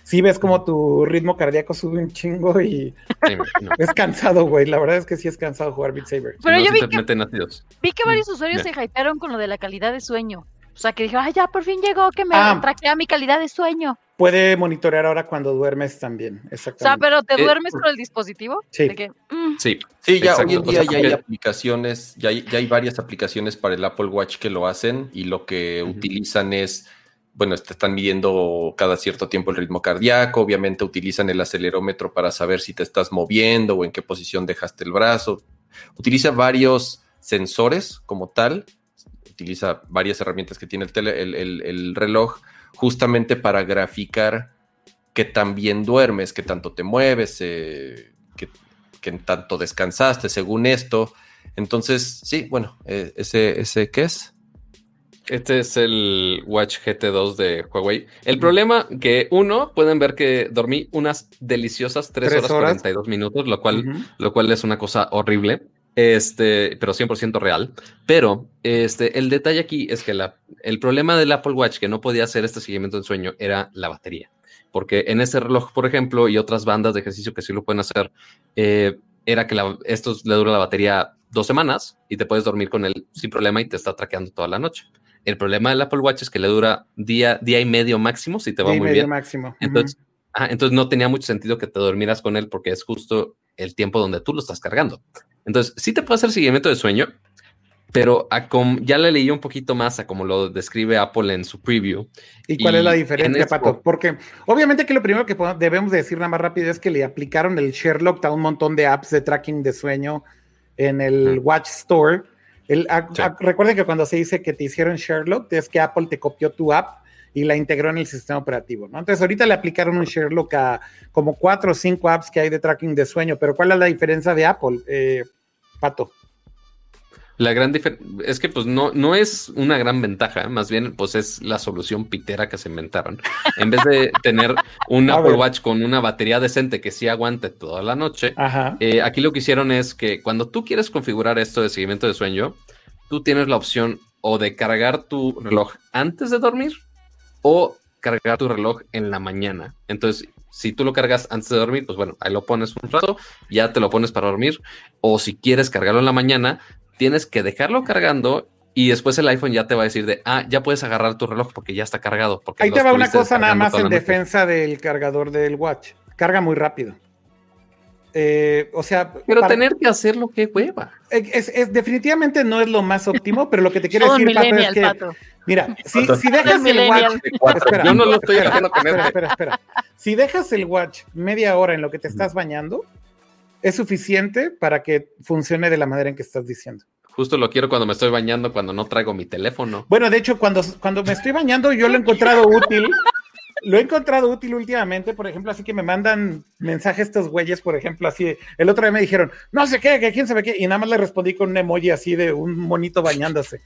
Sí ves como tu ritmo cardíaco sube un chingo y es cansado, güey. La verdad es que sí es cansado jugar Beat Saber. Pero yo vi que, vi que, varios usuarios se hypearon con lo de la calidad de sueño. O sea, que dijeron, ay, ya por fin llegó que me ah. traquea mi calidad de sueño puede monitorear ahora cuando duermes también, exactamente. O sea, pero ¿te eh, duermes con el dispositivo? Sí. Mm. Sí, sí, ya hoy en día ya hay aplicaciones, ya hay, ya hay, varias aplicaciones para el Apple Watch que lo hacen y lo que utilizan es, bueno, te están midiendo cada cierto tiempo el ritmo cardíaco, obviamente utilizan el acelerómetro para saber si te estás moviendo o en qué posición dejaste el brazo. Utiliza varios sensores como tal, utiliza varias herramientas que tiene el, el, el reloj justamente para graficar que también duermes, que tanto te mueves, eh, que, que, tanto descansaste, según esto. Entonces, sí, bueno, eh, ese, ese, ¿qué es? Este es el Watch GT2 de Huawei. El problema que uno, pueden ver que dormí unas deliciosas 3, horas, 42 minutos, lo cual, lo cual es una cosa horrible este, pero 100% real. Pero este, el detalle aquí es que la, el problema del Apple Watch que no podía hacer este seguimiento del sueño era la batería. Porque en ese reloj, por ejemplo, y otras bandas de ejercicio que sí lo pueden hacer, eh, era que la, esto le dura la batería dos semanas y te puedes dormir con él sin problema y te está traqueando toda la noche. El problema del Apple Watch es que le dura día, día y medio máximo si te va muy bien. máximo. Entonces, entonces no tenía mucho sentido que te durmieras con él porque es justo el tiempo donde tú lo estás cargando. Entonces, sí te puede hacer seguimiento de sueño, pero ya le leí un poquito más a como lo describe Apple en su preview. ¿Y cuál es la diferencia, Pato? Porque obviamente que lo primero que debemos decir nada más rápido es que le aplicaron el Sherlock a un montón de apps de tracking de sueño en el Watch Store. recuerden que cuando se dice que te hicieron Sherlock, es que Apple te copió tu app y la integró en el sistema operativo, ¿no? Entonces ahorita le aplicaron un Sherlock a como cuatro o cinco apps que hay de tracking de sueño, pero ¿cuál es la diferencia de Apple, eh, Pato? La gran diferencia es que pues no, no es una gran ventaja, más bien pues es la solución pitera que se inventaron. En vez de tener un Apple Watch con una batería decente que sí aguante toda la noche, eh, aquí lo que hicieron es que cuando tú quieres configurar esto de seguimiento de sueño, tú tienes la opción o de cargar tu reloj antes de dormir o cargar tu reloj en la mañana. Entonces, si tú lo cargas antes de dormir, pues bueno, ahí lo pones un rato, ya te lo pones para dormir. O si quieres cargarlo en la mañana, tienes que dejarlo cargando y después el iPhone ya te va a decir de, ah, ya puedes agarrar tu reloj porque ya está cargado. Porque Ahí te va una cosa nada más en defensa del cargador del watch. Carga muy rápido. Eh, o sea. Pero tener que hacerlo, qué hueva. Es, definitivamente no es lo más óptimo, pero lo que te quiero decir, Pato, es que. Mira, si, dejas el watch. Espera, Yo no lo estoy haciendo con espera, espera, espera. Si dejas el watch media hora en lo que te estás bañando, es suficiente para que funcione de la manera en que estás diciendo. Justo lo quiero cuando me estoy bañando, cuando no traigo mi teléfono. Bueno, de hecho, cuando, cuando me estoy bañando, yo lo he encontrado útil. Lo he encontrado útil últimamente, por ejemplo, así que me mandan mensajes estos güeyes, por ejemplo, así. El otro día me dijeron, no sé qué, que quién sabe qué, y nada más le respondí con un emoji así de un monito bañándose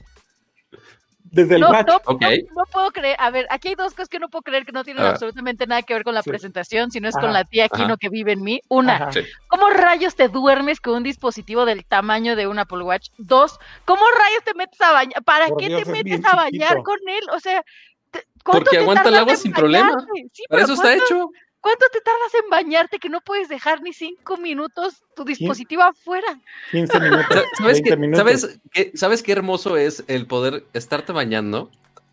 desde el no, no, no, puedo creer. A ver, aquí hay dos cosas que no puedo creer que no tienen absolutamente nada que ver con la presentación, sino es con la tía Kino que vive en mí. Una, ¿cómo rayos te duermes con un dispositivo del tamaño de un Apple Watch? Dos, ¿cómo rayos te metes a bañar? ¿Para qué te metes a bañar con él? O sea, porque aguanta el agua sin problema. Para eso está hecho. ¿Cuánto te tardas en bañarte que no puedes dejar ni cinco minutos tu dispositivo afuera? 15 minutos. ¿Sabes, qué, ¿Sabes, qué, hermoso es el poder estarte bañando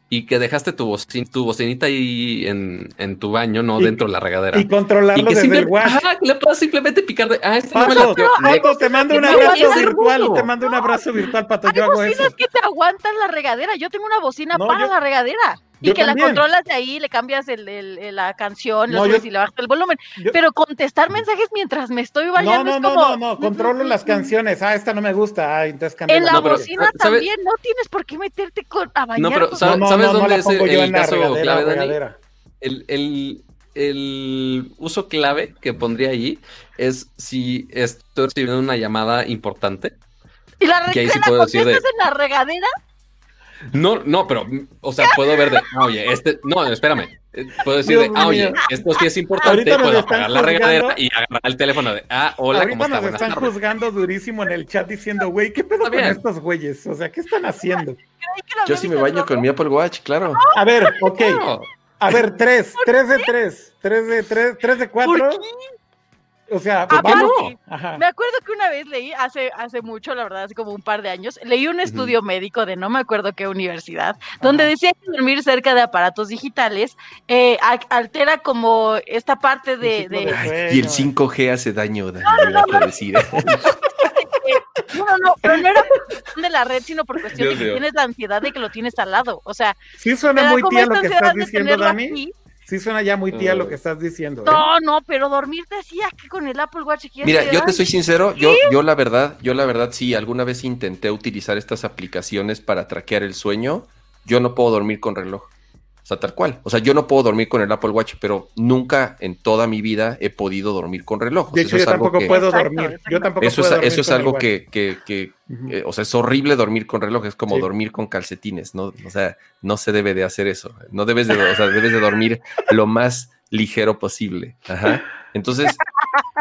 y que dejaste tu, tu bocinita ahí en, en, tu baño, no dentro de la regadera? Y controlarlo y que desde el watch. le puedes simplemente picar de. Ah, este Pato, no me Pato, te mando un abrazo virtual. Te mando un abrazo virtual, Pato. Yo hago eso. que te aguantan la regadera. Yo tengo una bocina para la regadera. Y que la controlas de ahí, le cambias el, la canción, no, y le bajas el volumen. Pero contestar mensajes mientras me estoy bañando no, no, es como... No, no, no, controlo las canciones. Ah, esta no me gusta. Ah, entonces cambio En la bocina también, no tienes por qué meterte con, a bañar. No, pero ¿sabes, dónde es el, caso clave, Dani? El, el, el uso clave que pondría allí es si estoy recibiendo una llamada importante. ¿Y la, que ahí sí puedo decir de... en la regadera? No, no, pero, o sea, puedo ver de, ah, oye, este, no, espérame. Eh, puedo decir de, ah, oye, esto sí es importante, puedo apagar la regadera y agarrar el teléfono de, ah, hola, ¿cómo estás? nos están juzgando durísimo en el chat diciendo, güey, ¿qué pedo con estos güeyes? O sea, ¿qué están haciendo? Yo sí me baño con mi Apple Watch, claro. A ver, ok. A ver, tres, tres de tres, tres de tres, tres de cuatro. O sea, me acuerdo que una vez leí, hace, hace mucho, la verdad, hace como un par de años, leí un estudio médico de no me acuerdo qué universidad, donde decía que dormir cerca de aparatos digitales eh, altera como esta parte de... y el 5G hace daño, no, no, no, decir. No, no, pero no era cuestión de la red, sino por cuestión de que tienes la ansiedad de que lo tienes al lado. O sea, sí suena muy tía lo que estás diciendo, Dani. Sí suena ya muy tía lo que estás diciendo. No, ¿eh? no, pero dormir decía que con el Apple Watch Mira, yo te soy sincero, yo, yo la verdad, yo la verdad sí, alguna vez intenté utilizar estas aplicaciones para traquear el sueño. Yo no puedo dormir con reloj sea, tal cual. O sea, yo no puedo dormir con el Apple Watch, pero nunca en toda mi vida he podido dormir con reloj. De hecho, yo tampoco puedo dormir. Yo tampoco eso puedo es, Eso es algo que, que, que eh, o sea, es horrible dormir con reloj. Es como dormir con calcetines, ¿no? O sea, no se debe de hacer eso. No debes de, o sea, debes de dormir lo más ligero posible. Ajá. Entonces,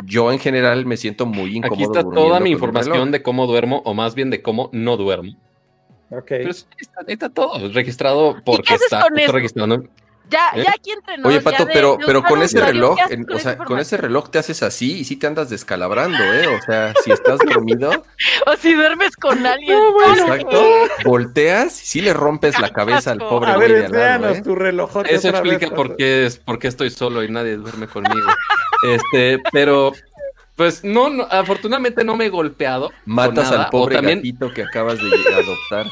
yo en general me siento muy incómodo. Aquí está toda mi información de cómo duermo, o más bien de cómo no duermo. Ok. Pero está, todo registrado porque está, registrado. Ya, ¿Eh? ya aquí entrenó. Oye, Pato, pero, pero con ese reloj, o sea, con ese reloj te haces así y sí te andas descalabrando, ¿eh? O sea, si estás dormido. o si duermes con alguien. exacto. Volteas y sí le rompes la cabeza al pobre A ver, véanos ¿eh? tu reloj. Eso explica por qué, es, por qué estoy solo y nadie duerme conmigo. este, pero Pues no, afortunadamente no me he golpeado. Matas al pobre también... gatito que acabas de adoptar.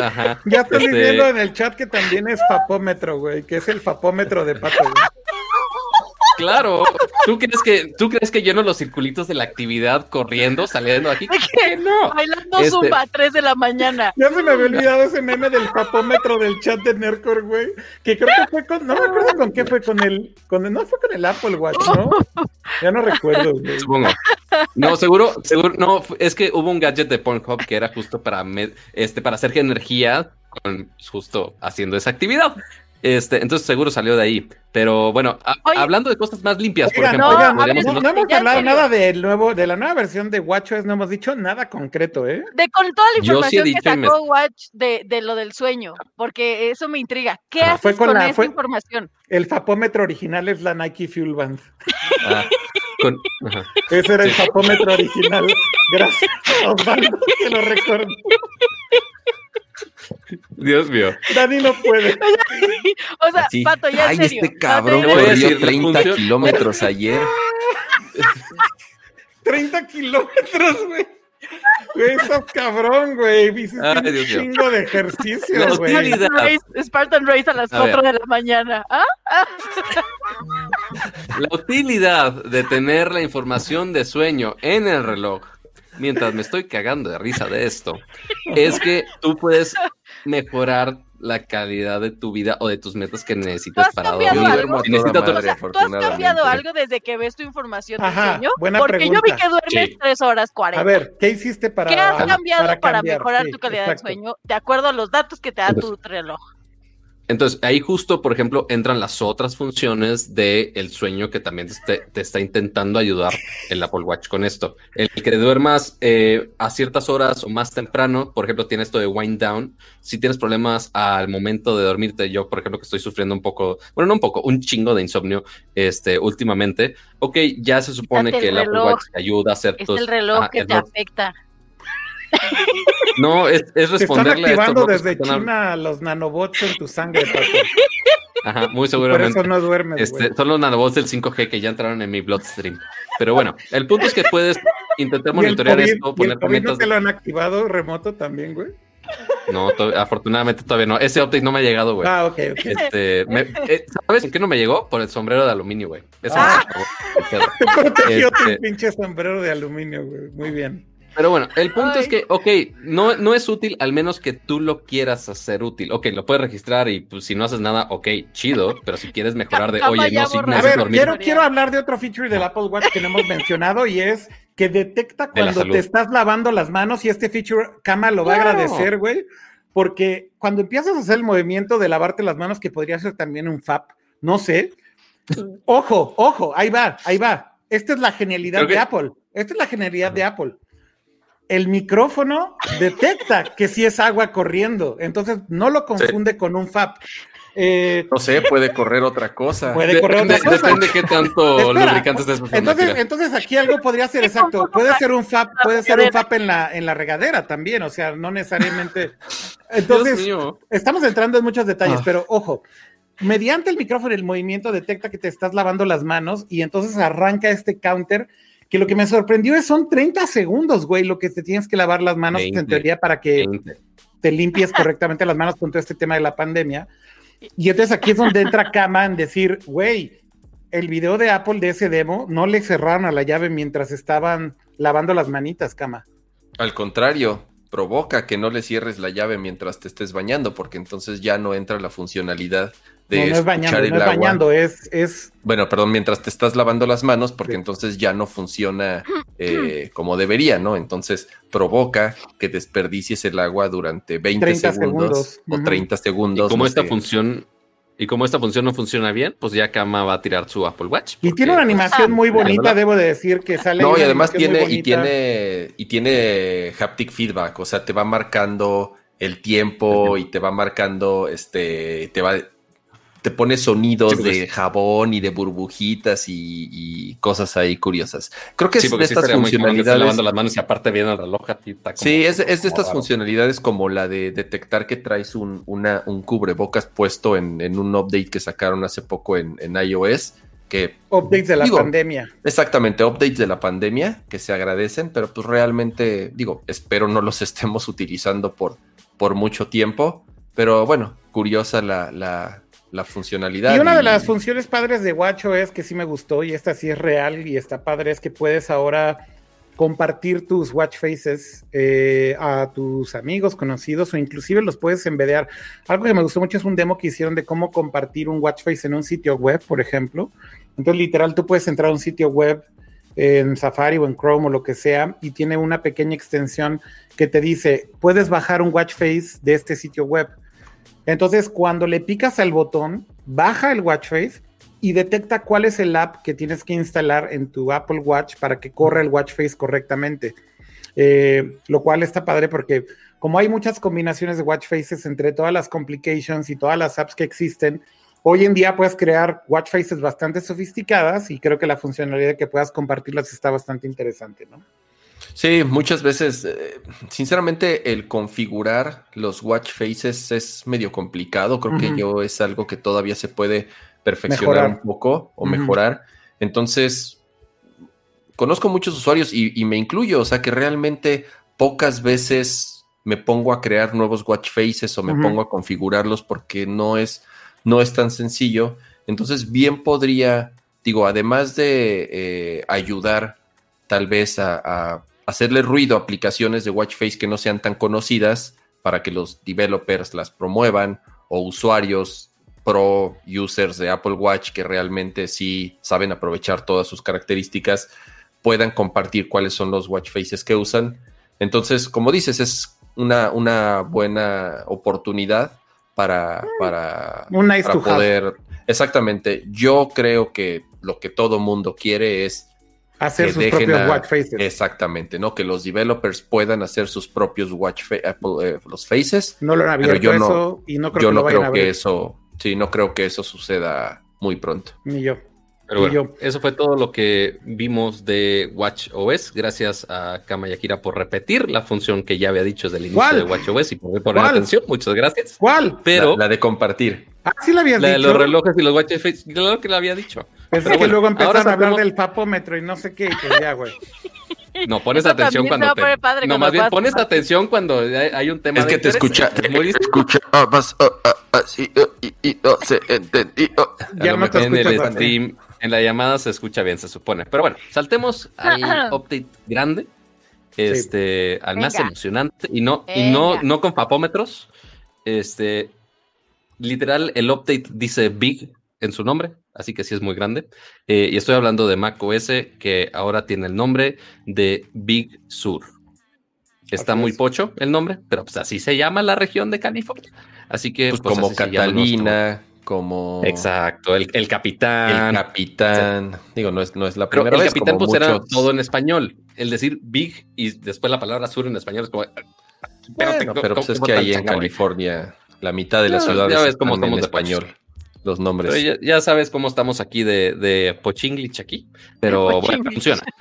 Ajá. Ya estoy este... viendo en el chat que también es fapómetro, güey, que es el fapómetro de pato, güey. Claro, ¿tú crees que tú crees que lleno los circulitos de la actividad corriendo, saliendo aquí? ¿Qué? No. Bailando este... zumba a 3 de la mañana. Ya se me había olvidado ese meme del papómetro del chat de Nercor, güey, que creo que fue con no me acuerdo con qué fue con el con el, no fue con el Apple Watch, ¿no? Ya no recuerdo, güey. Supongo. No, seguro, seguro no, es que hubo un gadget de Pornhub que era justo para este para hacer energía con, justo haciendo esa actividad. Este, entonces seguro salió de ahí. Pero bueno, hablando de cosas más limpias, por ejemplo. No, no, hemos hablado nada del nuevo, de la nueva versión de WatchOS, no hemos dicho nada concreto, ¿eh? De con toda la información que sacó Watch de, de, lo del sueño, porque eso me intriga. ¿Qué haces con, esa información? El fapómetro original es la Nike Fuel Band. Ah, Ese era el fapómetro original. Gracias, Osvaldo, que lo recuerdo. Dios mío. Dani no puede. O sea, Pato, ya Ay, este cabrón corrió 30 kilómetros ayer. 30 kilómetros, güey. Güey, estás cabrón, güey. Hiciste un chingo de ejercicio, güey. Spartan Race a las 4 de la mañana. ¿Ah? La utilidad de tener la información de sueño en el reloj mientras me estoy cagando de risa de esto, es que tú puedes mejorar la calidad de tu vida o de tus metas que necesitas para dormir. Algo? ¿Tú has cambiado algo desde que ves tu información de sueño? Porque yo vi que duermes sí. 3 horas 40. A ver, ¿qué hiciste para ¿Qué has cambiado para, mejorar tu calidad de sueño de acuerdo a los datos que te da tu reloj? Entonces, ahí justo, por ejemplo, entran las otras funciones del el sueño que también te, te, está intentando ayudar el Apple Watch con esto. El que duermas eh, a ciertas horas o más temprano, por ejemplo, tiene esto de wind down. Si tienes problemas al momento de dormirte, yo, por ejemplo, que estoy sufriendo un poco, bueno, no un poco, un chingo de insomnio este, últimamente, ok, ya se supone que el, el Apple Watch te ayuda a hacer... Es el reloj que te afecta. No, es, es responderle Están activando desde China los nanobots en tu sangre, Pato. Ajá, muy seguramente. Por eso no duermes, este, son los nanobots del 5G que ya entraron en mi bloodstream. Pero bueno, el punto es que puedes intentar monitorear esto, poner ¿y ¿No te lo han activado remoto también, güey? No, afortunadamente todavía no. Ese update no me ha llegado, güey. Ah, ok, ok. Este, eh, ¿Sabes en qué no me llegó? Por el sombrero de aluminio, güey. Eso ah. me Te protegió este... tu pinche sombrero de aluminio, güey. Muy bien. Pero bueno, el punto es que, ok, no, no es útil al menos que tú lo quieras hacer útil. Ok, lo puedes registrar y pues si no haces nada, ok, chido, pero si quieres mejorar de, oye, no, si A ver, quiero, quiero hablar de otro feature del Apple Watch que no hemos mencionado y es que detecta cuando te estás lavando las manos y este feature Kama lo va a agradecer, güey, porque cuando empiezas a hacer el movimiento de lavarte las manos, que podría ser también un FAP, no sé. Ojo, ojo, ahí va, ahí va. Esta es la genialidad de Apple. Esta es la genialidad de Apple el micrófono detecta que sí es agua corriendo, entonces no lo confunde con un FAP. Eh, no sé, puede correr otra cosa. Puede correr otra cosa. Depende de qué tanto lubricante estés entonces, entonces aquí algo podría ser exacto. Puede ser un FAP, puede ser un FAP en la, en la regadera también, o sea, no necesariamente. Entonces, estamos entrando en muchos detalles, ah. pero ojo, mediante el micrófono el movimiento detecta que te estás lavando las manos y entonces arranca este counter que lo que me sorprendió es son 30 segundos, güey, lo que te tienes que lavar las manos en teoría para que te limpies correctamente las manos con todo este tema de la pandemia. Y entonces aquí es donde entra Kama en decir, güey, el video de Apple de ese demo no le cerraron a la llave mientras estaban lavando las manitas, Kama. Al contrario, provoca que no le cierres la llave mientras te estés bañando, porque entonces ya no entra la funcionalidad no, no es bañando, no es bañando, es, es... Bueno, perdón, mientras te estás lavando las manos, porque entonces ya no funciona eh, como debería, ¿no? Entonces provoca que desperdicies el agua durante 20 segundos, o 30 segundos. Y como esta función y como esta función no funciona bien, pues ya Kama va a tirar su Apple Watch. Y tiene una animación muy bonita, debo de decir que sale. No, y además tiene, y tiene, y tiene haptic feedback, o sea, te va marcando el tiempo y te va marcando, este, te va, te pone sonidos pues. de jabón y de burbujitas y, cosas ahí curiosas. Creo que es de estas funcionalidades. lavando las manos y aparte viene el reloj. sí, es, es de estas funcionalidades como la de detectar que traes un, una, un cubrebocas puesto en, un update que sacaron hace poco en, iOS. que... Updates de la pandemia. Exactamente, updates de la pandemia que se agradecen, pero pues realmente, digo, espero no los estemos utilizando por, por mucho tiempo, pero bueno, curiosa la, la, la funcionalidad. Y una de las funciones padres de Watcho es que sí me gustó y esta sí es real y está padre, es que puedes ahora compartir tus watch faces eh, a tus amigos, conocidos o inclusive los puedes envidiar. Algo que me gustó mucho es un demo que hicieron de cómo compartir un watch face en un sitio web, por ejemplo. Entonces, literal, tú puedes entrar a un sitio web en Safari o en Chrome o lo que sea y tiene una pequeña extensión que te dice, puedes bajar un watch face de este sitio web. Entonces, cuando le picas al botón, baja el watch face y detecta cuál es el app que tienes que instalar en tu Apple Watch para que corra el watch face correctamente. Eh, lo cual está padre porque como hay muchas combinaciones de watch faces entre todas las complications y todas las apps que existen, hoy en día puedes crear watch faces bastante sofisticadas y creo que la funcionalidad de que puedas compartirlas está bastante interesante, ¿no? Sí, muchas veces, eh, sinceramente, el configurar los watch faces es medio complicado. Creo que yo es algo que todavía se puede perfeccionar un poco o mejorar. Entonces, conozco muchos usuarios y, me incluyo, o sea que realmente pocas veces me pongo a crear nuevos watch faces o me pongo a configurarlos porque no es, no es tan sencillo. Entonces, bien podría, digo, además de eh, ayudar tal vez a, hacerle ruido a aplicaciones de watch face que no sean tan conocidas para que los developers las promuevan o usuarios pro users de Apple Watch que realmente sí saben aprovechar todas sus características puedan compartir cuáles son los watch faces que usan. Entonces, como dices, es una, una buena oportunidad para, para, poder... Exactamente, yo creo que lo que todo mundo quiere es hacer sus propios watch faces. Exactamente, ¿no? Que los developers puedan hacer sus propios watch eh, los faces. No lo han abierto yo eso no, y no creo yo que no creo que eso Sí, no creo que eso suceda muy pronto. Ni yo. Pero bueno, eso fue todo lo que vimos de Watch OS. Gracias a Kamayakira por repetir la función que ya había dicho desde el inicio de Watch OS y por poner atención. Muchas gracias. ¿Cuál? Pero la, de compartir. Ah, sí la habías la dicho. De los relojes y los Watch Face. Claro que la había dicho. Pensé que luego empezaron a hablar del papómetro y no sé qué, pues ya, güey. No, pones atención cuando te... No, más bien pones atención cuando hay, un tema Es que te escucha, te escucha ah, más ah, ah, y, y, no se entendió. Ya no te en el stream, en la llamada se escucha bien, se supone. Pero bueno, saltemos al update grande, este, al más emocionante y no, y no, no con papómetros. Este, literal, el update dice Big en su nombre, así que sí es muy grande. Eh, y estoy hablando de Mac OS, que ahora tiene el nombre de Big Sur. Está muy pocho el nombre, pero pues así se llama la región de California. Así que pues, pues como Catalina, como exacto, el, capitán, el capitán. Digo, no es, no es la primera vez. El capitán pues era todo en español. El decir big y después la palabra sur en español es como. Pero, pero pues es que ahí en California la mitad de la ciudad es en español los nombres. Ya, sabes cómo estamos aquí de, de Pochinglich aquí, pero bueno, funciona.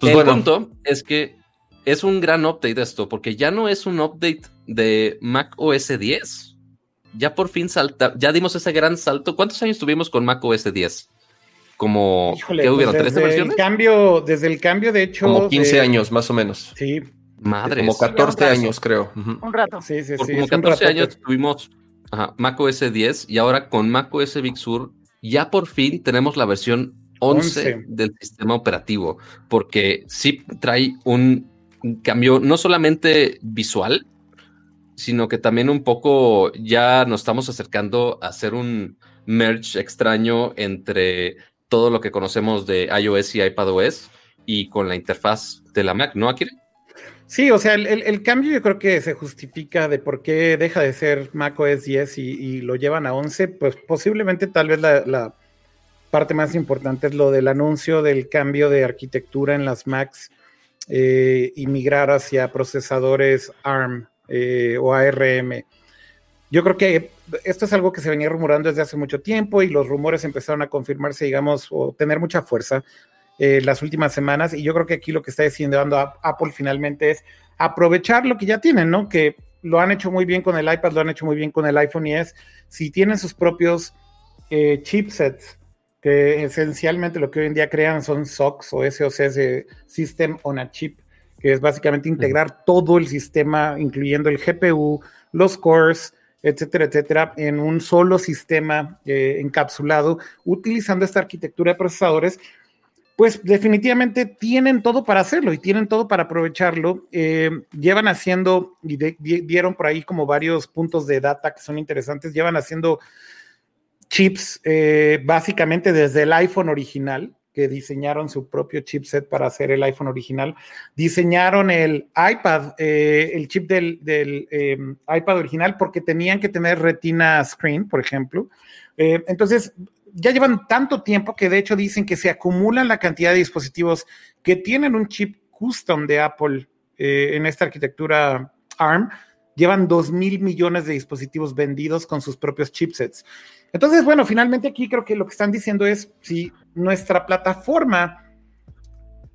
Pues el punto es que es un gran update esto, porque ya no es un update de Mac OS 10. Ya por fin salta, ya dimos ese gran salto. ¿Cuántos años tuvimos con Mac OS 10? Como, ¿qué hubieron? Pues ¿Tres El cambio, desde el cambio, de hecho. Como 15 años, más o menos. Sí. Madre. Como 14 años, creo. Un rato. Sí, sí, sí. como 14 años tuvimos Ajá, macOS 10 y ahora con macOS Big Sur ya por fin tenemos la versión 11, del sistema operativo, porque sí trae un cambio no solamente visual, sino que también un poco ya nos estamos acercando a hacer un merge extraño entre todo lo que conocemos de iOS y iPadOS y con la interfaz de la Mac, ¿no, Akira? Sí, o sea, el, cambio yo creo que se justifica de por qué deja de ser macOS 10 y, lo llevan a 11, pues posiblemente tal vez la, parte más importante es lo del anuncio del cambio de arquitectura en las Macs eh, y migrar hacia procesadores ARM eh, o ARM. Yo creo que esto es algo que se venía rumorando desde hace mucho tiempo y los rumores empezaron a confirmarse, digamos, o tener mucha fuerza eh, las últimas semanas. Y yo creo que aquí lo que está diciendo Apple finalmente es aprovechar lo que ya tienen, ¿no? Que lo han hecho muy bien con el iPad, lo han hecho muy bien con el iPhone y es, si tienen sus propios eh, chipsets que esencialmente lo que hoy en día crean son SOCs o SOCs System on a Chip, que es básicamente integrar todo el sistema, incluyendo el GPU, los cores, etcétera, etcétera, en un solo sistema eh, encapsulado, utilizando esta arquitectura de procesadores, pues definitivamente tienen todo para hacerlo y tienen todo para aprovecharlo. Eh, llevan haciendo, y dieron por ahí como varios puntos de data que son interesantes, llevan haciendo chips eh, básicamente desde el iPhone original, que diseñaron su propio chipset para hacer el iPhone original. Diseñaron el iPad, eh, el chip del, em, iPad original, porque tenían que tener retina screen, por ejemplo. Entonces, ya llevan tanto tiempo que de hecho dicen que se acumulan la cantidad de dispositivos que tienen un chip custom de Apple eh, en esta arquitectura ARM. Llevan 2 mil millones de dispositivos vendidos con sus propios chipsets. Entonces, bueno, finalmente aquí creo que lo que están diciendo es si nuestra plataforma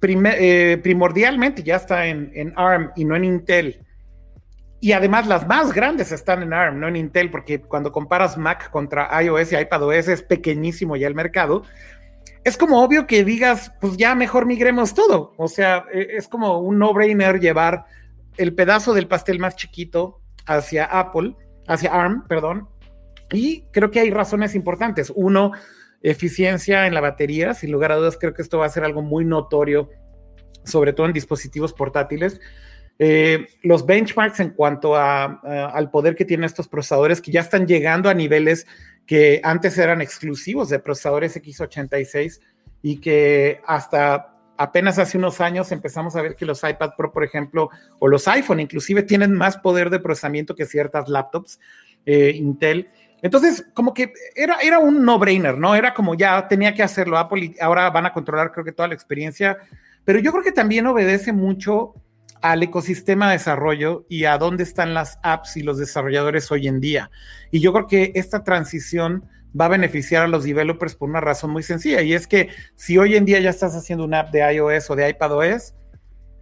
eh, primordialmente ya está en, ARM y no en Intel. Y además las más grandes están en ARM, no en Intel, porque cuando comparas Mac contra iOS y iPadOS es pequeñísimo ya el mercado. Es como obvio que digas, pues ya mejor migremos todo. O sea, e, es como un no-brainer llevar el pedazo del pastel más chiquito hacia Apple, hacia ARM, perdón. Y creo que hay razones importantes. Uno, eficiencia en la batería. Sin lugar a dudas, creo que esto va a ser algo muy notorio, sobre todo en dispositivos portátiles. Eh, los benchmarks en cuanto a, al poder que tienen estos procesadores, que ya están llegando a niveles que antes eran exclusivos de procesadores x86 y que hasta apenas hace unos años empezamos a ver que los iPad Pro, por ejemplo, o los iPhone inclusive tienen más poder de procesamiento que ciertas laptops eh, Intel. Entonces, como que era, era un no-brainer, ¿no? Era como ya tenía que hacerlo Apple y ahora van a controlar creo que toda la experiencia, pero yo creo que también obedece mucho al ecosistema de desarrollo y a dónde están las apps y los desarrolladores hoy en día. Y yo creo que esta transición va a beneficiar a los developers por una razón muy sencilla, y es que si hoy en día ya estás haciendo una app de iOS o de iPadOS,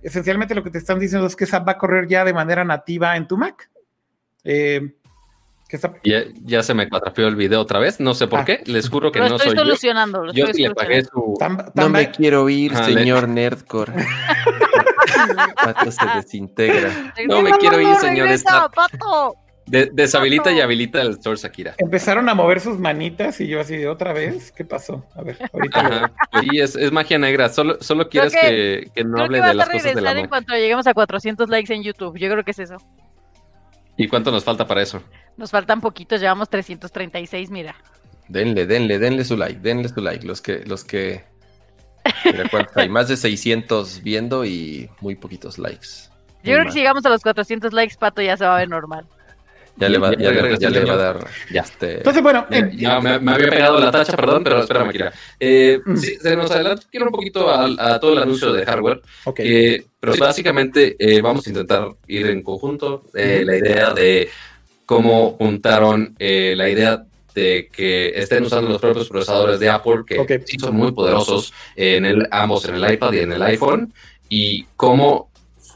esencialmente lo que te están diciendo es que esa va a correr ya de manera nativa en tu Mac. Eh, ya, se me cuatrafió el video otra vez, no sé por ah. qué, les juro que no estoy soy solucionando, yo. Yo sí le pagué su... no me quiero ir, señor Nerdcore. Pato se desintegra. No me quiero ir, señor Pato. deshabilita y habilita el Source Akira. Empezaron a mover sus manitas y yo así de otra vez. ¿Qué pasó? A ver, ahorita. Sí, es, es, magia negra. Solo, solo quieres que, que, no hable de las cosas de la en cuanto lleguemos a 400 likes en YouTube. Yo creo que es eso. ¿Y cuánto nos falta para eso? Nos faltan poquitos, llevamos 336, mira. Denle, denle, denle su like, denle su like. Los que, los que. Mira hay más de 600 viendo y muy poquitos likes. Yo creo que si llegamos a los 400 likes, Pato ya se va a ver normal. Ya le va, ya, le, va a dar. Ya este... Entonces, bueno. Ya, me, había pegado la tacha, perdón, pero espérame, Kira. Eh, mm. se nos adelanta, quiero un poquito a, todo el anuncio de hardware. Okay. pero básicamente eh, vamos a intentar ir en conjunto. Eh, la idea de cómo juntaron eh, la idea de que estén usando los propios procesadores de Apple, que sí son muy poderosos en el, ambos en el iPad y en el iPhone, y cómo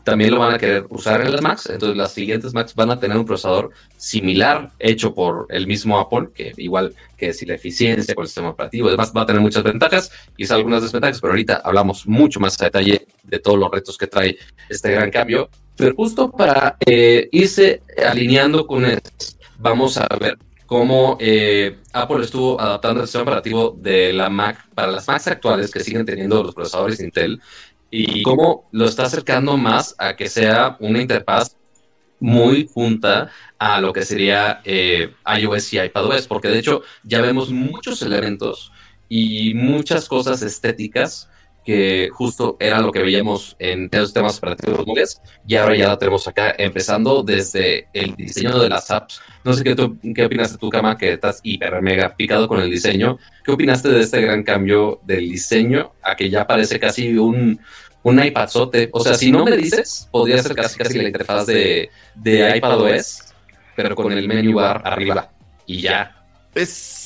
también lo van a querer usar en las Macs. Entonces, las siguientes Macs van a tener un procesador similar hecho por el mismo Apple, que igual que si la eficiencia con el sistema operativo, además va a tener muchas ventajas y algunas desventajas, pero ahorita hablamos mucho más a detalle de todos los retos que trae este gran cambio. Pero justo para eh, irse alineando con esto, vamos a ver cómo eh, Apple estuvo adaptando el sistema operativo de la Mac para las Macs actuales que siguen teniendo los procesadores Intel y cómo lo está acercando más a que sea una interfaz muy junta a lo que sería eh, iOS y iPadOS, porque de hecho ya vemos muchos elementos y muchas cosas estéticas que justo era lo que veíamos en los sistemas operativos móviles y ahora ya la tenemos acá, empezando desde el diseño de las apps. No sé qué, tú, qué opinas de tu cama, que estás hiper mega picado con el diseño. ¿Qué opinaste de este gran cambio del diseño a que ya parece casi un, un iPadzote? O sea, si no me dices, podría ser casi casi la interfaz de, de iPadOS, pero con el menú bar arriba y ya. Es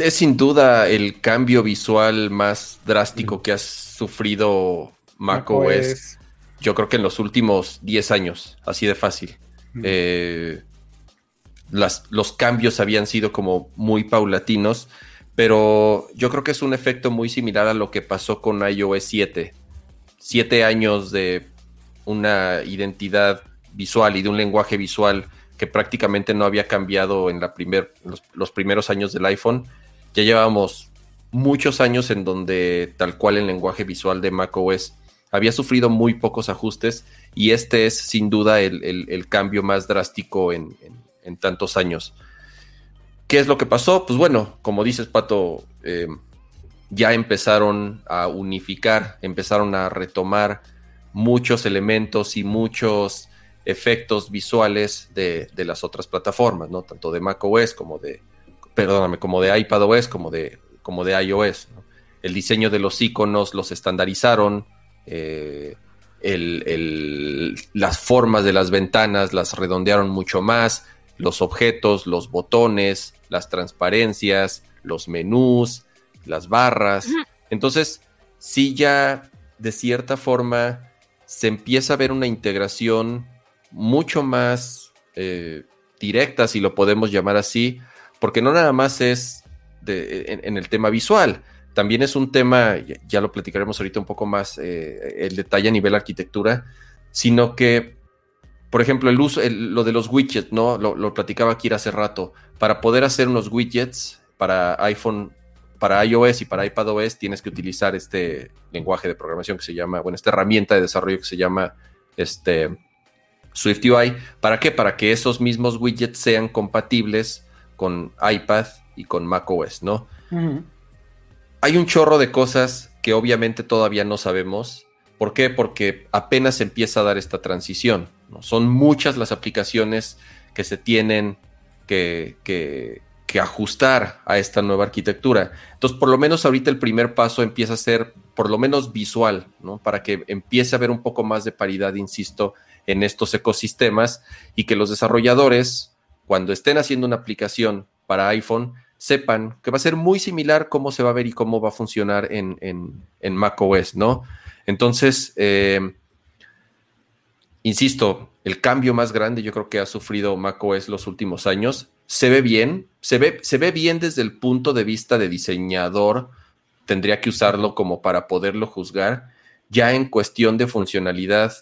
es sin duda el cambio visual más drástico que ha sufrido macOS. Yo creo que en los últimos 10 años, así de fácil. Eh, los cambios habían sido como muy paulatinos, pero yo creo que es un efecto muy similar a lo que pasó con iOS 7. Siete años de una identidad visual y de un lenguaje visual que prácticamente no había cambiado en la primer, los, primeros años del iPhone. Ya llevábamos muchos años en donde tal cual el lenguaje visual de macOS había sufrido muy pocos ajustes y este es sin duda el, cambio más drástico en, tantos años. ¿Qué es lo que pasó? Pues bueno, como dices Pato, eh, ya empezaron a unificar, empezaron a retomar muchos elementos y muchos efectos visuales de, las otras plataformas, ¿no? Tanto de macOS como de, perdóname, como de iPadOS, como de, como de iOS. El diseño de los iconos los estandarizaron, eh, las formas de las ventanas las redondearon mucho más, los objetos, los botones, las transparencias, los menús, las barras. Entonces, sí ya de cierta forma se empieza a ver una integración mucho más eh, directa, si lo podemos llamar así, porque no nada más es en, el tema visual, también es un tema, ya, lo platicaremos ahorita un poco más, eh, el detalle a nivel arquitectura, sino que, por ejemplo, el uso, lo de los widgets, ¿no? Lo, lo platicaba aquí hace rato, para poder hacer unos widgets para iPhone para iOS y para iPadOS tienes que utilizar este lenguaje de programación que se llama, bueno, esta herramienta de desarrollo que se llama este, SwiftUI. ¿Para qué? Para que esos mismos widgets sean compatibles con iPad y con macOS, ¿no? Hay un chorro de cosas que obviamente todavía no sabemos. ¿Por qué? Porque apenas empieza a dar esta transición. ¿no? Son muchas las aplicaciones que se tienen que, que, que ajustar a esta nueva arquitectura. Entonces, por lo menos ahorita el primer paso empieza a ser por lo menos visual, ¿no? Para que empiece a haber un poco más de paridad, insisto, en estos ecosistemas y que los desarrolladores, cuando estén haciendo una aplicación para iPhone, sepan que va a ser muy similar cómo se va a ver y cómo va a funcionar en, en, macOS, ¿no? Entonces, eh, insisto, el cambio más grande yo creo que ha sufrido macOS los últimos años se ve bien, se ve, se ve bien desde el punto de vista de diseñador, tendría que usarlo como para poderlo juzgar. Ya en cuestión de funcionalidad,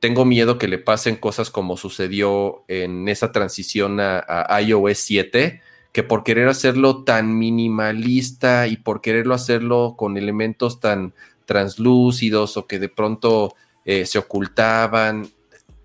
tengo miedo que le pasen cosas como sucedió en esa transición a, iOS 7, que por querer hacerlo tan minimalista y por quererlo hacerlo con elementos tan translúcidos o que de pronto eh, se ocultaban,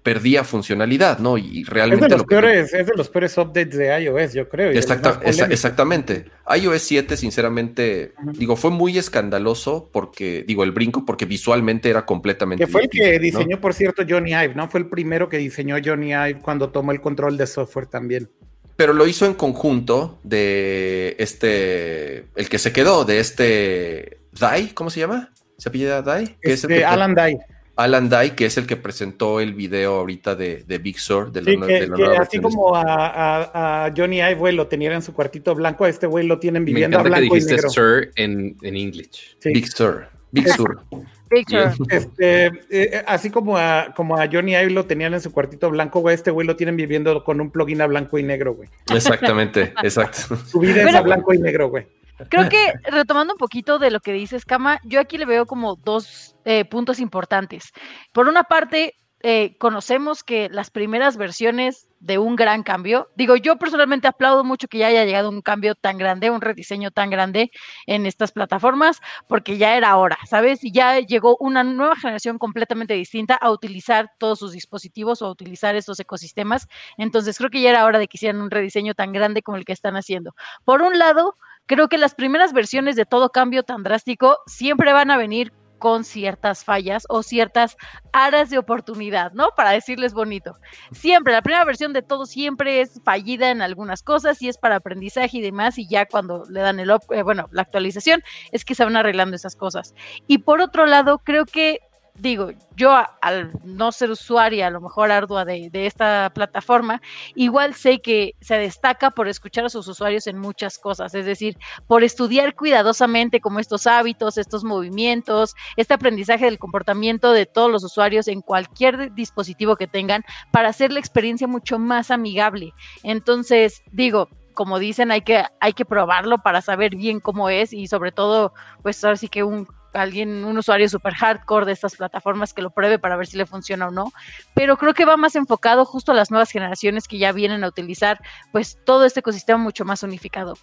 perdía funcionalidad, ¿no? Y realmente... Es de los, peores, es de los peores updates de iOS, yo creo. exactamente. iOS 7, sinceramente, digo, fue muy escandaloso porque, digo, el brinco, porque visualmente era completamente... Que fue el que diseñó, por cierto, Johnny Ive, ¿no? Fue el primero que diseñó Johnny Ive cuando tomó el control de software también. Pero lo hizo en conjunto de este, el que se quedó, de este Dai, ¿cómo se llama? ¿Se apellida Dai? es el este, Alan Dai. Alan Dye, que es el que presentó el video ahorita de, de Big Sur. De la, de la así como a, Johnny Ive, lo tenían en su cuartito blanco, a este güey lo tienen viviendo a blanco que dijiste y negro. Sir en, en English. Big Sur. Big Sur. Big Sur. Este, eh, así como a, como a Johnny Ive lo tenían en su cuartito blanco, güey, este güey lo tienen viviendo con un plugin a blanco y negro, güey. Exactamente, exacto. Su vida es a blanco y negro, güey. Creo que retomando un poquito de lo que dices, Kama, yo aquí le veo como dos eh, puntos importantes. Por una parte, eh, conocemos que las primeras versiones de un gran cambio, digo, yo personalmente aplaudo mucho que ya haya llegado un cambio tan grande, un rediseño tan grande en estas plataformas, porque ya era hora, ¿sabes? Y ya llegó una nueva generación completamente distinta a utilizar todos sus dispositivos o a utilizar estos ecosistemas. Entonces, creo que ya era hora de que hicieran un rediseño tan grande como el que están haciendo. Por un lado, creo que las primeras versiones de todo cambio tan drástico siempre van a venir con ciertas fallas o ciertas áreas de oportunidad, ¿no? Para decirles bonito. Siempre, la primera versión de todo siempre es fallida en algunas cosas y es para aprendizaje y demás, y ya cuando le dan el, eh, bueno, la actualización es que se van arreglando esas cosas. Y por otro lado, creo que digo, yo al no ser usuaria a lo mejor ardua de, esta plataforma, igual sé que se destaca por escuchar a sus usuarios en muchas cosas, es decir, por estudiar cuidadosamente como estos hábitos, estos movimientos, este aprendizaje del comportamiento de todos los usuarios en cualquier dispositivo que tengan para hacer la experiencia mucho más amigable. Entonces, digo, como dicen, hay que, hay que probarlo para saber bien cómo es y sobre todo, pues ahora sí que un alguien, un usuario super hardcore de estas plataformas que lo pruebe para ver si le funciona o no, pero creo que va más enfocado justo a las nuevas generaciones que ya vienen a utilizar pues todo este ecosistema mucho más unificado.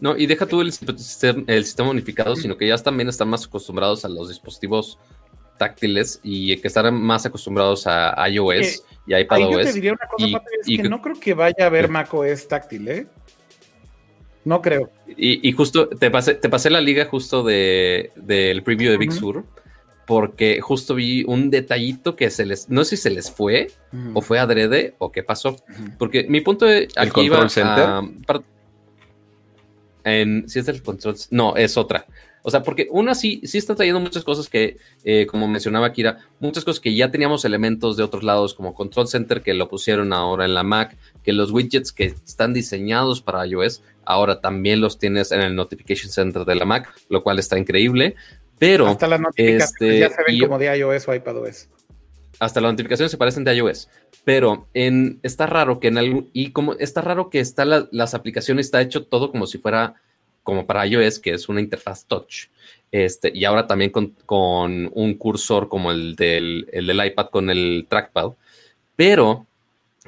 No, y deja tú el, el sistema unificado, sino que ya también están más acostumbrados a los dispositivos táctiles y que están más acostumbrados a iOS y iPadOS. Yo te diría una cosa, y, que, no creo que vaya a haber macOS táctil, ¿eh? No creo. Y, justo te pasé, te pasé la liga justo de, del preview de Big Sur, porque justo vi un detallito que se les, no sé si se les fue, o fue adrede, o qué pasó. Porque mi punto de aquí ¿El control center? en, si es el control, no, es otra. O sea, porque uno sí, sí está trayendo muchas cosas que, eh, como mencionaba Kira, muchas cosas que ya teníamos elementos de otros lados, como Control Center, que lo pusieron ahora en la Mac, que los widgets que están diseñados para iOS, ahora también los tienes en el Notification Center de la Mac, lo cual está increíble. Pero. Hasta las notificaciones ya se ven como de iOS o iPadOS. Hasta las notificaciones se parecen de iOS. Pero en, está raro que en algún. Y como está raro que está las aplicaciones, está hecho todo como si fuera como para iOS, que es una interfaz touch. Este, y ahora también con, un cursor como el del, del, iPad con el trackpad. Pero,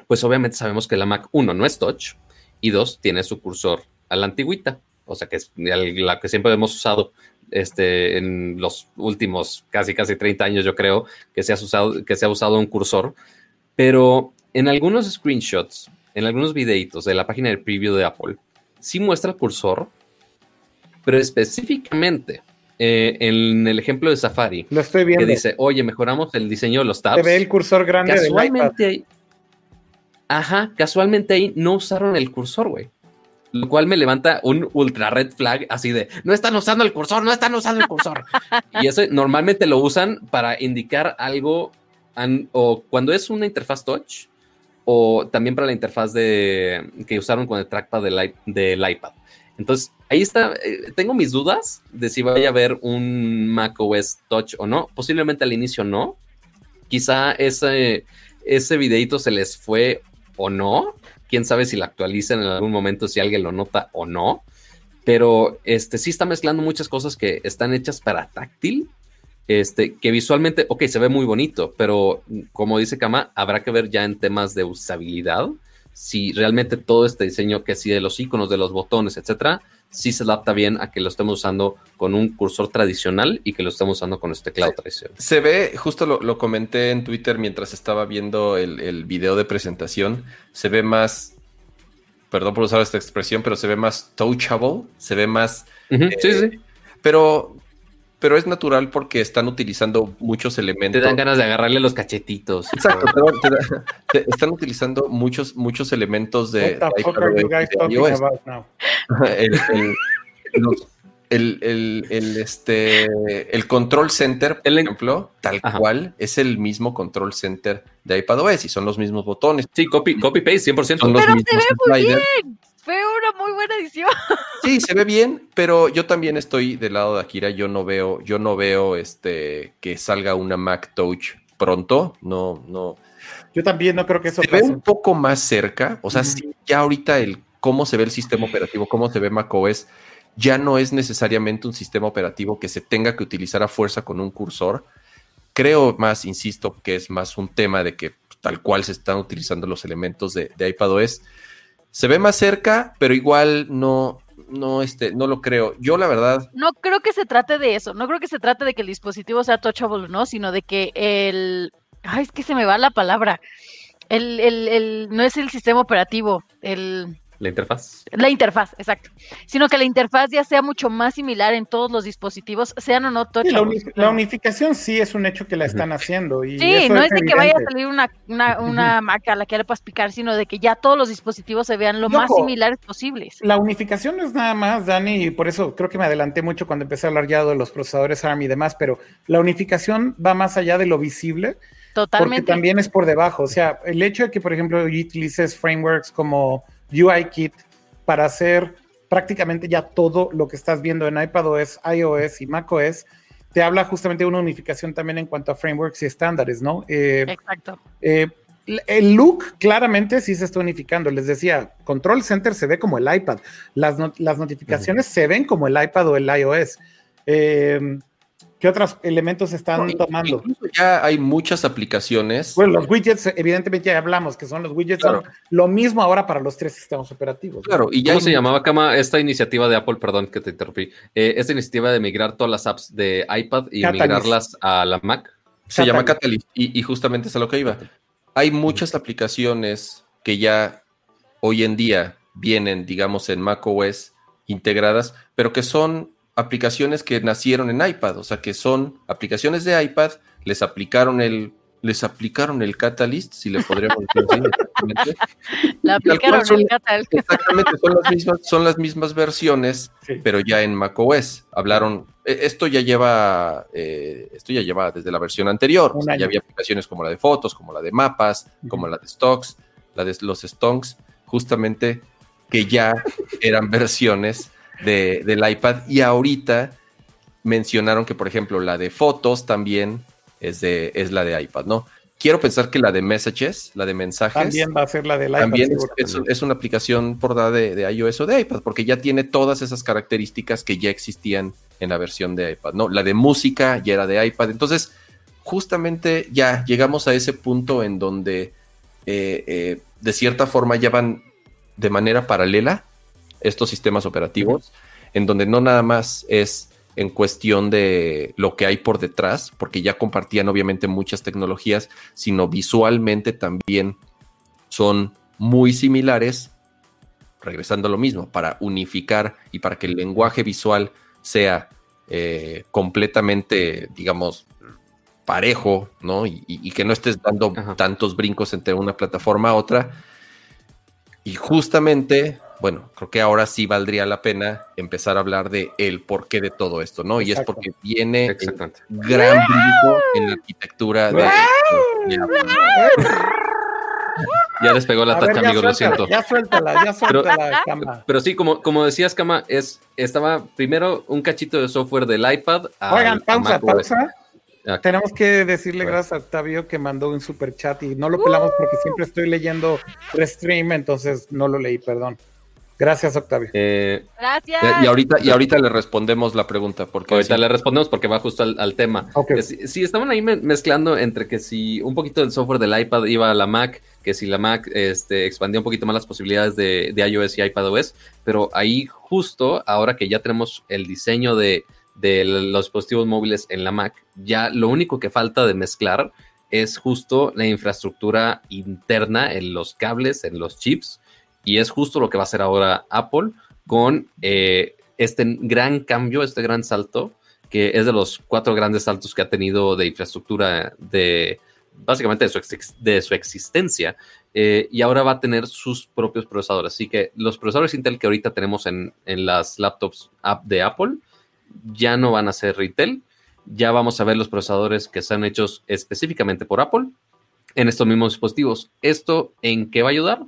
pues obviamente sabemos que la Mac 1 no es touch y 2 tiene su cursor a la antigüita, o sea que es la que siempre hemos usado este, en los últimos casi casi 30 años, yo creo, que se ha usado, que se ha usado un cursor. Pero en algunos screenshots, en algunos videitos de la página de preview de Apple, sí muestra el cursor, pero específicamente eh, en el ejemplo de Safari, Lo estoy viendo. que dice, oye, mejoramos el diseño de los tabs. Se ve el cursor grande casualmente ahí, Ajá, casualmente ahí no usaron el cursor, güey. Lo cual me levanta un ultra red flag así de, no están usando el cursor, no están usando el cursor. y eso normalmente lo usan para indicar algo, o cuando es una interfaz touch, o también para la interfaz de, que usaron con el trackpad del, del iPad. Entonces, ahí está. Eh, tengo mis dudas de si vaya a haber un Mac OS Touch o no. Posiblemente al inicio no. Quizá ese, ese videito se les fue o no. Quién sabe si la actualizan en algún momento, si alguien lo nota o no. Pero este sí está mezclando muchas cosas que están hechas para táctil. Este, que visualmente, ok, se ve muy bonito, pero como dice Kama, habrá que ver ya en temas de usabilidad si realmente todo este diseño que sí de los iconos, de los botones, etcétera, sí se adapta bien a que lo estemos usando con un cursor tradicional y que lo estemos usando con este teclado tradicional. Se ve, justo lo, comenté en Twitter mientras estaba viendo el, el, video de presentación, se ve más, perdón por usar esta expresión, pero se ve más touchable, se ve más... sí, sí. Eh, pero pero es natural porque están utilizando muchos elementos. Te dan ganas de agarrarle los cachetitos. Exacto, están utilizando muchos, muchos elementos de, el, el, el, este, el control center, por ejemplo, tal cual, es el mismo control center de iPadOS y son los mismos botones. Sí, copy, copy paste, 100%. Son los Pero mismos se ve muy bien fue una muy buena edición. Sí, se ve bien, pero yo también estoy del lado de Akira. Yo no veo, yo no veo este que salga una Mac Touch pronto. No, no. Yo también no creo que eso se ve un poco más cerca. O sea, ya ahorita el cómo se ve el sistema operativo, cómo se ve macOS, ya no es necesariamente un sistema operativo que se tenga que utilizar a fuerza con un cursor. Creo más, insisto, que es más un tema de que tal cual se están utilizando los elementos de, de iPadOS se ve más cerca, pero igual no, no, este, no lo creo. Yo la verdad. No creo que se trate de eso. No creo que se trate de que el dispositivo sea touchable, ¿no? Sino de que el. Ay, es que se me va la palabra. El, el, el, no es el sistema operativo, el la interfaz. La interfaz, exacto. Sino que la interfaz ya sea mucho más similar en todos los dispositivos, sean o no touch. la, unificación sí es un hecho que la están haciendo. Y sí, no es, de que vaya a salir una, una, una Mac a la que le puedas picar, sino de que ya todos los dispositivos se vean lo más similares posibles. La unificación no es nada más, Dani, y por eso creo que me adelanté mucho cuando empecé a hablar ya de los procesadores ARM y demás, pero la unificación va más allá de lo visible. Totalmente. Porque también es por debajo. O sea, el hecho de que, por ejemplo, utilices frameworks como UIKit para hacer prácticamente ya todo lo que estás viendo en iPadOS, iOS y macOS, te habla justamente de una unificación también en cuanto a frameworks y estándares, ¿no? Eh, Exacto. Eh, el look claramente sí se está unificando. Les decía, Control Center se ve como el iPad. Las, las notificaciones se ven como el iPad o el iOS. Eh, ¿Qué otros elementos están tomando? Ya hay muchas aplicaciones. Bueno, los widgets, evidentemente ya hablamos, que son los widgets, son lo mismo ahora para los tres sistemas operativos. Claro, y ya ¿Cómo se llamaba, Kama, esta iniciativa de Apple? Perdón que te interrumpí. Eh, esta iniciativa de migrar todas las apps de iPad y migrarlas a la Mac. Se llama Catalyst, y, y justamente es a lo que iba. Hay muchas aplicaciones que ya hoy en día vienen, digamos, en macOS integradas, pero que son aplicaciones que nacieron en iPad, o sea, que son aplicaciones de iPad, les aplicaron el les aplicaron el Catalyst, si le podríamos decir exactamente. La aplicaron el Catalyst. Exactamente, son las mismas, son las mismas versiones, pero ya en macOS. Hablaron, e, esto ya lleva, eh, esto ya lleva desde la versión anterior. O sea, ya había aplicaciones como la de fotos, como la de mapas, como la de stocks, la de los stonks, justamente que ya eran versiones del iPad y ahorita mencionaron que, por ejemplo, la de fotos también es, de, es la de iPad, ¿no? Quiero pensar que la de Messages, la de mensajes. También va a ser la del iPad. También es, una aplicación por de, de iOS o de iPad, porque ya tiene todas esas características que ya existían en la versión de iPad, ¿no? La de música ya era de iPad. Entonces, justamente ya llegamos a ese punto en donde eh, eh, de cierta forma ya van de manera paralela estos sistemas operativos, en donde no nada más es en cuestión de lo que hay por detrás, porque ya compartían obviamente muchas tecnologías, sino visualmente también son muy similares, regresando a lo mismo, para unificar y para que el lenguaje visual sea eh, completamente, digamos, parejo, ¿no? Y, que no estés dando tantos brincos entre una plataforma a otra. Y justamente bueno, creo que ahora sí valdría la pena empezar a hablar de el porqué de todo esto, ¿no? Y es porque viene gran brillo en la arquitectura de, Ya despegó la tacha, amigo, lo siento. Ya suéltala, ya suéltala, Cama. Pero sí, como, como decías, Cama, es, estaba primero un cachito de software del iPad. Oigan, pausa, pausa. Tenemos que decirle gracias a Octavio que mandó un super chat y no lo pelamos porque siempre estoy leyendo Restream, entonces no lo leí, perdón. Gracias, Octavio. Eh, Gracias. Y ahorita, y ahorita le respondemos la pregunta. Porque ahorita le respondemos porque va justo al, tema. Si, estaban ahí mezclando entre que si un poquito del software del iPad iba a la Mac, que si la Mac este, expandía un poquito más las posibilidades de, de iOS y iPadOS, pero ahí justo ahora que ya tenemos el diseño de, de los dispositivos móviles en la Mac, ya lo único que falta de mezclar es justo la infraestructura interna en los cables, en los chips y es justo lo que va a hacer ahora Apple con eh, este gran cambio, este gran salto, que es de los cuatro grandes saltos que ha tenido de infraestructura de básicamente de su, de su existencia. Eh, y ahora va a tener sus propios procesadores. Así que los procesadores Intel que ahorita tenemos en, en las laptops app de Apple ya no van a ser retail. Ya vamos a ver los procesadores que están hechos específicamente por Apple en estos mismos dispositivos. ¿Esto en qué va a ayudar?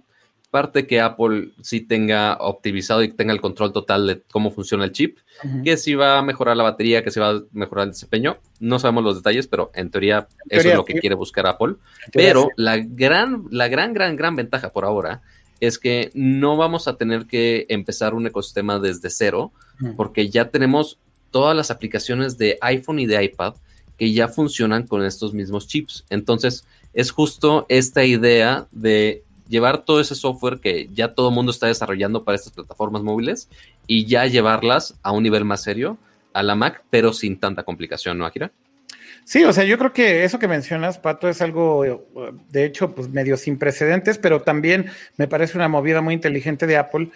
Parte que Apple sí tenga optimizado y tenga el control total de cómo funciona el chip, que si va a mejorar la batería, que si va a mejorar el desempeño. No sabemos los detalles, pero en teoría, eso es lo que quiere buscar Apple. Pero la gran, la gran, gran, gran ventaja por ahora es que no vamos a tener que empezar un ecosistema desde cero, porque ya tenemos todas las aplicaciones de iPhone y de iPad que ya funcionan con estos mismos chips. Entonces, es justo esta idea de llevar todo ese software que ya todo el mundo está desarrollando para estas plataformas móviles y ya llevarlas a un nivel más serio a la Mac, pero sin tanta complicación, ¿no, Akira? Sí, o sea, yo creo que eso que mencionas, Pato, es algo, de hecho, pues medio sin precedentes, pero también me parece una movida muy inteligente de Apple,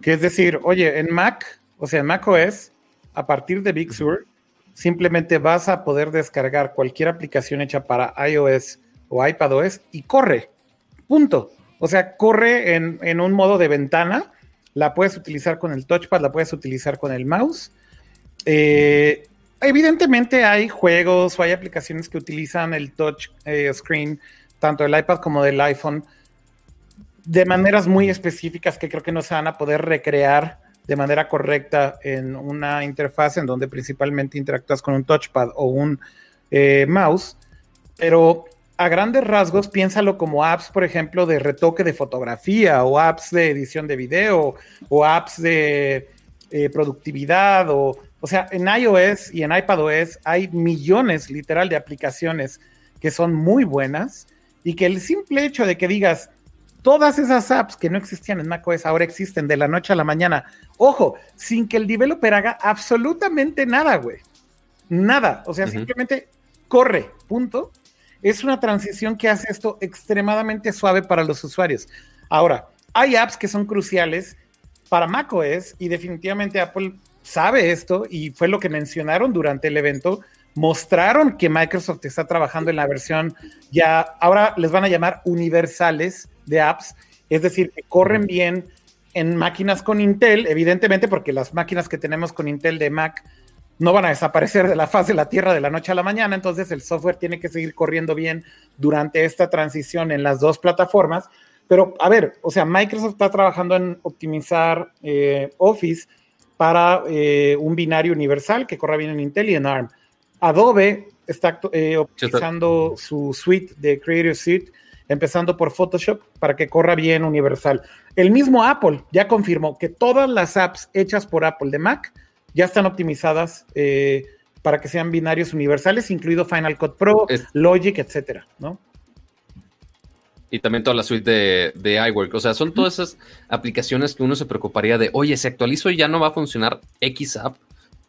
que es decir, oye, en Mac, o sea, en Mac OS, a partir de Big Sur, simplemente vas a poder descargar cualquier aplicación hecha para iOS o iPadOS y corre. Punto. O sea, corre en, un modo de ventana, la puedes utilizar con el touchpad, la puedes utilizar con el mouse. Eh, evidentemente hay juegos o hay aplicaciones que utilizan el touch eh, screen, tanto del iPad como del iPhone, de maneras muy específicas que creo que no se van a poder recrear de manera correcta en una interfaz en donde principalmente interactúas con un touchpad o un eh, mouse. Pero a grandes rasgos, piénsalo como apps, por ejemplo, de retoque de fotografía o apps de edición de video o apps de eh, productividad o, o sea, en iOS y en iPadOS hay millones literal de aplicaciones que son muy buenas y que el simple hecho de que digas todas esas apps que no existían en macOS ahora existen de la noche a la mañana, ojo, sin que el developer haga absolutamente nada, güey. Nada, o sea, simplemente corre, punto es una transición que hace esto extremadamente suave para los usuarios. Ahora, hay apps que son cruciales para macOS y definitivamente Apple sabe esto y fue lo que mencionaron durante el evento. Mostraron que Microsoft está trabajando en la versión ya, ahora les van a llamar universales de apps, es decir, que corren bien en máquinas con Intel, evidentemente porque las máquinas que tenemos con Intel de Mac no van a desaparecer de la faz de la Tierra de la noche a la mañana, entonces el software tiene que seguir corriendo bien durante esta transición en las dos plataformas. Pero, a ver, o sea, Microsoft está trabajando en optimizar eh, Office para eh, un binario universal que corra bien en Intel y en ARM. Adobe está eh, optimizando su suite de Creative Suite, empezando por Photoshop, para que corra bien universal. El mismo Apple ya confirmó que todas las apps hechas por Apple de Mac ya están optimizadas eh, para que sean binarios universales, incluido Final Cut Pro, Logic, etcétera, ¿no? Y también toda la suite de, de iWork. O sea, son todas esas aplicaciones que uno se preocuparía de, oye, se actualizo y ya no va a funcionar X app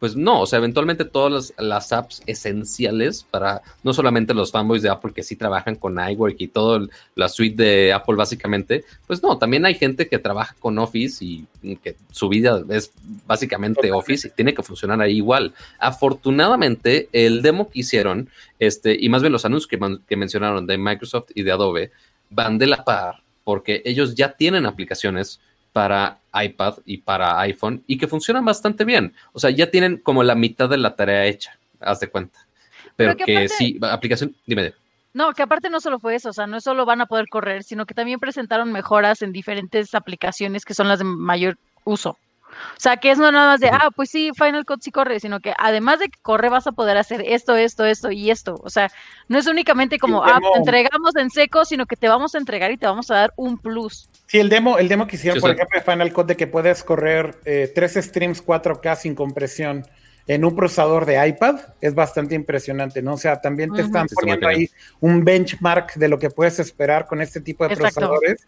pues no, o sea, eventualmente todas las, apps esenciales para no solamente los fanboys de Apple que sí trabajan con iWork y toda la suite de Apple básicamente, pues no, también hay gente que trabaja con Office y que su vida es básicamente Office y tiene que funcionar ahí igual. Afortunadamente, el demo que hicieron, este, y más bien los anuncios que, que mencionaron de Microsoft y de Adobe, van de la par porque ellos ya tienen aplicaciones para iPad y para iPhone y que funcionan bastante bien. O sea, ya tienen como la mitad de la tarea hecha, haz de cuenta. Pero, que, sí, aplicación, dime. No, que aparte no solo fue eso, o sea, no solo van a poder correr, sino que también presentaron mejoras en diferentes aplicaciones que son las de mayor uso. O sea, que es no nada más de, ah, pues sí, Final Cut sí corre, sino que además de que corre vas a poder hacer esto, esto, esto y esto. O sea, no es únicamente como, ah, te entregamos en seco, sino que te vamos a entregar y te vamos a dar un plus. Sí, el demo, el demo que hicieron, por ejemplo, de Final Cut de que puedes correr eh, tres streams 4K sin compresión en un procesador de iPad es bastante impresionante, ¿no? O sea, también te están poniendo ahí un benchmark de lo que puedes esperar con este tipo de procesadores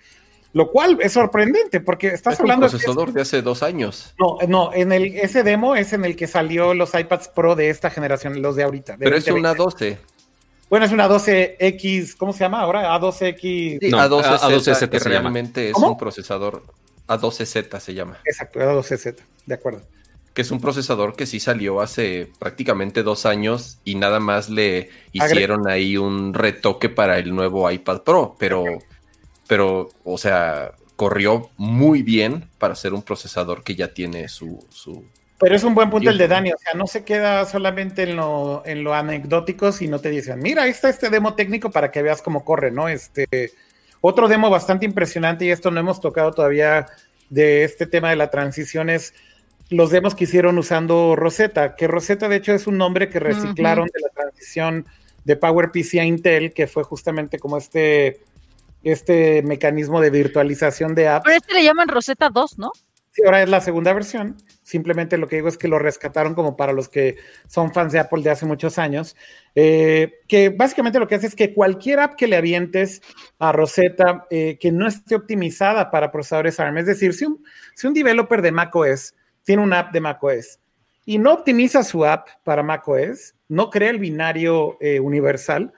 lo cual es sorprendente porque estás hablando un procesador de, hace dos años. No, no, en el ese demo es en el que salió los iPads Pro de esta generación, los de ahorita. Pero es una 12. Bueno, es una 12X, ¿cómo se llama ahora? A12X. Sí, A12Z, A12Z realmente es un procesador A12Z se llama. Exacto, A12Z, de acuerdo. Que es un procesador que sí salió hace prácticamente dos años y nada más le hicieron ahí un retoque para el nuevo iPad Pro, pero pero, o sea, corrió muy bien para ser un procesador que ya tiene su... su pero es un buen punto el de Dani, o sea, no se queda solamente en lo, en lo anecdótico, sino te dicen, mira, ahí está este demo técnico para que veas cómo corre, ¿no? Este, otro demo bastante impresionante, y esto no hemos tocado todavía de este tema de la transición, es los demos que hicieron usando Rosetta, que Rosetta de hecho es un nombre que reciclaron de la transición de PowerPC a Intel, que fue justamente como este este mecanismo de virtualización de apps. Pero este le llaman Rosetta 2, ¿no? Sí, ahora es la segunda versión. Simplemente lo que digo es que lo rescataron como para los que son fans de Apple de hace muchos años. Eh, que básicamente lo que hace es que cualquier app que le avientes a Rosetta eh, que no esté optimizada para procesadores ARM, es decir, si un, si un developer de macOS tiene una app de macOS y no optimiza su app para macOS, no crea el binario eh, universal,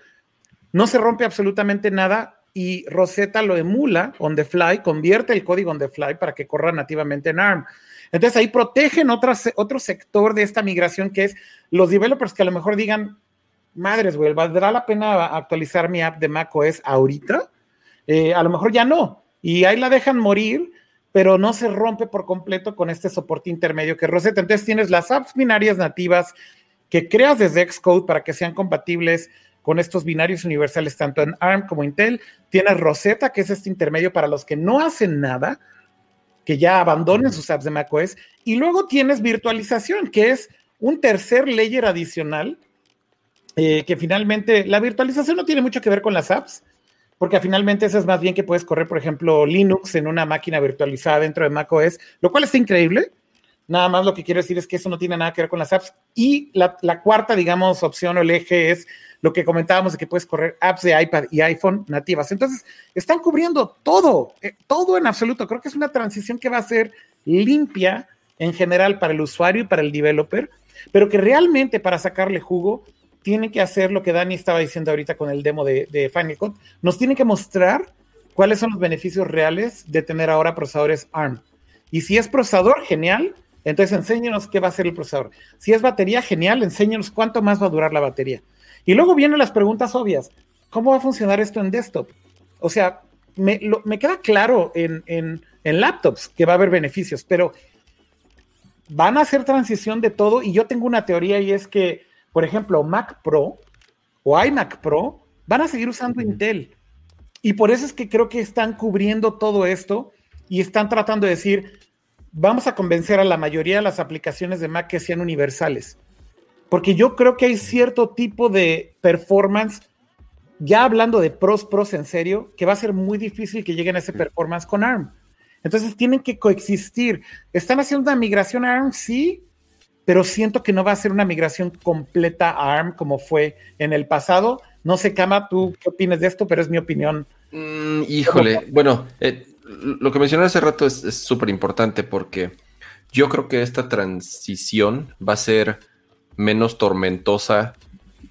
no se rompe absolutamente nada y Rosetta lo emula on the fly, convierte el código on the fly para que corra nativamente en ARM. Entonces ahí protegen otro sector de esta migración que es los developers que a lo mejor digan, madres, güey, ¿valdrá la pena actualizar mi app de macOS ahorita? Eh, a lo mejor ya no. Y ahí la dejan morir, pero no se rompe por completo con este soporte intermedio que Rosetta. Entonces tienes las apps binarias nativas que creas desde Xcode para que sean compatibles con estos binarios universales, tanto en ARM como Intel. Tienes Rosetta, que es este intermedio para los que no hacen nada, que ya abandonen sus apps de macOS. Y luego tienes virtualización, que es un tercer layer adicional eh, que finalmente la virtualización no tiene mucho que ver con las apps, porque finalmente eso es más bien que puedes correr, por ejemplo, Linux en una máquina virtualizada dentro de macOS, lo cual está increíble. Nada más lo que quiero decir es que eso no tiene nada que ver con las apps. Y la, cuarta, digamos, opción o el eje es lo que comentábamos de que puedes correr apps de iPad y iPhone nativas. Entonces, están cubriendo todo, eh, todo en absoluto. Creo que es una transición que va a ser limpia en general para el usuario y para el developer, pero que realmente para sacarle jugo tiene que hacer lo que Dani estaba diciendo ahorita con el demo de, de Final Cut. Nos tiene que mostrar cuáles son los beneficios reales de tener ahora procesadores ARM. Y si es procesador, genial. Entonces enséñenos qué va a ser el procesador. Si es batería, genial. Enséñenos cuánto más va a durar la batería. Y luego vienen las preguntas obvias. ¿Cómo va a funcionar esto en desktop? O sea, me, queda claro en, en, en laptops que va a haber beneficios, pero van a hacer transición de todo y yo tengo una teoría y es que por ejemplo, Mac Pro o iMac Pro van a seguir usando Intel. Y por eso es que creo que están cubriendo todo esto y están tratando de decir, vamos a convencer a la mayoría de las aplicaciones de Mac que sean universales. Porque yo creo que hay cierto tipo de performance, ya hablando de pros, pros en serio, que va a ser muy difícil que lleguen a ese performance con ARM. Entonces tienen que coexistir. ¿Están haciendo una migración a ARM? Sí, pero siento que no va a ser una migración completa a ARM como fue en el pasado. No sé, Kama, tú qué opinas de esto, pero es mi opinión. Mm, híjole, bueno, eh, lo que mencioné hace rato es súper importante porque yo creo que esta transición va a ser menos tormentosa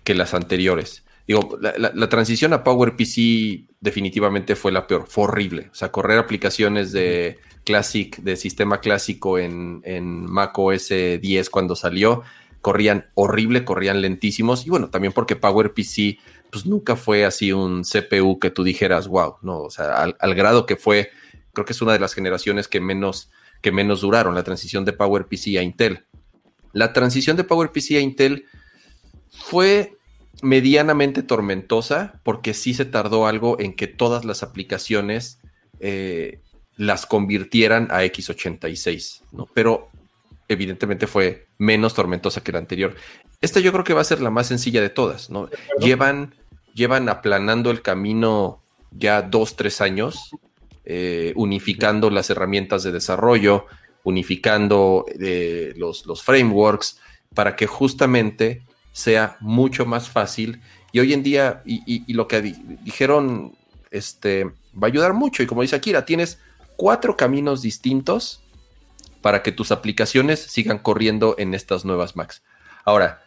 que las anteriores. Digo, la, transición a PowerPC definitivamente fue la peor, fue horrible. O sea, correr aplicaciones de Classic, de sistema clásico en, en Mac OS 10 cuando salió, corrían horrible, corrían lentísimos. Y bueno, también porque PowerPC, pues nunca fue así un CPU que tú dijeras, wow, no, o sea, al, grado que fue, creo que es una de las generaciones que menos, que menos duraron, la transición de PowerPC a Intel. La transición de PowerPC a Intel fue medianamente tormentosa porque sí se tardó algo en que todas las aplicaciones eh, las convirtieran a X86, ¿no? Pero evidentemente fue menos tormentosa que la anterior. Esta yo creo que va a ser la más sencilla de todas, ¿no? Llevan, llevan aplanando el camino ya dos, tres años, eh, unificando las herramientas de desarrollo, unificando eh, los, los frameworks, para que justamente sea mucho más fácil. Y hoy en día, y, lo que dijeron, este, va a ayudar mucho. Y como dice Akira, tienes cuatro caminos distintos para que tus aplicaciones sigan corriendo en estas nuevas Macs. Ahora,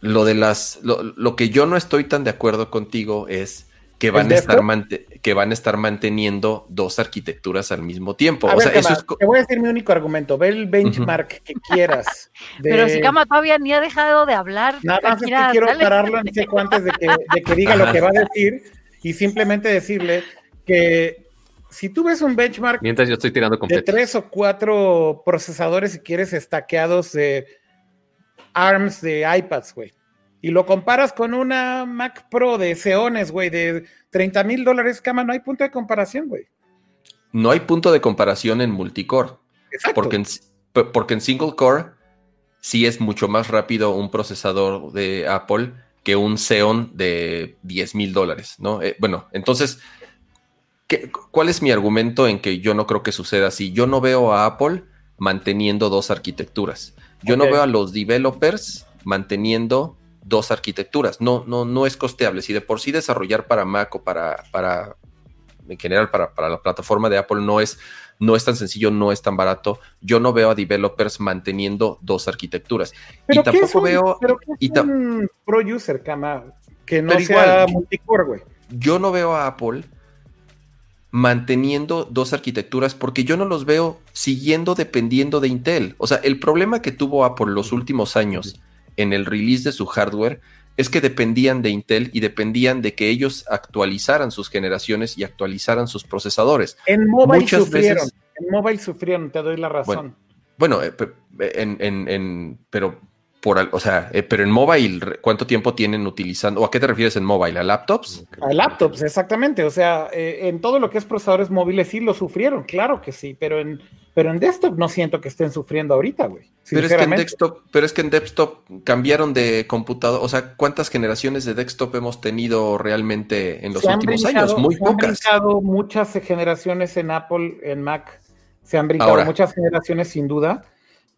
lo de las, lo, que yo no estoy tan de acuerdo contigo es que van, a estar que van a estar manteniendo dos arquitecturas al mismo tiempo. Te voy a decir mi único argumento. Ve el benchmark que quieras. Pero si Cama todavía ni ha dejado de hablar. Nada más es que quiero pararlo en seco antes de que, de que diga lo que va a decir y simplemente decirle que si tú ves un benchmark Mientras yo estoy tirando de tres o cuatro procesadores, si quieres, estaqueados de ARMS de iPads, güey, y lo comparas con una Mac Pro de Xeones, güey, de 30 mil dólares, cama, no hay punto de comparación, güey. No hay punto de comparación en multicore. Exacto. Porque en, porque en single core sí es mucho más rápido un procesador de Apple que un Xeon de 10 mil dólares, ¿no? Eh, bueno, entonces ¿Cuál es mi argumento en que yo no creo que suceda así? Yo no veo a Apple manteniendo dos arquitecturas. Yo no veo a los developers manteniendo dos arquitecturas. No, no, no es costeable. Si de por sí desarrollar para Mac o para, para en general, para, la plataforma de Apple no es, no es tan sencillo, no es tan barato. Yo no veo a developers manteniendo dos arquitecturas. y tampoco veo. Pero un pro user, que no sea multicore, güey. Yo no veo a Apple manteniendo dos arquitecturas porque yo no los veo siguiendo dependiendo de Intel. O sea, el problema que tuvo Apple los últimos años en el release de su hardware es que dependían de Intel y dependían de que ellos actualizaran sus generaciones y actualizaran sus procesadores. En mobile sufrieron, en mobile sufrieron, te doy la razón. Bueno, eh, en, en, pero por, o sea, eh, pero en mobile, ¿cuánto tiempo tienen utilizando? ¿O a qué te refieres en mobile? ¿A laptops? A laptops, exactamente. O sea, eh, en todo lo que es procesadores móviles sí lo sufrieron, claro que sí, pero en, pero en desktop no siento que estén sufriendo ahorita, güey. Pero es que en desktop, pero es que en desktop cambiaron de computador, o sea, ¿cuántas generaciones de desktop hemos tenido realmente en los últimos años? Muy pocas. Se han brincado muchas generaciones en Apple, en Mac, se han brincado muchas generaciones sin duda,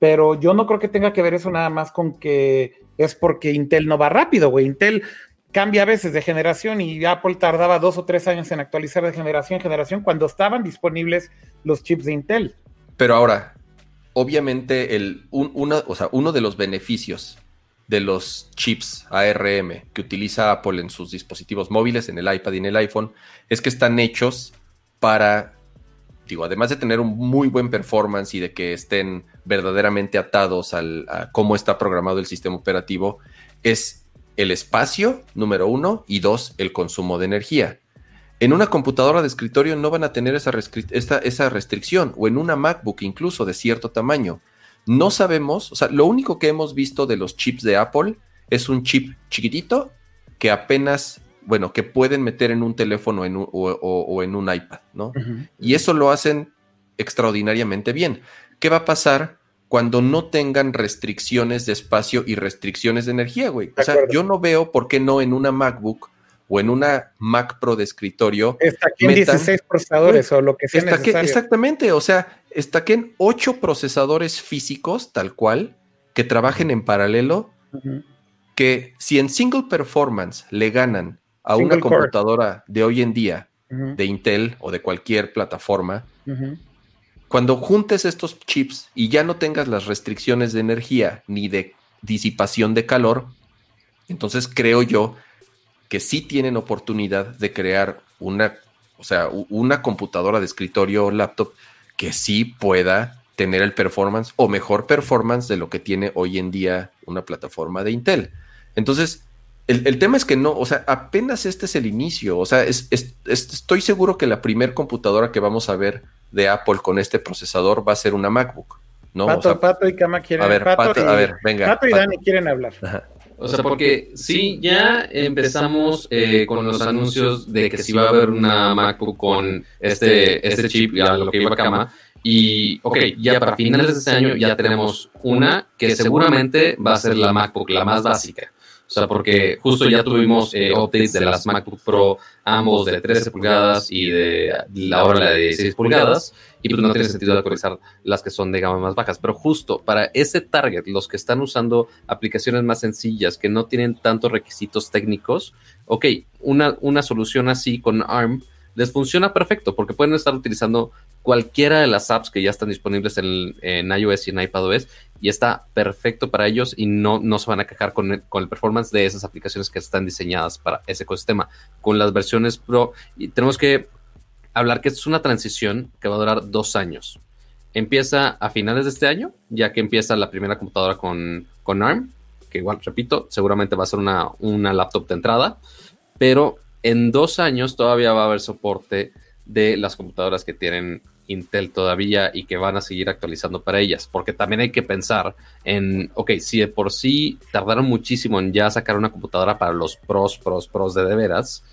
pero yo no creo que tenga que ver eso nada más con que es porque Intel no va rápido, güey. Intel cambia a veces de generación y Apple tardaba dos o tres años en actualizar de generación en generación cuando estaban disponibles los chips de Intel. Pero ahora, obviamente, el, o sea, uno de los beneficios de los chips ARM que utiliza Apple en sus dispositivos móviles, en el iPad y en el iPhone, es que están hechos para, digo, además de tener un muy buen performance y de que estén verdaderamente atados al, a cómo está programado el sistema operativo, es el espacio, número uno, y dos, el consumo de energía. En una computadora de escritorio no van a tener esa, esa restricción, o en una MacBook incluso de cierto tamaño. No sabemos, o sea, lo único que hemos visto de los chips de Apple es un chip chiquitito que apenas, bueno, que pueden meter en un teléfono o, en un iPad, ¿no? Y eso lo hacen extraordinariamente bien. ¿Qué va a pasar cuando no tengan restricciones de espacio y restricciones de energía, güey? O sea, yo no veo por qué no en una MacBook o en una Mac Pro de escritorio. en 16 procesadores o lo que sea necesario. exactamente, o sea, en 8 procesadores físicos, tal cual, que trabajen en paralelo, que si en single performance le ganan a una computadora de hoy en día, de Intel o de cualquier plataforma, cuando juntes estos chips y ya no tengas las restricciones de energía ni de disipación de calor, entonces creo yo que sí tienen oportunidad de crear una, o sea, una computadora de escritorio o laptop que sí pueda tener el performance o mejor performance de lo que tiene hoy en día una plataforma de Intel. Entonces, el, tema es que no, o sea, apenas este es el inicio, o sea, estoy seguro que la primer computadora que vamos a ver de Apple con este procesador va a ser una MacBook. ¿no? Pato, Pato y Kama quieren a ver, Pato, a ver, venga. Pato y Dani quieren hablar. O sea, porque sí, ya empezamos eh, con los anuncios de que sí va a haber una MacBook con este, este chip, a lo que iba a cama. Y, ok, ya para finales de este año ya tenemos una que seguramente va a ser la MacBook, la más básica. O sea, porque justo ya tuvimos eh, de las MacBook Pro, ambos de 13 pulgadas y de la hora de 16 pulgadas, y pues no tiene sentido actualizar las que son de gama más bajas. Pero justo para ese target, los que están usando aplicaciones más sencillas, que no tienen tantos requisitos técnicos, ok, una, una solución así con ARM les funciona perfecto porque pueden estar utilizando cualquiera de las apps que ya están disponibles en, iOS y en iPadOS y está perfecto para ellos y no, no se van a quejar con el, con el performance de esas aplicaciones que están diseñadas para ese ecosistema. Con las versiones Pro, y tenemos que hablar que es una transición que va a durar dos años. Empieza a finales de este año, ya que empieza la primera computadora con, con ARM, que igual, repito, seguramente va a ser una, una laptop de entrada, pero en dos años todavía va a haber soporte de las computadoras que tienen Intel todavía y que van a seguir actualizando para ellas, porque también hay que pensar en, ok, si de por sí tardaron muchísimo en ya sacar una computadora para los pros, pros, pros de de veras,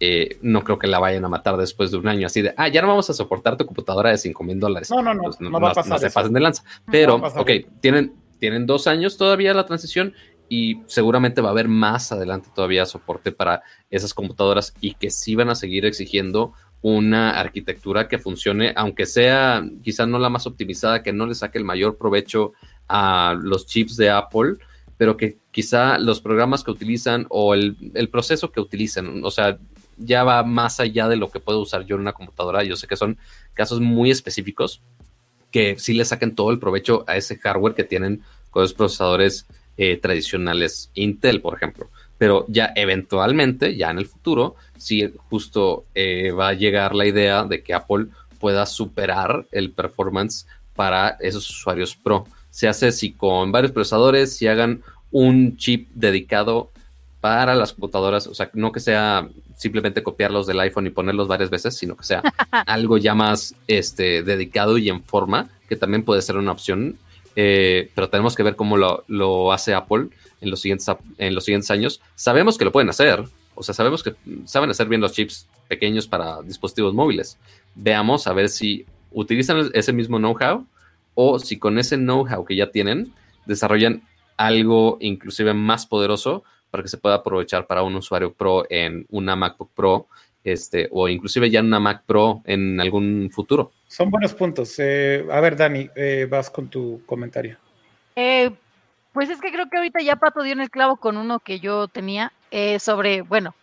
eh, no creo que la vayan a matar después de un año así de, ah, ya no vamos a soportar tu computadora de 5 mil dólares. No, no, no, pues no, va a pasar se pasen de lanza. Pero, ok, tienen, tienen dos años todavía la transición y seguramente va a haber más adelante todavía soporte para esas computadoras y que sí van a seguir exigiendo una arquitectura que funcione, aunque sea quizá no la más optimizada, que no le saque el mayor provecho a los chips de Apple, pero que quizá los programas que utilizan o el, proceso que utilizan, o sea, ya va más allá de lo que puedo usar yo en una computadora. Yo sé que son casos muy específicos que sí le saquen todo el provecho a ese hardware que tienen con los procesadores eh, tradicionales Intel, por ejemplo. Pero ya eventualmente, ya en el futuro, sí justo eh, va a llegar la idea de que Apple pueda superar el performance para esos usuarios Pro. Se hace si con varios procesadores, si hagan un chip dedicado para las computadoras, o sea, no que sea simplemente copiarlos del iPhone y ponerlos varias veces, sino que sea algo ya más este, dedicado y en forma, que también puede ser una opción eh, pero tenemos que ver cómo lo, hace Apple en los, siguientes, en los siguientes años. Sabemos que lo pueden hacer, o sea, sabemos que saben hacer bien los chips pequeños para dispositivos móviles. Veamos a ver si utilizan ese mismo know-how o si con ese know-how que ya tienen, desarrollan algo inclusive más poderoso para que se pueda aprovechar para un usuario pro en una MacBook Pro este, o inclusive ya en una Mac Pro en algún futuro. Son buenos puntos. Eh, a ver, Dani, eh, vas con tu comentario. Eh, pues es que creo que ahorita ya Pato dio en el clavo con uno que yo tenía sobre, bueno,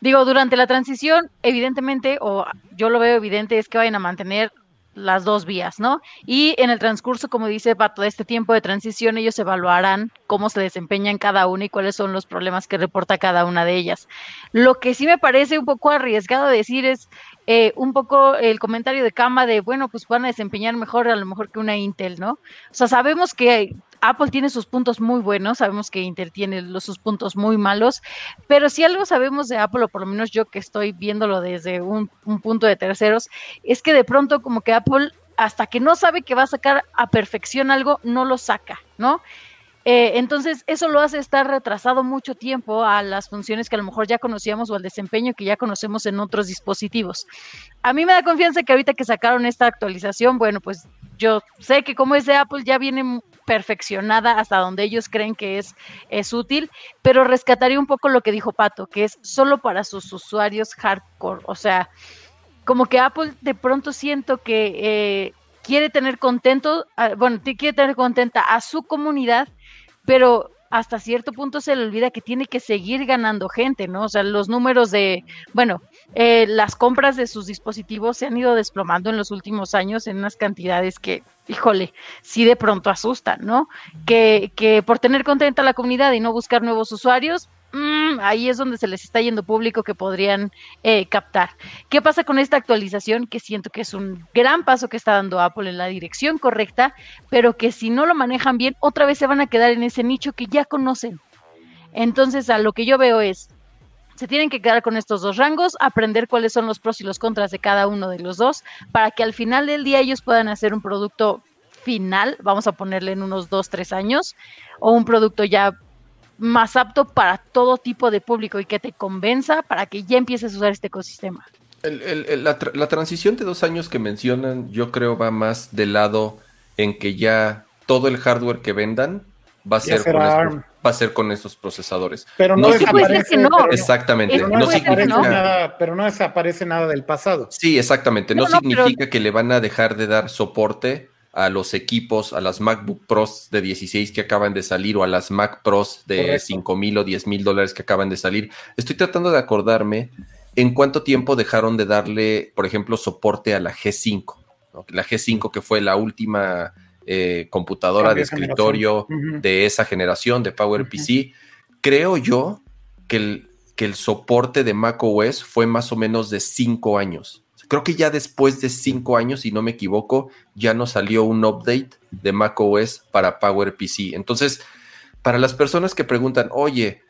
digo, durante la transición, evidentemente, o yo lo veo evidente, es que vayan a mantener las dos vías, ¿no? Y en el transcurso, como dice Pato, de este tiempo de transición, ellos evaluarán cómo se desempeñan cada una y cuáles son los problemas que reporta cada una de ellas. Lo que sí me parece un poco arriesgado decir es eh, un poco el comentario de Cama de, bueno, pues van a desempeñar mejor a lo mejor que una Intel, ¿no? O sea, sabemos que Apple tiene sus puntos muy buenos, sabemos que Intel tiene los, sus puntos muy malos, pero si algo sabemos de Apple, o por lo menos yo que estoy viéndolo desde un, un punto de terceros, es que de pronto como que Apple, hasta que no sabe que va a sacar a perfección algo, no lo saca, ¿no? Eh, entonces, eso lo hace estar retrasado mucho tiempo a las funciones que a lo mejor ya conocíamos o al desempeño que ya conocemos en otros dispositivos. A mí me da confianza que ahorita que sacaron esta actualización, bueno, pues yo sé que como es de Apple ya viene perfeccionada hasta donde ellos creen que es, es útil, pero rescataría un poco lo que dijo Pato, que es solo para sus usuarios hardcore. O sea, como que Apple de pronto siento que eh, quiere tener contento, bueno, quiere tener contenta a su comunidad pero hasta cierto punto se le olvida que tiene que seguir ganando gente, ¿no? O sea, los números de, bueno, eh, las compras de sus dispositivos se han ido desplomando en los últimos años en unas cantidades que, híjole, sí de pronto asustan, ¿no? Que, que por tener contenta la comunidad y no buscar nuevos usuarios, Mm, ahí es donde se les está yendo público que podrían eh, captar. ¿Qué pasa con esta actualización? Que siento que es un gran paso que está dando Apple en la dirección correcta, pero que si no lo manejan bien, otra vez se van a quedar en ese nicho que ya conocen. Entonces, a lo que yo veo es, se tienen que quedar con estos dos rangos, aprender cuáles son los pros y los contras de cada uno de los dos, para que al final del día ellos puedan hacer un producto final, vamos a ponerle en unos dos, tres años, o un producto ya más apto para todo tipo de público y que te convenza para que ya empieces a usar este ecosistema. la, transición de dos años que mencionan, yo creo va más del lado en que ya todo el hardware que vendan va a ser, con estos, va a ser con estos procesadores. Pero no, desaparece. Exactamente. no, significa, nada, pero no desaparece nada del pasado. Sí, exactamente. No, significa que le van a dejar de dar soporte a los equipos, a las MacBook Pros de 16 que acaban de salir o a las Mac Pros de 5 mil o 10 mil dólares que acaban de salir. Estoy tratando de acordarme en cuánto tiempo dejaron de darle, por ejemplo, soporte a la G5. La G5 que fue la última eh, computadora de escritorio de esa generación de PowerPC. Creo yo que el, que el soporte de macOS fue más o menos de 5 años creo que ya después de cinco años, si no me equivoco, ya nos salió un update de macOS para PowerPC. Entonces, para las personas que preguntan, oye,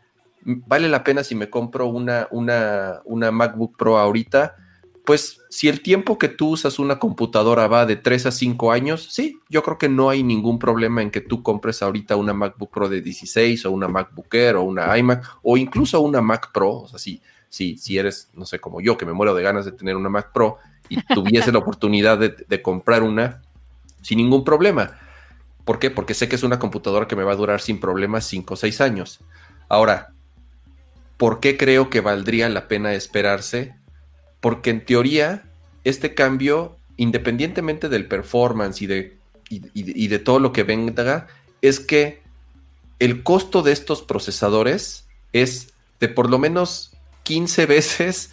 ¿vale la pena si me compro una, una, una MacBook Pro ahorita? Pues si el tiempo que tú usas una computadora va de 3 a 5 años, sí, yo creo que no hay ningún problema en que tú compres ahorita una MacBook Pro de 16 o una MacBook Air o una iMac o incluso una Mac Pro. O sea, sí, si, si eres, no sé, como yo, que me muero de ganas de tener una Mac Pro y tuviese la oportunidad de, comprar una sin ningún problema. ¿Por qué? Porque sé que es una computadora que me va a durar sin problemas 5 o 6 años. Ahora, ¿por qué creo que valdría la pena esperarse? Porque en teoría, este cambio, independientemente del performance y de, y de todo lo que venga, es que el costo de estos procesadores es de por lo menos 15 veces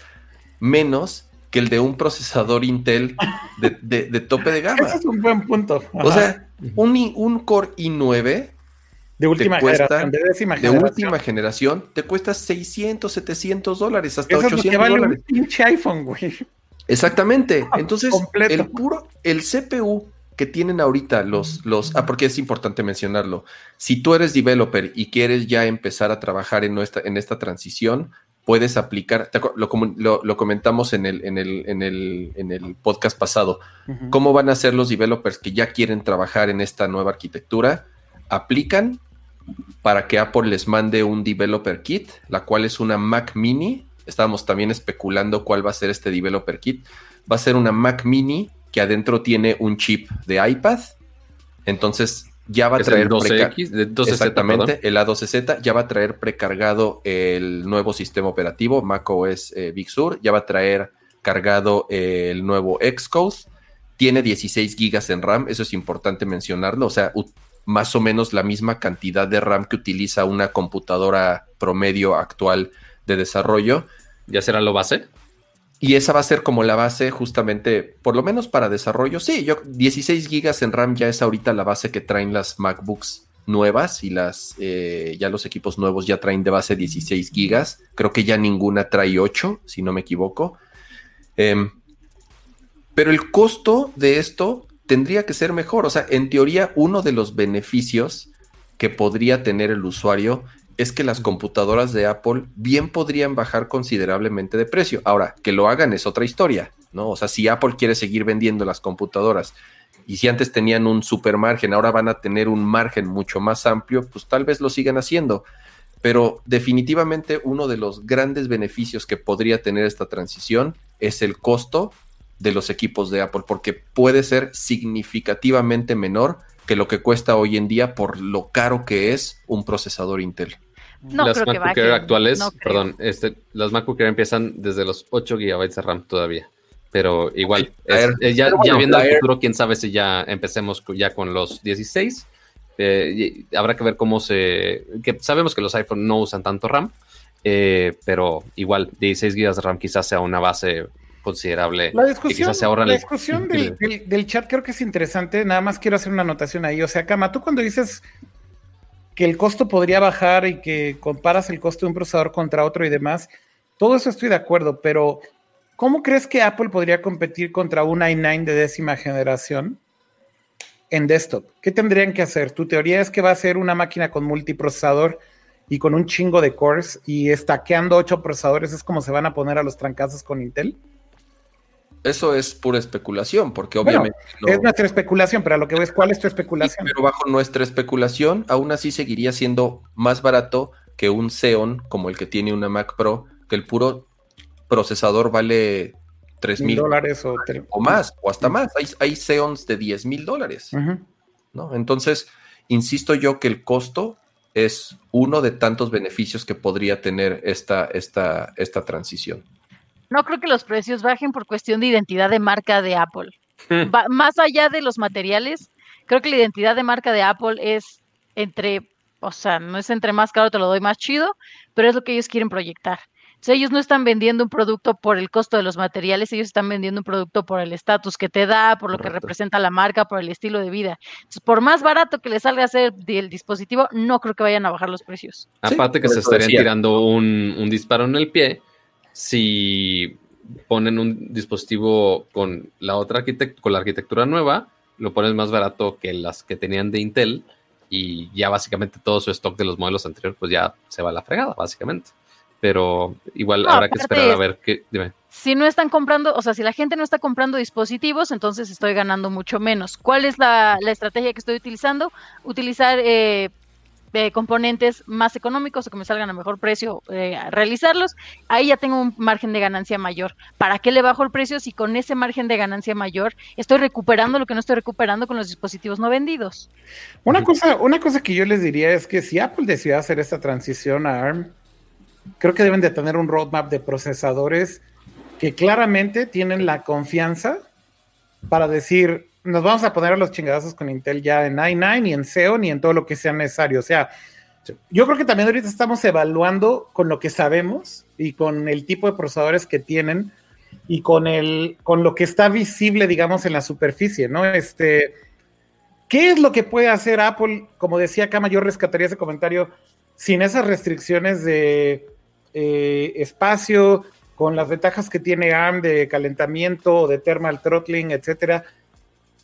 menos que el de un procesador Intel de, tope de gama. Ese es un buen punto. O sea, un, un Core i9 de última, generación, de, última generación te cuesta 600, 700 dólares, hasta 800 vale dólares. Un pinche iPhone, güey. Exactamente. Entonces, el puro, el CPU que tienen ahorita los, los, ah, porque es importante mencionarlo. Si tú eres developer y quieres ya empezar a trabajar en, nuestra, en esta transición, puedes aplicar, lo, lo, comentamos en el, en, el, en, el, en el podcast pasado, cómo van a ser los developers que ya quieren trabajar en esta nueva arquitectura, aplican para que Apple les mande un developer kit, la cual es una Mac mini, estábamos también especulando cuál va a ser este developer kit, va a ser una Mac mini que adentro tiene un chip de iPad. Entonces ya va a traer 12X, exactamente, el A12Z ya va a traer precargado el nuevo sistema operativo macOS eh, Big Sur, ya va a traer cargado el nuevo Xcode, tiene 16 gigas en RAM, eso es importante mencionarlo, o sea, más o menos la misma cantidad de RAM que utiliza una computadora promedio actual de desarrollo. ¿Ya será lo base? Y esa va a ser como la base justamente, por lo menos para desarrollo. Sí, yo 16 gigas en RAM ya es ahorita la base que traen las MacBooks nuevas y las eh, ya los equipos nuevos ya traen de base 16 gigas. Creo que ya ninguna trae 8, si no me equivoco. Em, pero el costo de esto tendría que ser mejor. O sea, en teoría, uno de los beneficios que podría tener el usuario es que las computadoras de Apple bien podrían bajar considerablemente de precio. Ahora, que lo hagan es otra historia, ¿no? O sea, si Apple quiere seguir vendiendo las computadoras y si antes tenían un super margen, ahora van a tener un margen mucho más amplio, pues tal vez lo sigan haciendo. Pero definitivamente uno de los grandes beneficios que podría tener esta transición es el costo de los equipos de Apple, porque puede ser significativamente menor que lo que cuesta hoy en día por lo caro que es un procesador Intel. No las MacBook Air actuales, perdón, este, las MacBook Air empiezan desde los 8 GB de RAM todavía. Pero igual, eh, ya, viendo el futuro, quién sabe si ya empecemos ya con los 16. Eh, habrá que ver cómo se. que sabemos que los iPhone no usan tanto RAM, eh, pero igual 16 GB de RAM quizás sea una base considerable. La discusión, la discusión del, chat creo que es interesante. Nada más quiero hacer una anotación ahí. O sea, Kama, tú cuando dices que el costo podría bajar y que comparas el costo de un procesador contra otro y demás, todo eso estoy de acuerdo, pero ¿cómo crees que Apple podría competir contra un i9 de décima generación en desktop? ¿Qué tendrían que hacer? Tu teoría es que va a ser una máquina con multiprocesador y con un chingo de cores y estaqueando ocho procesadores, ¿es como se van a poner a los trancazos con Intel? Eso es pura especulación, porque obviamente. Es nuestra especulación, pero a lo que ves, ¿cuál es tu especulación? Pero bajo nuestra especulación, aún así seguiría siendo más barato que un Xeon como el que tiene una Mac Pro, que el puro procesador vale 3 mil dólares o, o, más, o hasta más. Hay, hay Xeons de 10 mil dólares. ¿no? Entonces, insisto yo que el costo es uno de tantos beneficios que podría tener esta, esta, esta transición. No creo que los precios bajen por cuestión de identidad de marca de Apple. Hmm. más allá de los materiales, creo que la identidad de marca de Apple es entre, o sea, no es entre más caro te lo doy más chido, pero es lo que ellos quieren proyectar. Entonces, ellos no están vendiendo un producto por el costo de los materiales, ellos están vendiendo un producto por el estatus que te da, por lo que representa la marca, por el estilo de vida. Entonces, por más barato que les salga a hacer el dispositivo, no creo que vayan a bajar los precios. Aparte que se estarían tirando un, un disparo en el pie si ponen un dispositivo con la otra con la arquitectura nueva, lo pones más barato que las que tenían de Intel y ya básicamente todo su stock de los modelos anteriores pues ya se va a la fregada, básicamente. Pero igual habrá que esperar a ver qué. Si no están comprando, o sea, si la gente no está comprando dispositivos, entonces estoy ganando mucho menos. ¿Cuál es la, estrategia que estoy utilizando? Utilizar eh, de componentes más económicos o que me salgan a mejor precio eh, realizarlos, ahí ya tengo un margen de ganancia mayor. ¿Para qué le bajo el precio si con ese margen de ganancia mayor estoy recuperando lo que no estoy recuperando con los dispositivos no vendidos? Una cosa, una cosa que yo les diría es que si Apple decide hacer esta transición a ARM, creo que deben de tener un roadmap de procesadores que claramente tienen la confianza para decir, nos vamos a poner a los chingadazos con Intel ya en i9 y en Xeon y en todo lo que sea necesario. O sea, yo creo que también ahorita estamos evaluando con lo que sabemos y con el tipo de procesadores que tienen y con el con lo que está visible, digamos, en la superficie, ¿no? Este, ¿qué es lo que puede hacer Apple? Como decía Kama, yo rescataría ese comentario sin esas restricciones de eh, espacio, con las ventajas que tiene ARM de calentamiento, de thermal throttling, etcétera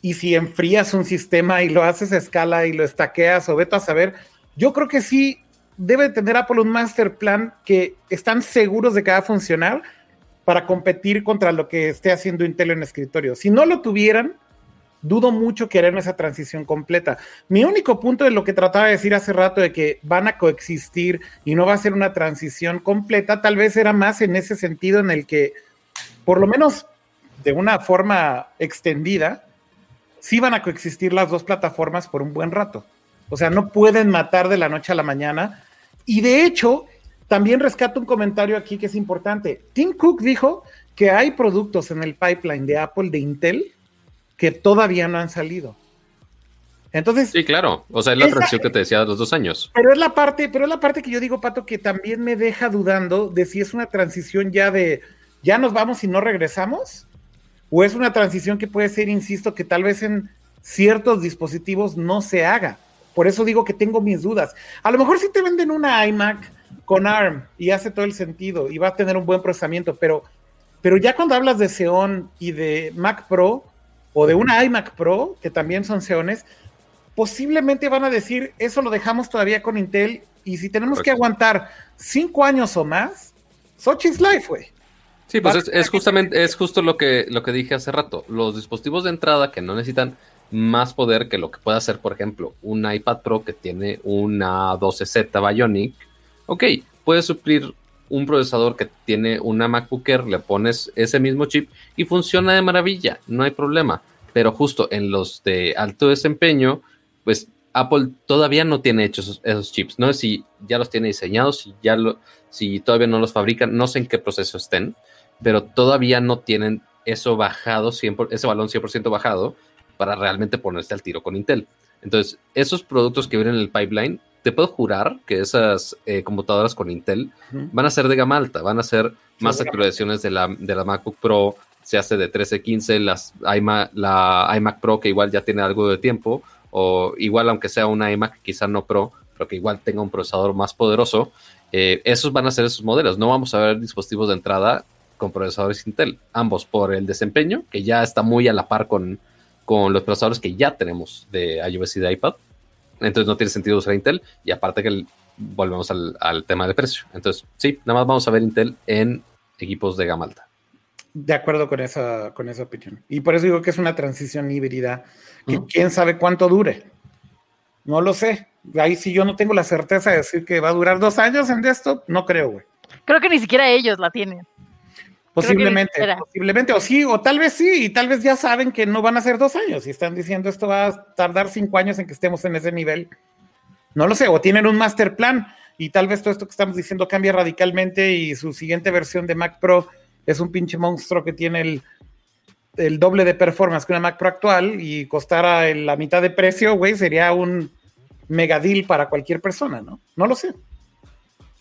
y si enfrías un sistema y lo haces a escala y lo estaqueas o vete a saber, yo creo que sí debe tener Apple un master plan que están seguros de que va a funcionar para competir contra lo que esté haciendo Intel en escritorio. Si no lo tuvieran, dudo mucho que harían esa transición completa. Mi único punto de lo que trataba de decir hace rato de que van a coexistir y no va a ser una transición completa, tal vez era más en ese sentido en el que, por lo menos de una forma extendida, sí van a coexistir las dos plataformas por un buen rato. O sea, no pueden matar de la noche a la mañana. Y de hecho, también rescato un comentario aquí que es importante. Tim Cook dijo que hay productos en el pipeline de Apple, de Intel, que todavía no han salido. Entonces. Sí, claro. O sea, es la transición que te decía de los dos años. Pero es la parte, pero es la parte que yo digo, Pato, que también me deja dudando de si es una transición ya de ya nos vamos y no regresamos. O es una transición que puede ser, insisto, que tal vez en ciertos dispositivos no se haga. Por eso digo que tengo mis dudas. A lo mejor si te venden una iMac con ARM y hace todo el sentido y va a tener un buen procesamiento, pero, pero ya cuando hablas de Xeon y de Mac Pro o de una iMac Pro, que también son Xeones, posiblemente van a decir, eso lo dejamos todavía con Intel y si tenemos que aguantar cinco años o más, Sochi's Life, güey. Sí, pues es, justamente, es justo lo que, lo que dije hace rato. Los dispositivos de entrada que no necesitan más poder que lo que puede hacer, por ejemplo, un iPad Pro que tiene una 12Z Bionic, ok, puede suplir un procesador que tiene una MacBook Air, le pones ese mismo chip y funciona de maravilla, no hay problema. Pero justo en los de alto desempeño, pues Apple todavía no tiene hechos esos, chips. No sé si ya los tiene diseñados, si, ya lo, si todavía no los fabrican, no sé en qué proceso estén, pero todavía no tienen eso bajado, ese balón 100% bajado para realmente ponerse al tiro con Intel. Entonces, esos productos que vienen en el pipeline, te puedo jurar que esas eh, computadoras con Intel van a ser de gama alta, van a ser más actualizaciones de la, de la MacBook Pro, se hace de 13, 15, las la iMac Pro que igual ya tiene algo de tiempo, o igual aunque sea una iMac, quizá no Pro, pero que igual tenga un procesador más poderoso, eh, esos van a ser esos modelos. No vamos a ver dispositivos de entrada con procesadores Intel, ambos por el desempeño, que ya está muy a la par con, con los procesadores que ya tenemos de iOS y de iPad. Entonces no tiene sentido usar Intel y aparte que volvemos al, al, tema del precio. Entonces, sí, nada más vamos a ver Intel en equipos de gama alta. De acuerdo con esa, con esa opinión. Y por eso digo que es una transición híbrida que quién sabe cuánto dure. No lo sé. Ahí sí yo no tengo la certeza de decir que va a durar dos años en desktop, no creo, güey. Creo que ni siquiera ellos la tienen. Posiblemente, posiblemente, o sí, o tal vez sí, y tal vez ya saben que no van a ser dos años y están diciendo esto va a tardar cinco años en que estemos en ese nivel. No lo sé, o tienen un master plan y tal vez todo esto que estamos diciendo cambia radicalmente y su siguiente versión de Mac Pro es un pinche monstruo que tiene el el doble de performance que una Mac Pro actual y costara la mitad de precio, güey, sería un mega deal para cualquier persona, ¿no? No lo sé.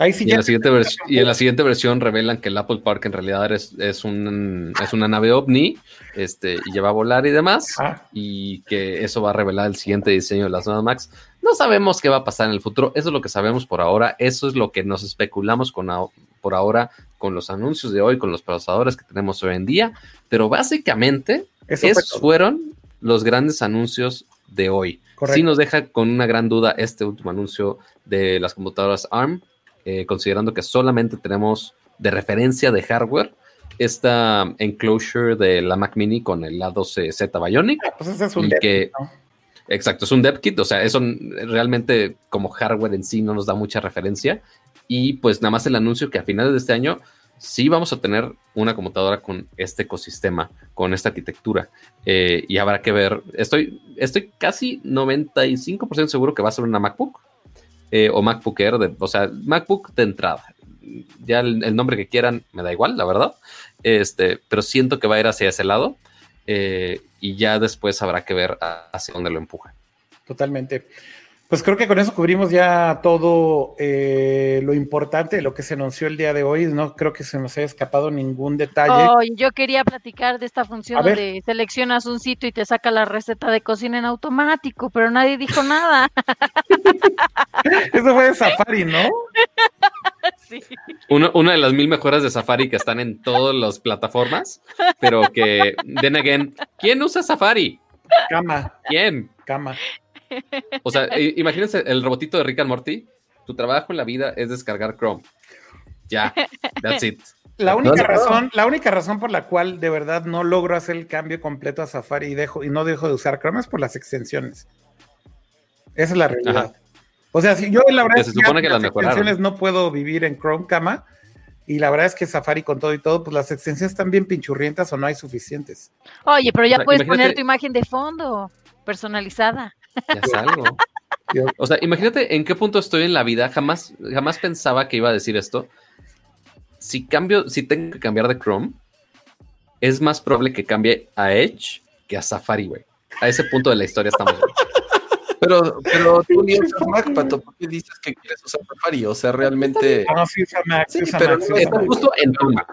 Ahí sí y, en la siguiente y en la siguiente versión revelan que el Apple Park en realidad es, es, un, es una nave ovni este, y lleva a volar y demás, ah. y que eso va a revelar el siguiente diseño de las nuevas Macs. No sabemos qué va a pasar en el futuro, eso es lo que sabemos por ahora, eso es lo que nos especulamos con, por ahora con los anuncios de hoy, con los procesadores que tenemos hoy en día, pero básicamente esos fueron los grandes anuncios de hoy. Sí nos deja con una gran duda este último anuncio de las computadoras ARM, eh, considerando que solamente tenemos de referencia de hardware esta enclosure de la Mac Mini con el A12Z Bionic. Ah, pues es un que, Exacto, es un dev kit, o sea, eso realmente como hardware en sí no nos da mucha referencia, y pues nada más el anuncio que a finales de este año sí vamos a tener una computadora con este ecosistema, con esta arquitectura. Eh, y habrá que ver, estoy, estoy casi 95% seguro que va a ser una MacBook eh, o MacBook Air, de, o sea, MacBook de entrada. Ya el, nombre que quieran me da igual, la verdad. Este, pero siento que va a ir hacia ese lado eh, y ya después habrá que ver hacia dónde lo empuja. Totalmente. Pues creo que con eso cubrimos ya todo eh, lo importante de lo que se anunció el día de hoy. No creo que se nos haya escapado ningún detalle. Oh, yo quería platicar de esta función donde seleccionas un sitio y te saca la receta de cocina en automático, pero nadie dijo nada. eso fue de Safari, ¿no? Sí. una de las mil mejoras de Safari que están en todas las plataformas, pero que, then again, ¿quién usa Safari? Cama. ¿Quién? Cama. O sea, imagínense el robotito de Rick and Morty. Tu trabajo en la vida es descargar Chrome. Ya, that's it. La única, razón, la única razón por la cual de verdad no logro hacer el cambio completo a Safari y, dejo, y no dejo de usar Chrome es por las extensiones. Esa es la realidad. O sea, si yo la verdad se supone que, las, extensiones no puedo vivir en Chrome cama, Y la verdad es que Safari con todo y todo, pues las extensiones están bien pinchurrientas o no hay suficientes. Oye, pero ya puedes poner tu imagen de fondo, personalizada. Ya salgo. o sea, imagínate en qué punto estoy en la vida. Jamás, jamás pensaba que iba a decir esto. Si cambio, si tengo que cambiar de Chrome, es más probable que cambie a Edge que a Safari, güey. A ese punto de la historia estamos. Pero, pero tú ni usas Mac, Pato, ¿por qué dices que quieres usar Safari? O sea, realmente. No, sí usa Mac, sí, pero justo en tu Mac.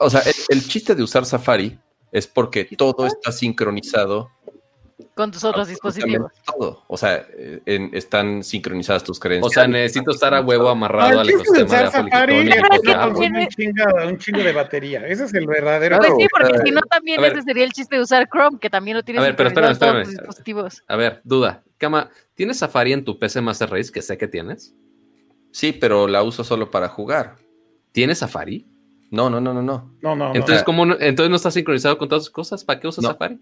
O sea, el, chiste de usar Safari es porque todo está sincronizado con tus otros dispositivos. Todo. O sea, están sincronizadas tus creencias. O sea, necesito estar a huevo amarrado al ecosistema de Apple. un, chingo, un chingo de batería. Ese es el verdadero. Pues sí, porque si no, también ese sería el chiste de usar Chrome, que también lo tienes a ver, pero espérame, espérame. dispositivos. A ver, duda. Cama, ¿tienes Safari en tu PC Master Race? Que sé que tienes. Sí, pero la uso solo para jugar. ¿Tienes Safari? No, no, no, no, no. No, no. Entonces, ¿cómo no, entonces no está sincronizado con todas sus cosas. ¿Para qué usas Safari?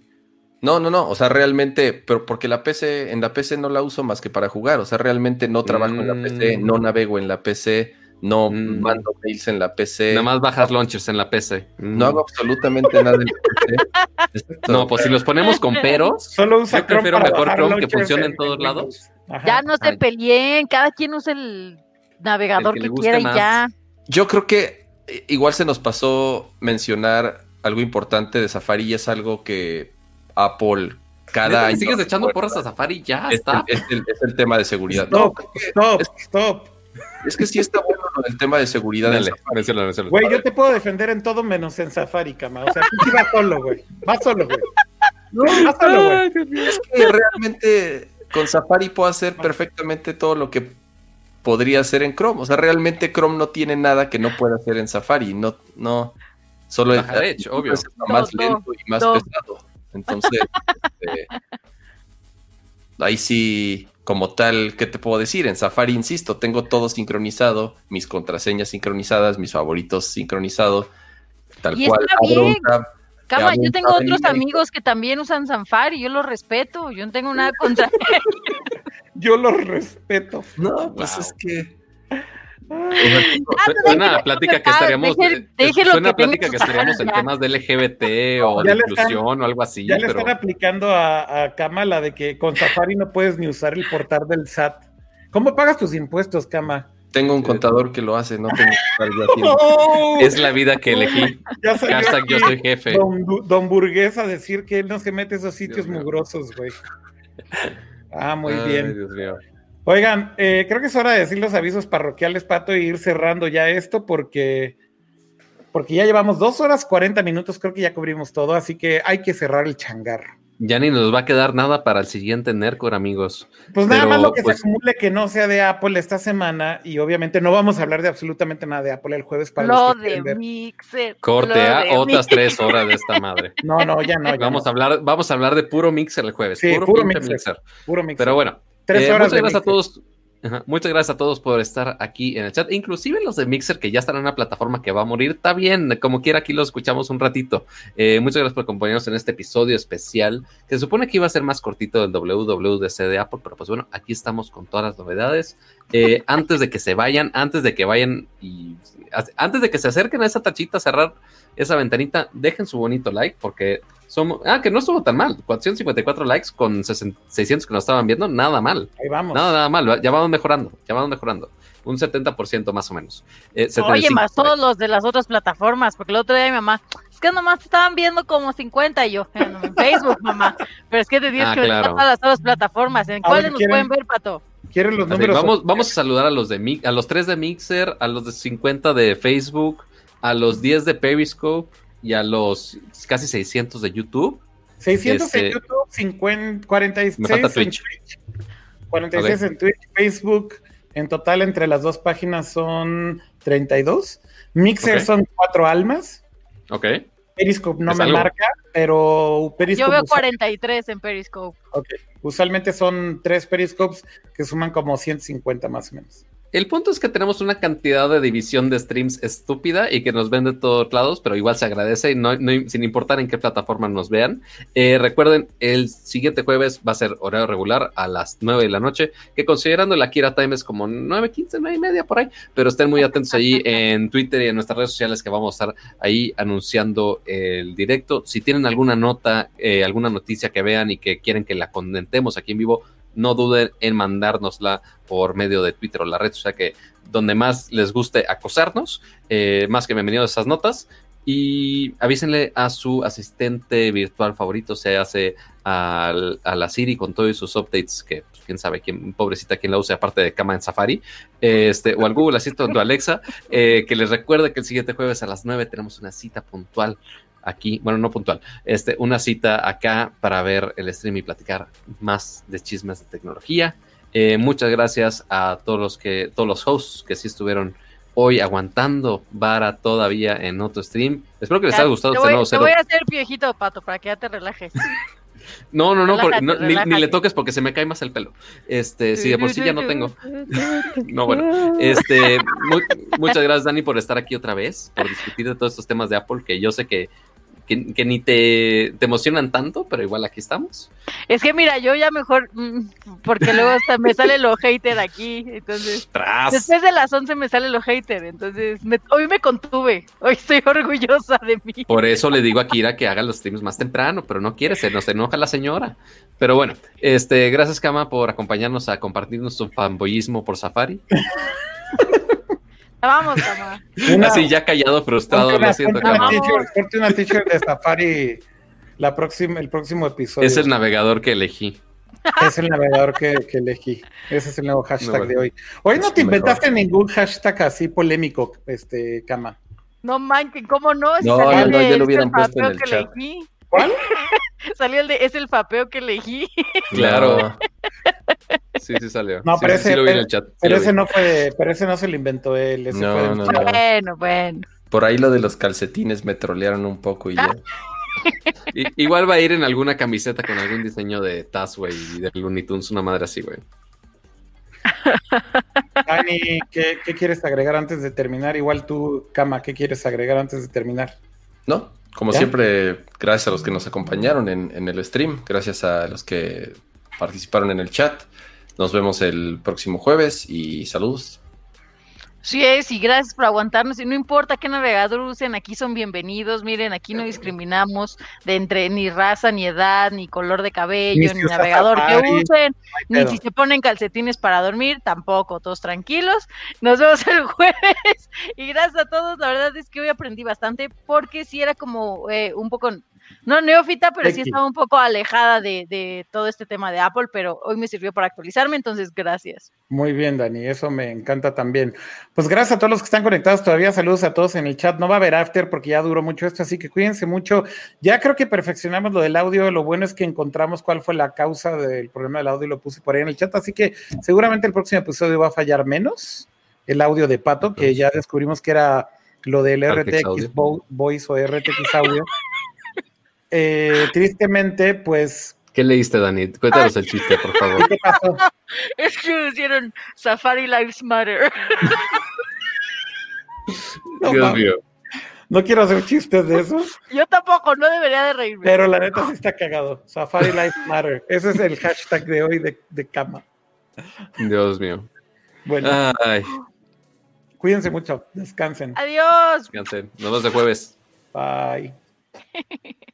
No, no, no, o sea, realmente, pero porque la PC, en la PC no la uso más que para jugar, o sea, realmente no trabajo en la PC, mm. no navego en la PC, no mm. mando mails en la PC. Nada más bajas launchers en la PC. No hago absolutamente nada en la PC. no, pues si los ponemos con peros, Solo usa yo prefiero mejor Chrome que funcione en todos lados. Ya no se peleen, cada quien usa el navegador que, quiera y ya. Yo creo que eh, igual se nos pasó mencionar algo importante de Safari y es algo que Apple cada año. Sigues echando porras a Safari, ya está. es, el, tema de seguridad. Stop, stop, es, stop. Es que sí está bueno el tema de seguridad. Güey, yo te puedo defender en todo menos en Safari, cama. O sea, tú vas solo, güey. Vas solo, güey. No, vas solo, güey. Es que realmente con Safari puedo hacer perfectamente todo lo que podría hacer en Chrome. O sea, realmente Chrome no tiene nada que no pueda hacer en Safari. No, no. Solo es, obvio. más lento y más pesado. Entonces, este, ahí sí, como tal, ¿qué te puedo decir? En Safari, insisto, tengo todo sincronizado, mis contraseñas sincronizadas, mis favoritos sincronizados, tal cual. Cama, yo tengo otros amigos que también usan Safari, yo los respeto, yo no tengo nada contra yo los respeto. No, pues es que Suena plática que estaríamos, suena plática que estaríamos en temas de LGBT o de inclusión o algo así. Ya le están aplicando a, a Kama la de que con Safari no puedes ni usar el portal del SAT. ¿Cómo pagas tus impuestos, Kama? Tengo un contador que lo hace, no tengo que Es la vida que elegí. Ya Hashtag yo soy jefe. Don, don, Burgués a decir que él no se mete a esos sitios mugrosos, güey. Ah, muy bien. Dios mío. Oigan, eh, creo que es hora de decir los avisos parroquiales, Pato, y ir cerrando ya esto porque, porque ya llevamos dos horas 40 minutos, creo que ya cubrimos todo, así que hay que cerrar el changar. Ya ni nos va a quedar nada para el siguiente NERCOR, amigos. Pues nada más lo que se pues acumule que no sea de Apple esta semana, y obviamente no vamos a hablar de absolutamente nada de Apple el jueves para lo de Mixer. Corte a otras tres horas de esta madre. No, no, ya no. vamos, A hablar, vamos a hablar de puro Mixer el jueves. Sí, puro, mixer, Puro Mixer. Pero bueno, Tres eh, muchas gracias a todos. muchas gracias a todos por estar aquí en el chat. Inclusive los de Mixer que ya están en una plataforma que va a morir. Está bien, como quiera, aquí lo escuchamos un ratito. Eh, muchas gracias por acompañarnos en este episodio especial, que se supone que iba a ser más cortito del WWDC de Apple, pero pues bueno, aquí estamos con todas las novedades. Eh, antes de que se vayan, antes de que vayan y antes de que se acerquen a esa tachita a cerrar esa ventanita, dejen su bonito like porque somos, ah, que no estuvo tan mal. 454 likes con 600 que nos estaban viendo, nada mal. Ahí vamos. Nada, nada mal. Ya vamos mejorando, ya vamos mejorando. Un 70% más o menos. Eh, Oye, más todos los de las otras plataformas, porque el otro día mi mamá, es que nomás estaban viendo como 50 y yo, en Facebook, mamá. Pero es que te tienes ah, que ver todas las otras plataformas. ¿En cuáles nos pueden ver, Pato? ¿Quieren los números? vamos, vamos a saludar a los de a los 3 de Mixer, a los de 50 de Facebook, a los 10 de Periscope y a los casi 600 de YouTube. 600 en este, YouTube, 50, 46 en Twitch. 46 en Twitch, Facebook. En total, entre las dos páginas son 32. Mixer son cuatro almas. Ok. Periscope no me marca, pero Periscope. Yo veo 43 en Periscope. Ok. Usualmente son tres Periscopes que suman como 150 más o menos. El punto es que tenemos una cantidad de división de streams estúpida y que nos ven de todos lados, pero igual se agradece y no, sin importar en qué plataforma nos vean. Eh, recuerden, el siguiente jueves va a ser horario regular a las 9 de la noche, que considerando la Kira Time es como 9, 15, 9 y media por ahí, pero estén muy atentos ahí en Twitter y en nuestras redes sociales que vamos a estar ahí anunciando el directo. Si tienen alguna nota, eh, alguna noticia que vean y que quieren que la comentemos aquí en vivo, no duden en mandárnosla por medio de Twitter o la red, o sea que donde más les guste acosarnos, eh, más que bienvenidos a esas notas. Y avísenle a su asistente virtual favorito, se hace a, la Siri con todos sus updates, que pues, quién sabe, quién, pobrecita, quién la use aparte de cama en Safari, este, o al Google Assistant o Alexa, eh, que les recuerde que el siguiente jueves a las 9 tenemos una cita puntual aquí, bueno, no puntual, este, una cita acá para ver el stream y platicar más de chismes de tecnología. Eh, muchas gracias a todos los que, todos los hosts que sí estuvieron hoy aguantando vara todavía en otro stream. Espero que les haya gustado este nuevo Te voy a hacer viejito, Pato, para que ya te relajes. No, no, no, ni, le toques porque se me cae más el pelo. Este, si de por sí ya no tengo. No, bueno, este, muchas gracias, Dani, por estar aquí otra vez, por discutir de todos estos temas de Apple, que yo sé que que, ni te, emocionan tanto, pero igual aquí estamos. Es que mira, yo ya mejor, mm, porque luego hasta me sale lo hater aquí, entonces después de las 11 me sale lo hater, entonces hoy me contuve, hoy estoy orgullosa de mí. Por eso le digo a Kira que haga los streams más temprano, pero no quiere, se nos enoja la señora. Pero bueno, este, gracias Kama por acompañarnos a compartir nuestro fanboyismo por Safari. Vamos, mamá. Así ya callado, frustrado, lo siento, Cama. una teacher de Safari la próxima, el próximo episodio. Es el navegador que elegí. Es el navegador que, elegí. Ese es el nuevo hashtag de hoy. Hoy no te inventaste ningún hashtag así polémico, este, Cama. No manches, ¿cómo no? no, no, no, ya lo hubieran puesto en el chat. ¿Cuál? Salió el de, es el fapeo que elegí. Claro. Sí, sí salió. No, pero, ese, pero, ese no fue, pero ese no se lo inventó él. Ese no, fue no, no, Bueno, bueno. Por ahí lo de los calcetines me trolearon un poco y ya. igual va a ir en alguna camiseta con algún diseño de Taz, güey, y de Looney Tunes, una madre así, güey. Dani, ¿qué, ¿qué, quieres agregar antes de terminar? Igual tú, Kama, ¿qué quieres agregar antes de terminar? No, como siempre, gracias a los que nos acompañaron en, en el stream, gracias a los que participaron en el chat. Nos vemos el próximo jueves y saludos. Sí es, y gracias por aguantarnos. Y no importa qué navegador usen, aquí son bienvenidos. Miren, aquí no discriminamos de entre ni raza, ni edad, ni color de cabello, ni, navegador que usen, ni si se ponen calcetines para dormir, tampoco, todos tranquilos. Nos vemos el jueves. Y gracias a todos, la verdad es que hoy aprendí bastante porque sí era como eh, un poco no neófita, pero sí estaba un poco alejada de, todo este tema de Apple, pero hoy me sirvió para actualizarme, entonces gracias. Muy bien, Dani, eso me encanta también. Pues gracias a todos los que están conectados todavía, saludos a todos en el chat. No va a haber after porque ya duró mucho esto, así que cuídense mucho. Ya creo que perfeccionamos lo del audio, lo bueno es que encontramos cuál fue la causa del problema del audio y lo puse por ahí en el chat, así que seguramente el próximo episodio va a fallar menos el audio de Pato, que ya descubrimos que era lo del RTX Voice o RTX Audio. Eh, tristemente, pues. ¿Qué leíste, Dani? Cuéntanos el chiste, por favor. ¿Qué pasó? Es que hicieron Safari Lives Matter. No, Dios mío. No quiero hacer chistes de eso. Yo tampoco, no debería de reírme. Pero la neta sí está cagado. Safari Lives Matter. Ese es el hashtag de hoy de, de cama. Dios mío. Bueno. Ay. Cuídense mucho. Descansen. Adiós. Descansen. Nos vemos de jueves. Bye.